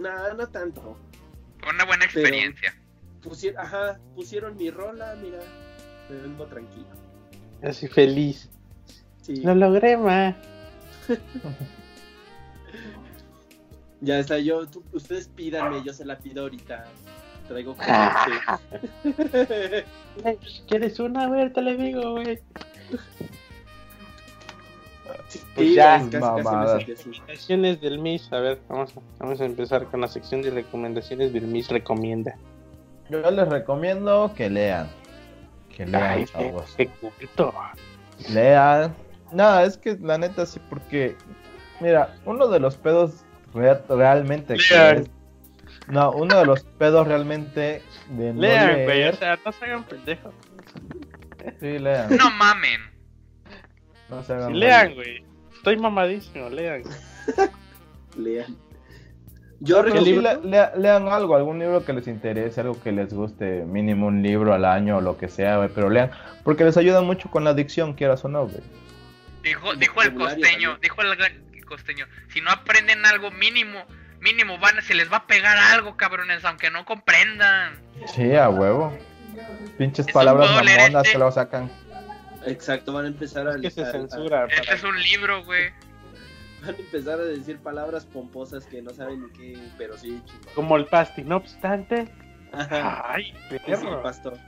Nada, no tanto. Fue una buena Pero- experiencia. Pusieron, ajá, pusieron mi rola, mira. Me vengo tranquilo. Así feliz. Sí. Lo logré, ma. [laughs] Ya está, yo, tú- ustedes pídanme, yo se la pido ahorita. Traigo. [laughs] ¿Quieres una? A ver, te le digo, güey. Sí, Pues ya, casi, mamadas. Recomendaciones del MIS. A ver, vamos a, vamos a empezar con la sección de recomendaciones del MIS Recomienda. Yo les recomiendo que lean. Que lean, Ay, chavos. qué. Lean. No, es que la neta sí, porque. Mira, uno de los pedos re- realmente. que es- no, uno de los pedos realmente de no Lean, güey. O sea, no se hagan pendejos. Sí, lean. No mamen. No se hagan Sí, lean, güey. Estoy mamadísimo, lean. [laughs] Lean. Yo Pero ¿Qué sí, recomiendo. le- lea- lean algo, algún libro que les interese, algo que les guste, mínimo un libro al año o lo que sea, güey, pero lean, porque les ayuda mucho con la adicción, quieras o no, güey. Dijo, dijo el costeño, dijo el, gran- costeño, si no aprenden algo mínimo, mínimo van, se les va a pegar algo, cabrones, aunque no comprendan. Sí, a huevo. Pinches Eso palabras mamonas este. que lo sacan. Exacto, van a empezar a. Es que se censura. Este para- es un libro, güey. Van a empezar a decir palabras pomposas que no saben ni qué, pero sí, chingón. Como el pasti, no obstante. Ajá. Ay, Es el perro. pastor.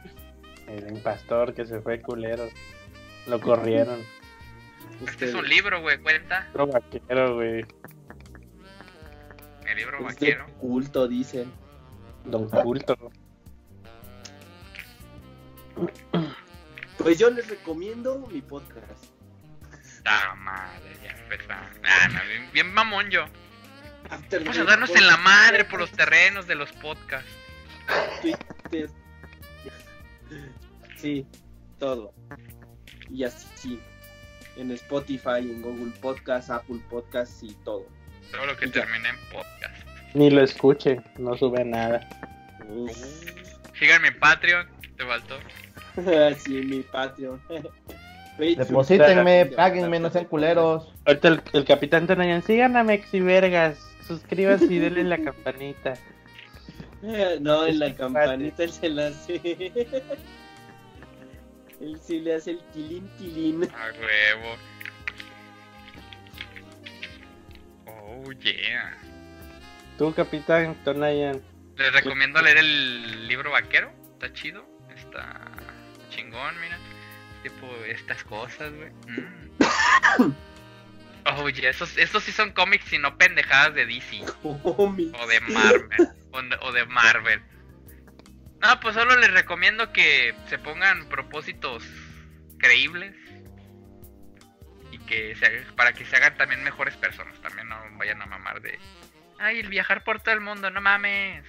El impastor que se fue culero. Lo corrieron. Este es un libro, güey, cuenta. Otro vaquero, güey. El libro Es de vaquero. culto, dicen. Don Culto. Pues yo les recomiendo mi podcast. Ah, madre, Ah, bien, bien mamón yo. After Vamos a darnos en la madre por los terrenos de los podcasts. Twitter. Sí, todo. Y así, sí. En Spotify, en Google Podcast, Apple Podcast y todo. Todo lo que termine en podcast. Ni lo escuche, no sube nada. Síganme en Patreon, te faltó. [laughs] sí, mi Patreon. [laughs] Deposítenme, páguenme, no sean culeros. Ahorita el, el capitán Tonayan, sigan a Mexi Vergas. Suscríbanse y denle la campanita. No, en la campanita él se la hace. [laughs] Él sí le hace el tilín tilín. A huevo. Oh, yeah. Tú, capitán Tonayan. Les recomiendo leer el libro vaquero. Está chido. Está chingón, mira. Tipo, estas cosas, güey. Mm. [coughs] Yeah. Esos, esos sí son cómics y no pendejadas de DC. Mi- O de Marvel. o, de, o de Marvel. No, pues solo les recomiendo que se pongan propósitos creíbles. Y que se haga- para que se hagan también mejores personas. También no vayan a mamar de. Ay, el viajar por todo el mundo, no mames.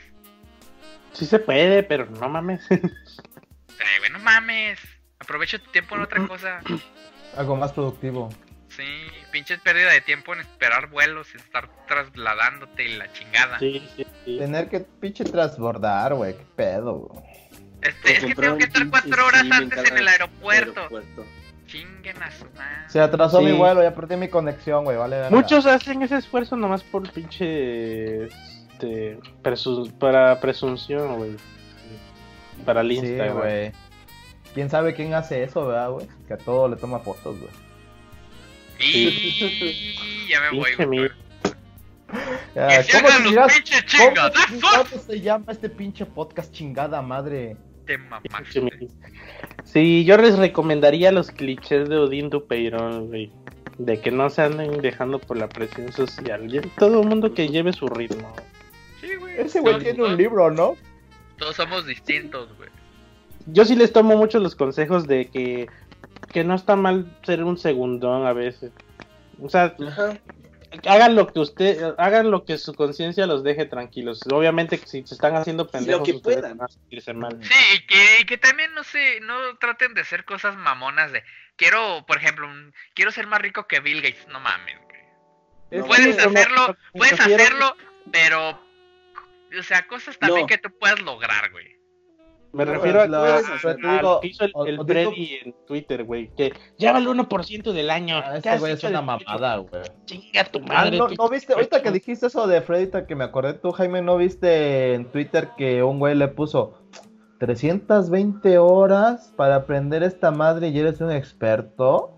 Sí se puede, pero no mames. [laughs] Ay, güey, no mames. Aprovecha tu tiempo en otra cosa. [clears throat] Algo más productivo. Sí, pinches pérdida de tiempo en esperar vuelos, en estar trasladándote y la chingada. Sí, sí, sí. Tener que pinche transbordar, güey, qué pedo. güey. Este, es que tengo que estar pinche cuatro horas antes en el aeropuerto. aeropuerto. Chinguen a su madre. Se atrasó Sí. mi vuelo, ya perdí mi conexión, güey, vale. verga. Muchos hacen ese esfuerzo nomás por pinche. Este, presu- para presunción, güey. Para el Instagram. güey. ¿Quién sabe quién hace eso, verdad, güey? Que a todo le toma fotos, güey. Y [laughs] ya me voy, güey. Ya, [laughs] Que se ¿Cómo chingados se llama este pinche podcast chingada madre? Te mamaste. Sí, yo les recomendaría los clichés de Odín Dupeirón, güey. De que no se anden dejando por la presión social. Todo el mundo que lleve su ritmo. Sí, güey. Ese güey Todos- tiene un libro, ¿no? Todos somos distintos, güey. Yo sí les tomo mucho los consejos de que, que no está mal ser un segundón a veces. O sea, Ajá. hagan lo que usted, hagan lo que su conciencia los deje tranquilos. Obviamente que si se están haciendo pendejos, que ustedes puedan. van a sentirse mal. Sí, y que, y que también no sé, no traten de hacer cosas mamonas de quiero, por ejemplo, un- quiero ser más rico que Bill Gates, no mames, que Puedes hacerlo, puedes hacerlo, pero o sea, cosas también No. que tú puedas lograr, güey. Me No, refiero a, la- a- pero te a digo, lo que hizo el, o- el o Freddy en Twitter, güey, que lleva el 1% del año. Ah, ¿Qué Este güey es una mamada, güey. Chinga tu Ah, madre. no, tú- ¿no viste? Ahorita que dijiste eso de Freddy, que me acordé tú, Jaime, ¿no viste en Twitter que un güey le puso 320 horas para aprender esta madre y eres un experto?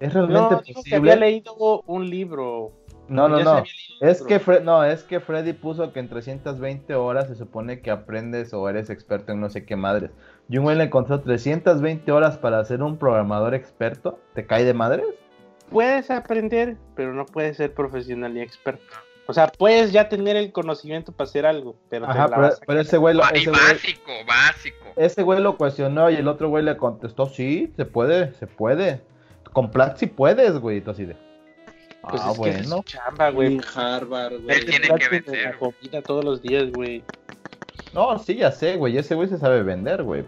¿Es realmente No, dijo que había posible? leído un libro. No, no, no. Es que, Fre- no, es que Freddy puso que en 320 horas se supone que aprendes o eres experto en no sé qué madres. Y un güey le encontró 320 horas para ser un programador experto. ¿Te cae de madres? Puedes aprender, pero no puedes ser profesional ni experto. O sea, puedes ya tener el conocimiento para hacer algo, pero te Ajá, la pero, vas a pero ese güey lo, y ese güey- básico, básico. ese güey lo cuestionó y el otro güey le contestó, sí, se puede, se puede. Con Platzi puedes, güey. Y tú así de, Pues ah, es que esa es su bueno. chamba, güey. Harvard, Él güey. tiene Platos que de vencer, la comida todos los días, güey. No, sí, ya sé, güey. Ese güey se sabe vender, güey.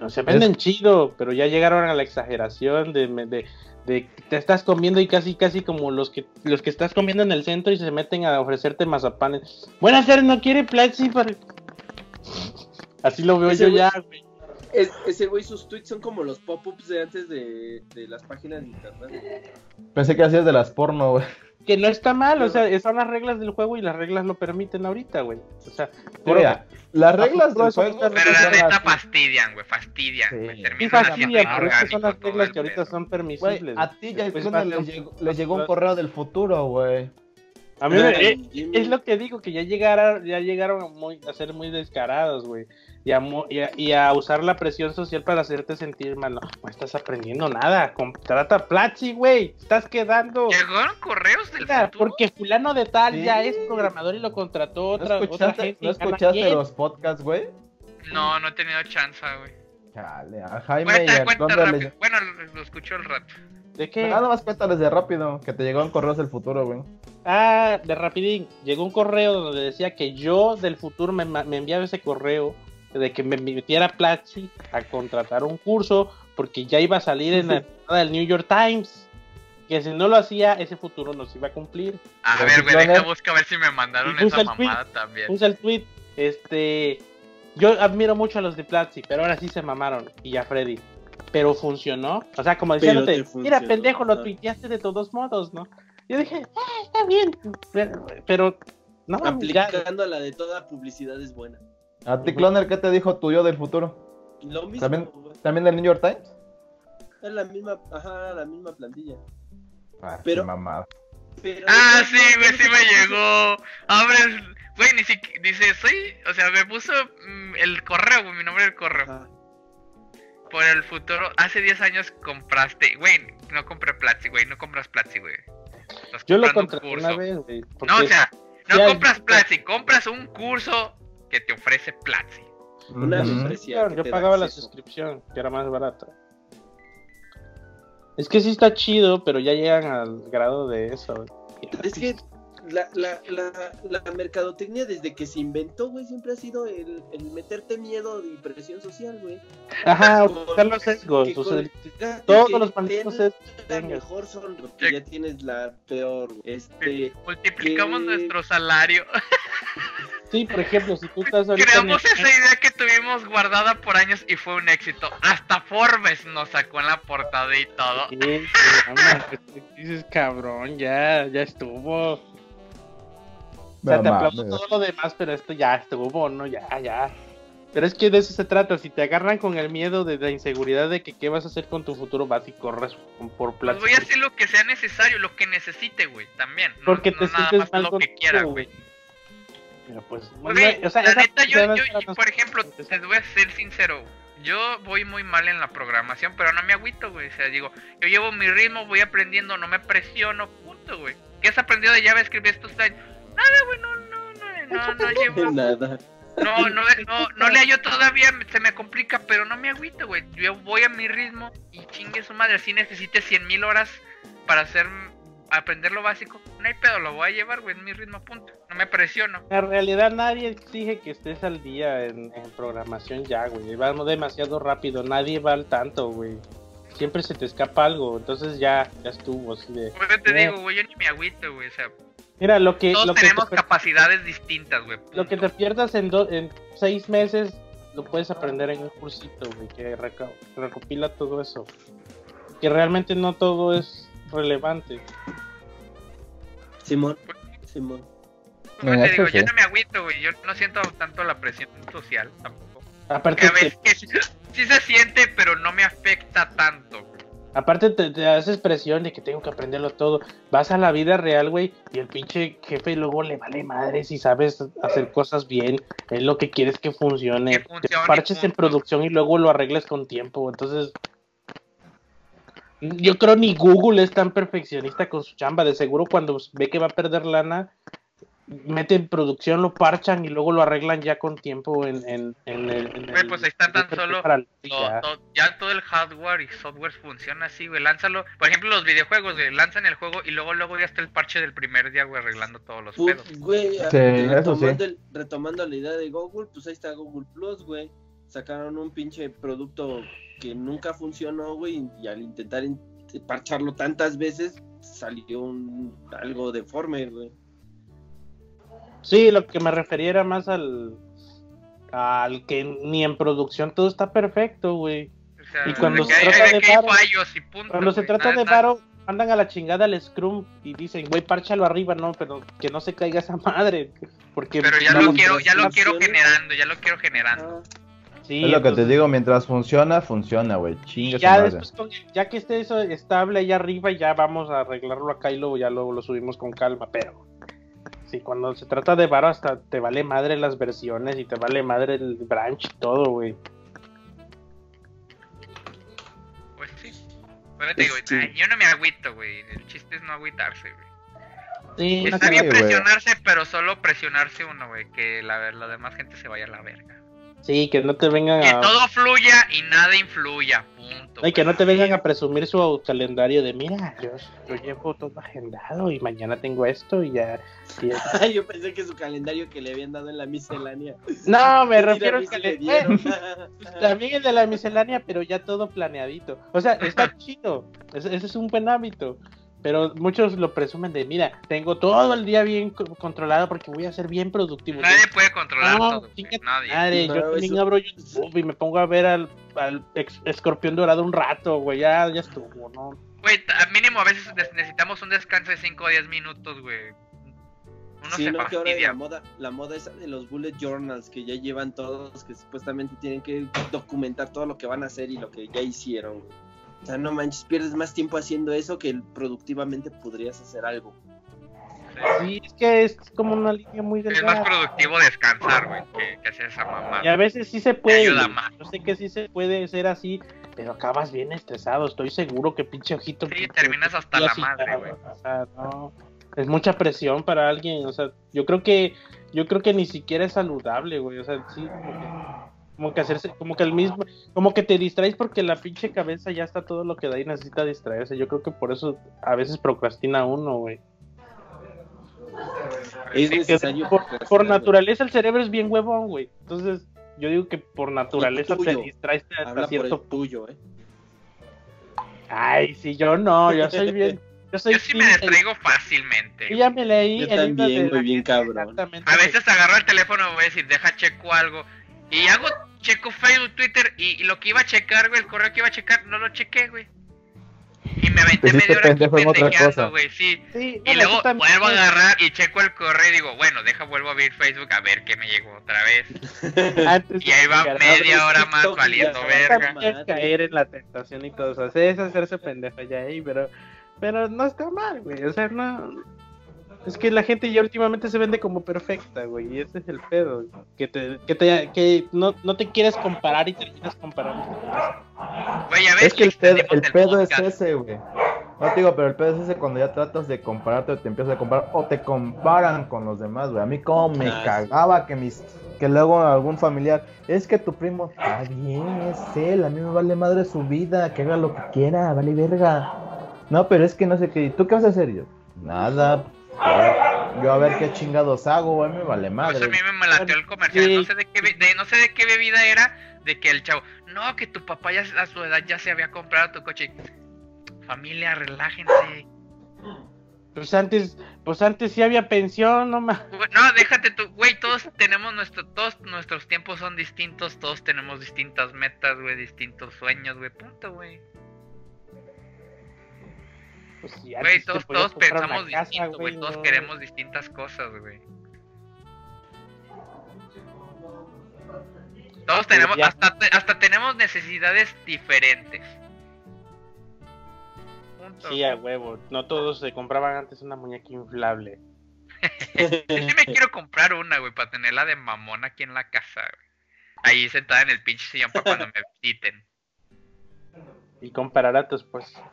No, se venden chido, pero ya llegaron a la exageración de, de, de que te estás comiendo y casi casi como los que los que estás comiendo en el centro y se meten a ofrecerte mazapanes. Buenas tardes, ¿no quiere Platzi para...? Así lo veo Ese yo güey- ya, güey. Es- ese güey, sus tweets son como los pop-ups de antes de, de las páginas de internet. Pensé que hacías de las porno, güey. Que no está mal, o sea, son las reglas del juego y las reglas lo permiten ahorita, güey. O sea, por Mira, las reglas del juego. Pero la son neta así. fastidian, güey, fastidian, Sí. Sí, Terminan fastidia, haciendo pero son las reglas que ahorita son Güey, permisibles. a ti ya Pues le llegó, bien- le llegó un correo del futuro, güey. A mí eh, es lo que digo, que ya llegaron, ya llegaron a, muy, a ser muy descarados, güey. Y a, mu- y, a, y a usar la presión social para hacerte sentir mal. No, no estás aprendiendo nada. Contrata Platzi, güey. Estás quedando. ¿Llegaron correos del Mira, futuro? porque fulano de tal Sí. ya es programador y lo contrató ¿No otra, otra escuchaste, gente. ¿no escuchaste los podcasts, güey? No, no he tenido chance, güey. Chale, a Jaime y Cuenta, a cuenta rápido. Bueno, lo, lo escucho el rato. ¿De qué? Nada más cuéntales de rápido, que te llegaron correos del futuro, güey. Ah, de rapidín. Llegó un correo donde decía que yo del futuro me enviaba ese correo de que me metiera Platzi a contratar un curso porque ya iba a salir en la entrada del New York Times. Que si no lo hacía, ese futuro no se iba a cumplir. A Pero ver, güey, deja buscar a ver si me mandaron esa el tweet. mamada también. Puse el tweet. Este. Yo admiro mucho a los de Platzi, pero ahora sí se mamaron. Y a Freddy. Pero funcionó. O sea, como diciéndote, te mira, pendejo, lo tuiteaste de todos modos, ¿no? Yo dije, ah, está bien. Pero, pero no, Aplicando a la de toda publicidad es buena. A ti. Cloner, ¿qué te dijo tu yo del futuro? Lo mismo, ¿También? güey. ¿También del New York Times? es la misma, ajá, la misma plantilla. Ah, Pero- qué mamada. Pero Ah, no, sí, güey, sí me llegó. Abres, güey, ni siquiera, dice, soy, o sea, me puso mm, el correo, güey, mi nombre del correo. Ajá. Por el futuro, hace 10 años compraste, güey, no compré Platzi, güey, no compras Platzi, güey. Yo lo un contraté una vez, güey. No, o sea, no ya- compras Platzi, compras un curso que te ofrece Platzi. Una membresía que yo pagaba la suscripción, que era más barata. Es que sí está chido, pero ya llegan al grado de eso. Es que la, la, la, la mercadotecnia desde que se inventó, güey, siempre ha sido el, el meterte miedo y presión social, güey. Ajá, buscar los sesgos. que o sea, con- el- todos que los malditos sesgos que La mejor son porque ya tienes la peor, güey. Este, Multiplicamos que- nuestro salario. [laughs] Sí, por ejemplo, si tú estás ahorita. Creamos el- esa idea que tuvimos guardada por años y fue un éxito. Hasta Forbes nos sacó en la portada y todo. Sí, pues, dices, cabrón, ya, ya estuvo. O sea, te No aplaudo todo lo demás, pero esto ya estuvo, ¿no? Ya, ya. Pero es que de eso se trata. Si te agarran con el miedo de la inseguridad de que qué vas a hacer con tu futuro, vas y corres por Pues plato. voy a hacer lo que sea necesario, lo que necesite, güey, también. No, Porque no te nada sientes más mal lo con que quiera, güey. Pero pues, o sea, la neta, yo, yo, por ejemplo, te voy a ser sincero. Yo voy muy mal en la programación, pero no me agüito, güey. O sea, digo, yo llevo mi ritmo, voy aprendiendo, no me presiono, punto, güey. ¿Qué has aprendido de JavaScript estos años? Nada, güey, no, no, no, no, no llevo. nada. No, no, no, no le hallo todavía, se me complica, pero no me agüito, güey. Yo voy a mi ritmo y chingue su madre. Si necesite 100 mil horas, para hacer aprender lo básico, no hay pedo, lo voy a llevar, güey, en mi ritmo punto. No me presiono. En realidad nadie exige que estés al día en, programación ya, güey. Va demasiado rápido, nadie va al tanto, güey. Siempre se te escapa algo, entonces ya, ya estuvo. Así de, pues te eh. digo, güey, yo ni me agüito, güey, o sea. Mira, lo que. Todos lo tenemos capacidades distintas, güey. Lo que te pierdas en, en seis meses, lo puedes aprender en un cursito, güey, que recopila todo eso. Que realmente no todo es relevante. Simón, Simón. Como te digo, yo no me agüito, güey. Yo no siento tanto la presión social tampoco. Aparte, a veces [laughs] sí se siente, pero no me afecta tanto. Aparte te, te haces presión de que tengo que aprenderlo todo. Vas a la vida real, güey, y el pinche jefe luego le vale madre si sabes hacer cosas bien. Es lo que quieres que funcione. Que te parches en producción y luego lo arregles con tiempo. Entonces, yo creo ni Google es tan perfeccionista con su chamba. De seguro cuando ve que va a perder lana, mete en producción, lo parchan y luego lo arreglan ya con tiempo en, en, el... pues ahí están tan solo... ya todo el hardware y software funciona así, güey. Lánzalo. Por ejemplo, los videojuegos, güey. Lanzan el juego y luego luego ya está el parche del primer día, güey, arreglando todos los pedos. Güey, retomando, retomando la idea de Google, pues ahí está Google Plus, güey. Sacaron un pinche producto que nunca funcionó, güey, y al intentar parcharlo tantas veces, salió un, algo deforme, güey. Sí, lo que me refería era más al, al que ni en producción todo está perfecto, güey. y cuando se trata de paro, cuando se trata de paro, mandan a la chingada al Scrum y dicen, güey, párchalo arriba, no, pero que no se caiga esa [laughs] madre. Porque pero ya lo quiero, ya lo quiero generando, ya lo quiero generando. Ah es lo que te digo, mientras funciona, funciona, güey. Ya, después, ya que esté eso estable ahí arriba, ya vamos a arreglarlo acá y luego ya luego lo subimos con calma, pero sí, cuando se trata de varo hasta te vale madre las versiones y te vale madre el branch y todo, güey. Pues sí. Bueno, te digo, yo no me agüito, güey. El chiste es no agüitarse, güey. Sí, Está bien presionarse, pero solo presionarse uno, güey. Que la, la demás gente se vaya a la verga. Sí, que no te vengan a... Que todo fluya y nada influya, punto. Y que no te vengan a presumir su calendario de, mira, yo, llevo todo agendado y mañana tengo esto y ya... [laughs] yo pensé que su calendario que le habían dado en la miscelánea. No, me [laughs] refiero al calendario. [laughs] También el de la miscelánea, pero ya todo planeadito. O sea, está chido. ese es un buen hábito. Pero muchos lo presumen de, mira, tengo todo el día bien controlado porque voy a ser bien productivo. Nadie puede controlar todo. Nadie. yo también abro YouTube y me pongo a ver al, al escorpión dorado un rato, güey. Ya, ya estuvo, ¿no? Güey, mínimo a veces necesitamos un descanso de 5 o 10 minutos, güey. Uno sí, se no, que ahora la moda, la moda esa de los bullet journals que ya llevan todos, que supuestamente tienen que documentar todo lo que van a hacer y lo que ya hicieron, güey. O sea, no manches, pierdes más tiempo haciendo eso que productivamente podrías hacer algo. Sí, es que es como una línea muy delgada. Es más productivo descansar, güey, que, hacer esa mamá. Y a veces sí se puede. Yo sé que sí se puede ser así, pero acabas bien estresado. Estoy seguro que pinche ojito. Sí, terminas hasta la madre, güey. O sea, no. Es mucha presión para alguien. O sea, yo creo que. Yo creo que ni siquiera es saludable, güey. O sea, sí, como que hacerse, como que el mismo, como que te distraes porque la pinche cabeza ya está todo lo que da y necesita distraerse. Yo creo que por eso a veces procrastina uno, güey. Es necesario por, naturaleza el cerebro es bien huevón, güey. Entonces, yo digo que por naturaleza te distraes hasta cierto tuyo, eh. Ay, si yo no, yo soy bien. Yo, soy yo sí me distraigo fácilmente. Yo ya me leí yo también, muy bien cabrón. A veces agarro el teléfono y voy a decir, deja checo algo y hago, checo Facebook, Twitter, y, lo que iba a checar, güey, el correo que iba a checar, no lo chequé, güey. Y me aventé media hora aquí pendejeando, güey, sí. y luego vuelvo a agarrar y checo el correo y digo, bueno, deja, vuelvo a abrir Facebook a ver qué me llegó otra vez. [laughs] y ahí va media hora más valiendo verga. Es caer en la tentación y todo eso. Es hacerse pendejo ya ahí, pero, pero no está mal, güey. O sea, no es que la gente ya últimamente se vende como perfecta, güey, y ese es el pedo. Que, te, que, te, que no, no te quieres comparar y terminas comparando. Güey, a ver, es que el pedo, el pedo es ese, güey. No te digo, pero el pedo es ese cuando ya tratas de compararte o te empiezas a comparar o te comparan con los demás, güey. A mí como me ah, cagaba que mis que luego algún familiar, es que tu primo está bien, es él, a mí me vale madre su vida, que haga lo que quiera, vale verga. No, pero es que no sé qué. ¿Tú qué vas a hacer yo? Nada. Yo a ver qué chingados hago, güey, me vale madre. Pues a mí me lateó el comercial, Sí. no sé de qué, de, no sé de qué bebida era, de que el chavo, no, que tu papá ya a su edad ya se había comprado tu coche. Familia, relájense. Pues antes, pues antes sí había pensión, no. Güey, No, déjate tú, güey, todos tenemos nuestro, todos nuestros tiempos son distintos, todos tenemos distintas metas, güey, distintos sueños, güey, punto, güey. Pues Güey, antes todos, todos pensamos casa, distinto, güey, todos no. queremos distintas cosas, güey. Todos tenemos, ya- hasta, hasta tenemos necesidades diferentes. Punto. Sí, a huevo. No todos se compraban antes una muñeca inflable. [laughs] Yo sí me quiero comprar una, güey, para tenerla de mamón aquí en la casa, güey. Ahí sentada en el pinche sillón para cuando me visiten. Y comparar a tu esposa.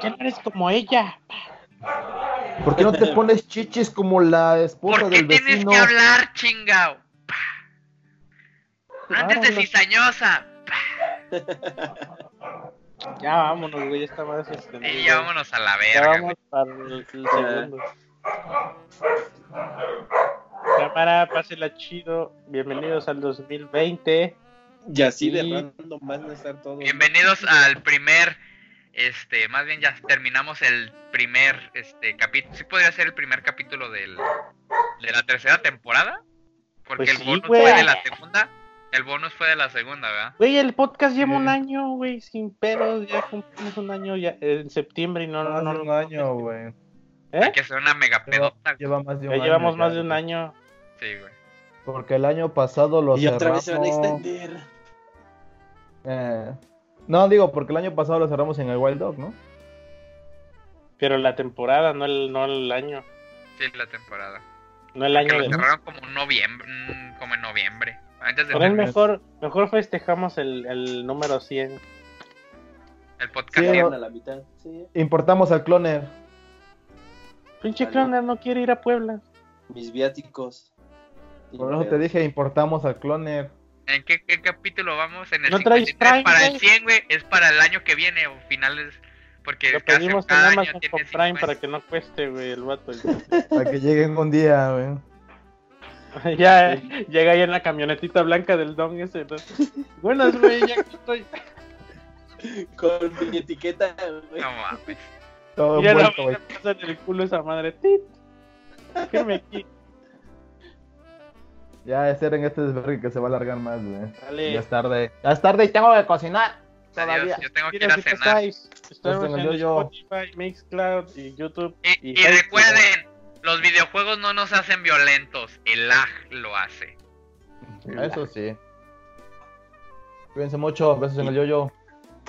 ¿Qué no eres como ella? ¿Por qué no te pones chichis como la esposa ¿Por qué del tienes vecino? que hablar, chingao? Pa. No andes de cizañosa. Ya vámonos, güey, esta madre se extendió. Y ya vámonos a la Ya verga, vamos güey. para el, el segundo. Cámara, pásela chido. Bienvenidos al 2020. Y así de Sí. random van a estar todos. Bienvenidos al primer, este, más bien ya terminamos el primer, este, capítulo. Sí podría ser el primer capítulo del, de la tercera temporada. Porque Pues el sí, bonus fue de la segunda. El bonus fue de la segunda, ¿verdad? Güey, el podcast lleva un año, güey, sin pedos. Ya cumplimos un año ya en septiembre y no, no, no. de un año, güey. ¿Eh? Hay que hacer una mega pedota. Lleva más de un Ya año. llevamos más de un año. Sí, güey. Porque el año pasado lo Y otra vez se van a extender. Eh, No, digo, porque el año pasado lo cerramos en el Wild Dog, ¿no? Pero la temporada, no el, no el año. Sí, la temporada. No el año lo de. cerraron como en noviembre, mm, como en noviembre. Antes de Por el terminar mejor, mejor festejamos el, el número 100. el podcast. Sí, cien. no. a la mitad. Sí. Importamos al cloner. Pinche Vale. cloner no quiere ir a Puebla. Mis viáticos. Por eso te dije, importamos al cloner. ¿En qué, qué capítulo vamos? En el ¿No traes 53 Prime, para el güey? 100, güey. Es para el año que viene o finales. Porque Lo cada, pedimos en cada año Amazon tiene con Prime 50. para que no cueste, güey, el vato. Para que lleguen un día, güey. [laughs] ya eh, llega ahí en la camionetita blanca del don ese. ¿no? Buenas, güey, ya aquí estoy. [laughs] Con mi etiqueta, güey. No mames. [laughs] Todo Mira, no, me pasa en el culo esa madre. ¡Tit! Firme aquí. Ya es en este desvergue que se va a alargar más, güey. Dale. Ya es tarde. Ya es tarde y tengo que cocinar. Todavía. Adiós, yo tengo que ir a cenar. estamos en en el yo-yo. Spotify, Mixcloud y YouTube. Y, recuerden, los videojuegos no nos hacen violentos, el lag lo hace. Eso sí. Cuídense mucho. Besos en el yo-yo.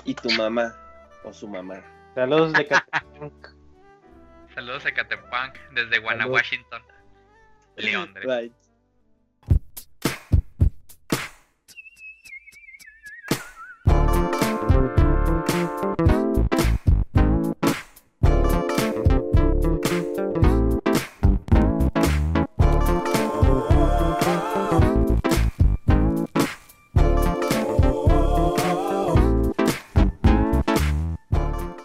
Y tu mamá. O su mamá. Saludos de Catepunk. [laughs] Saludos a Catepunk desde Guana. Washington. León.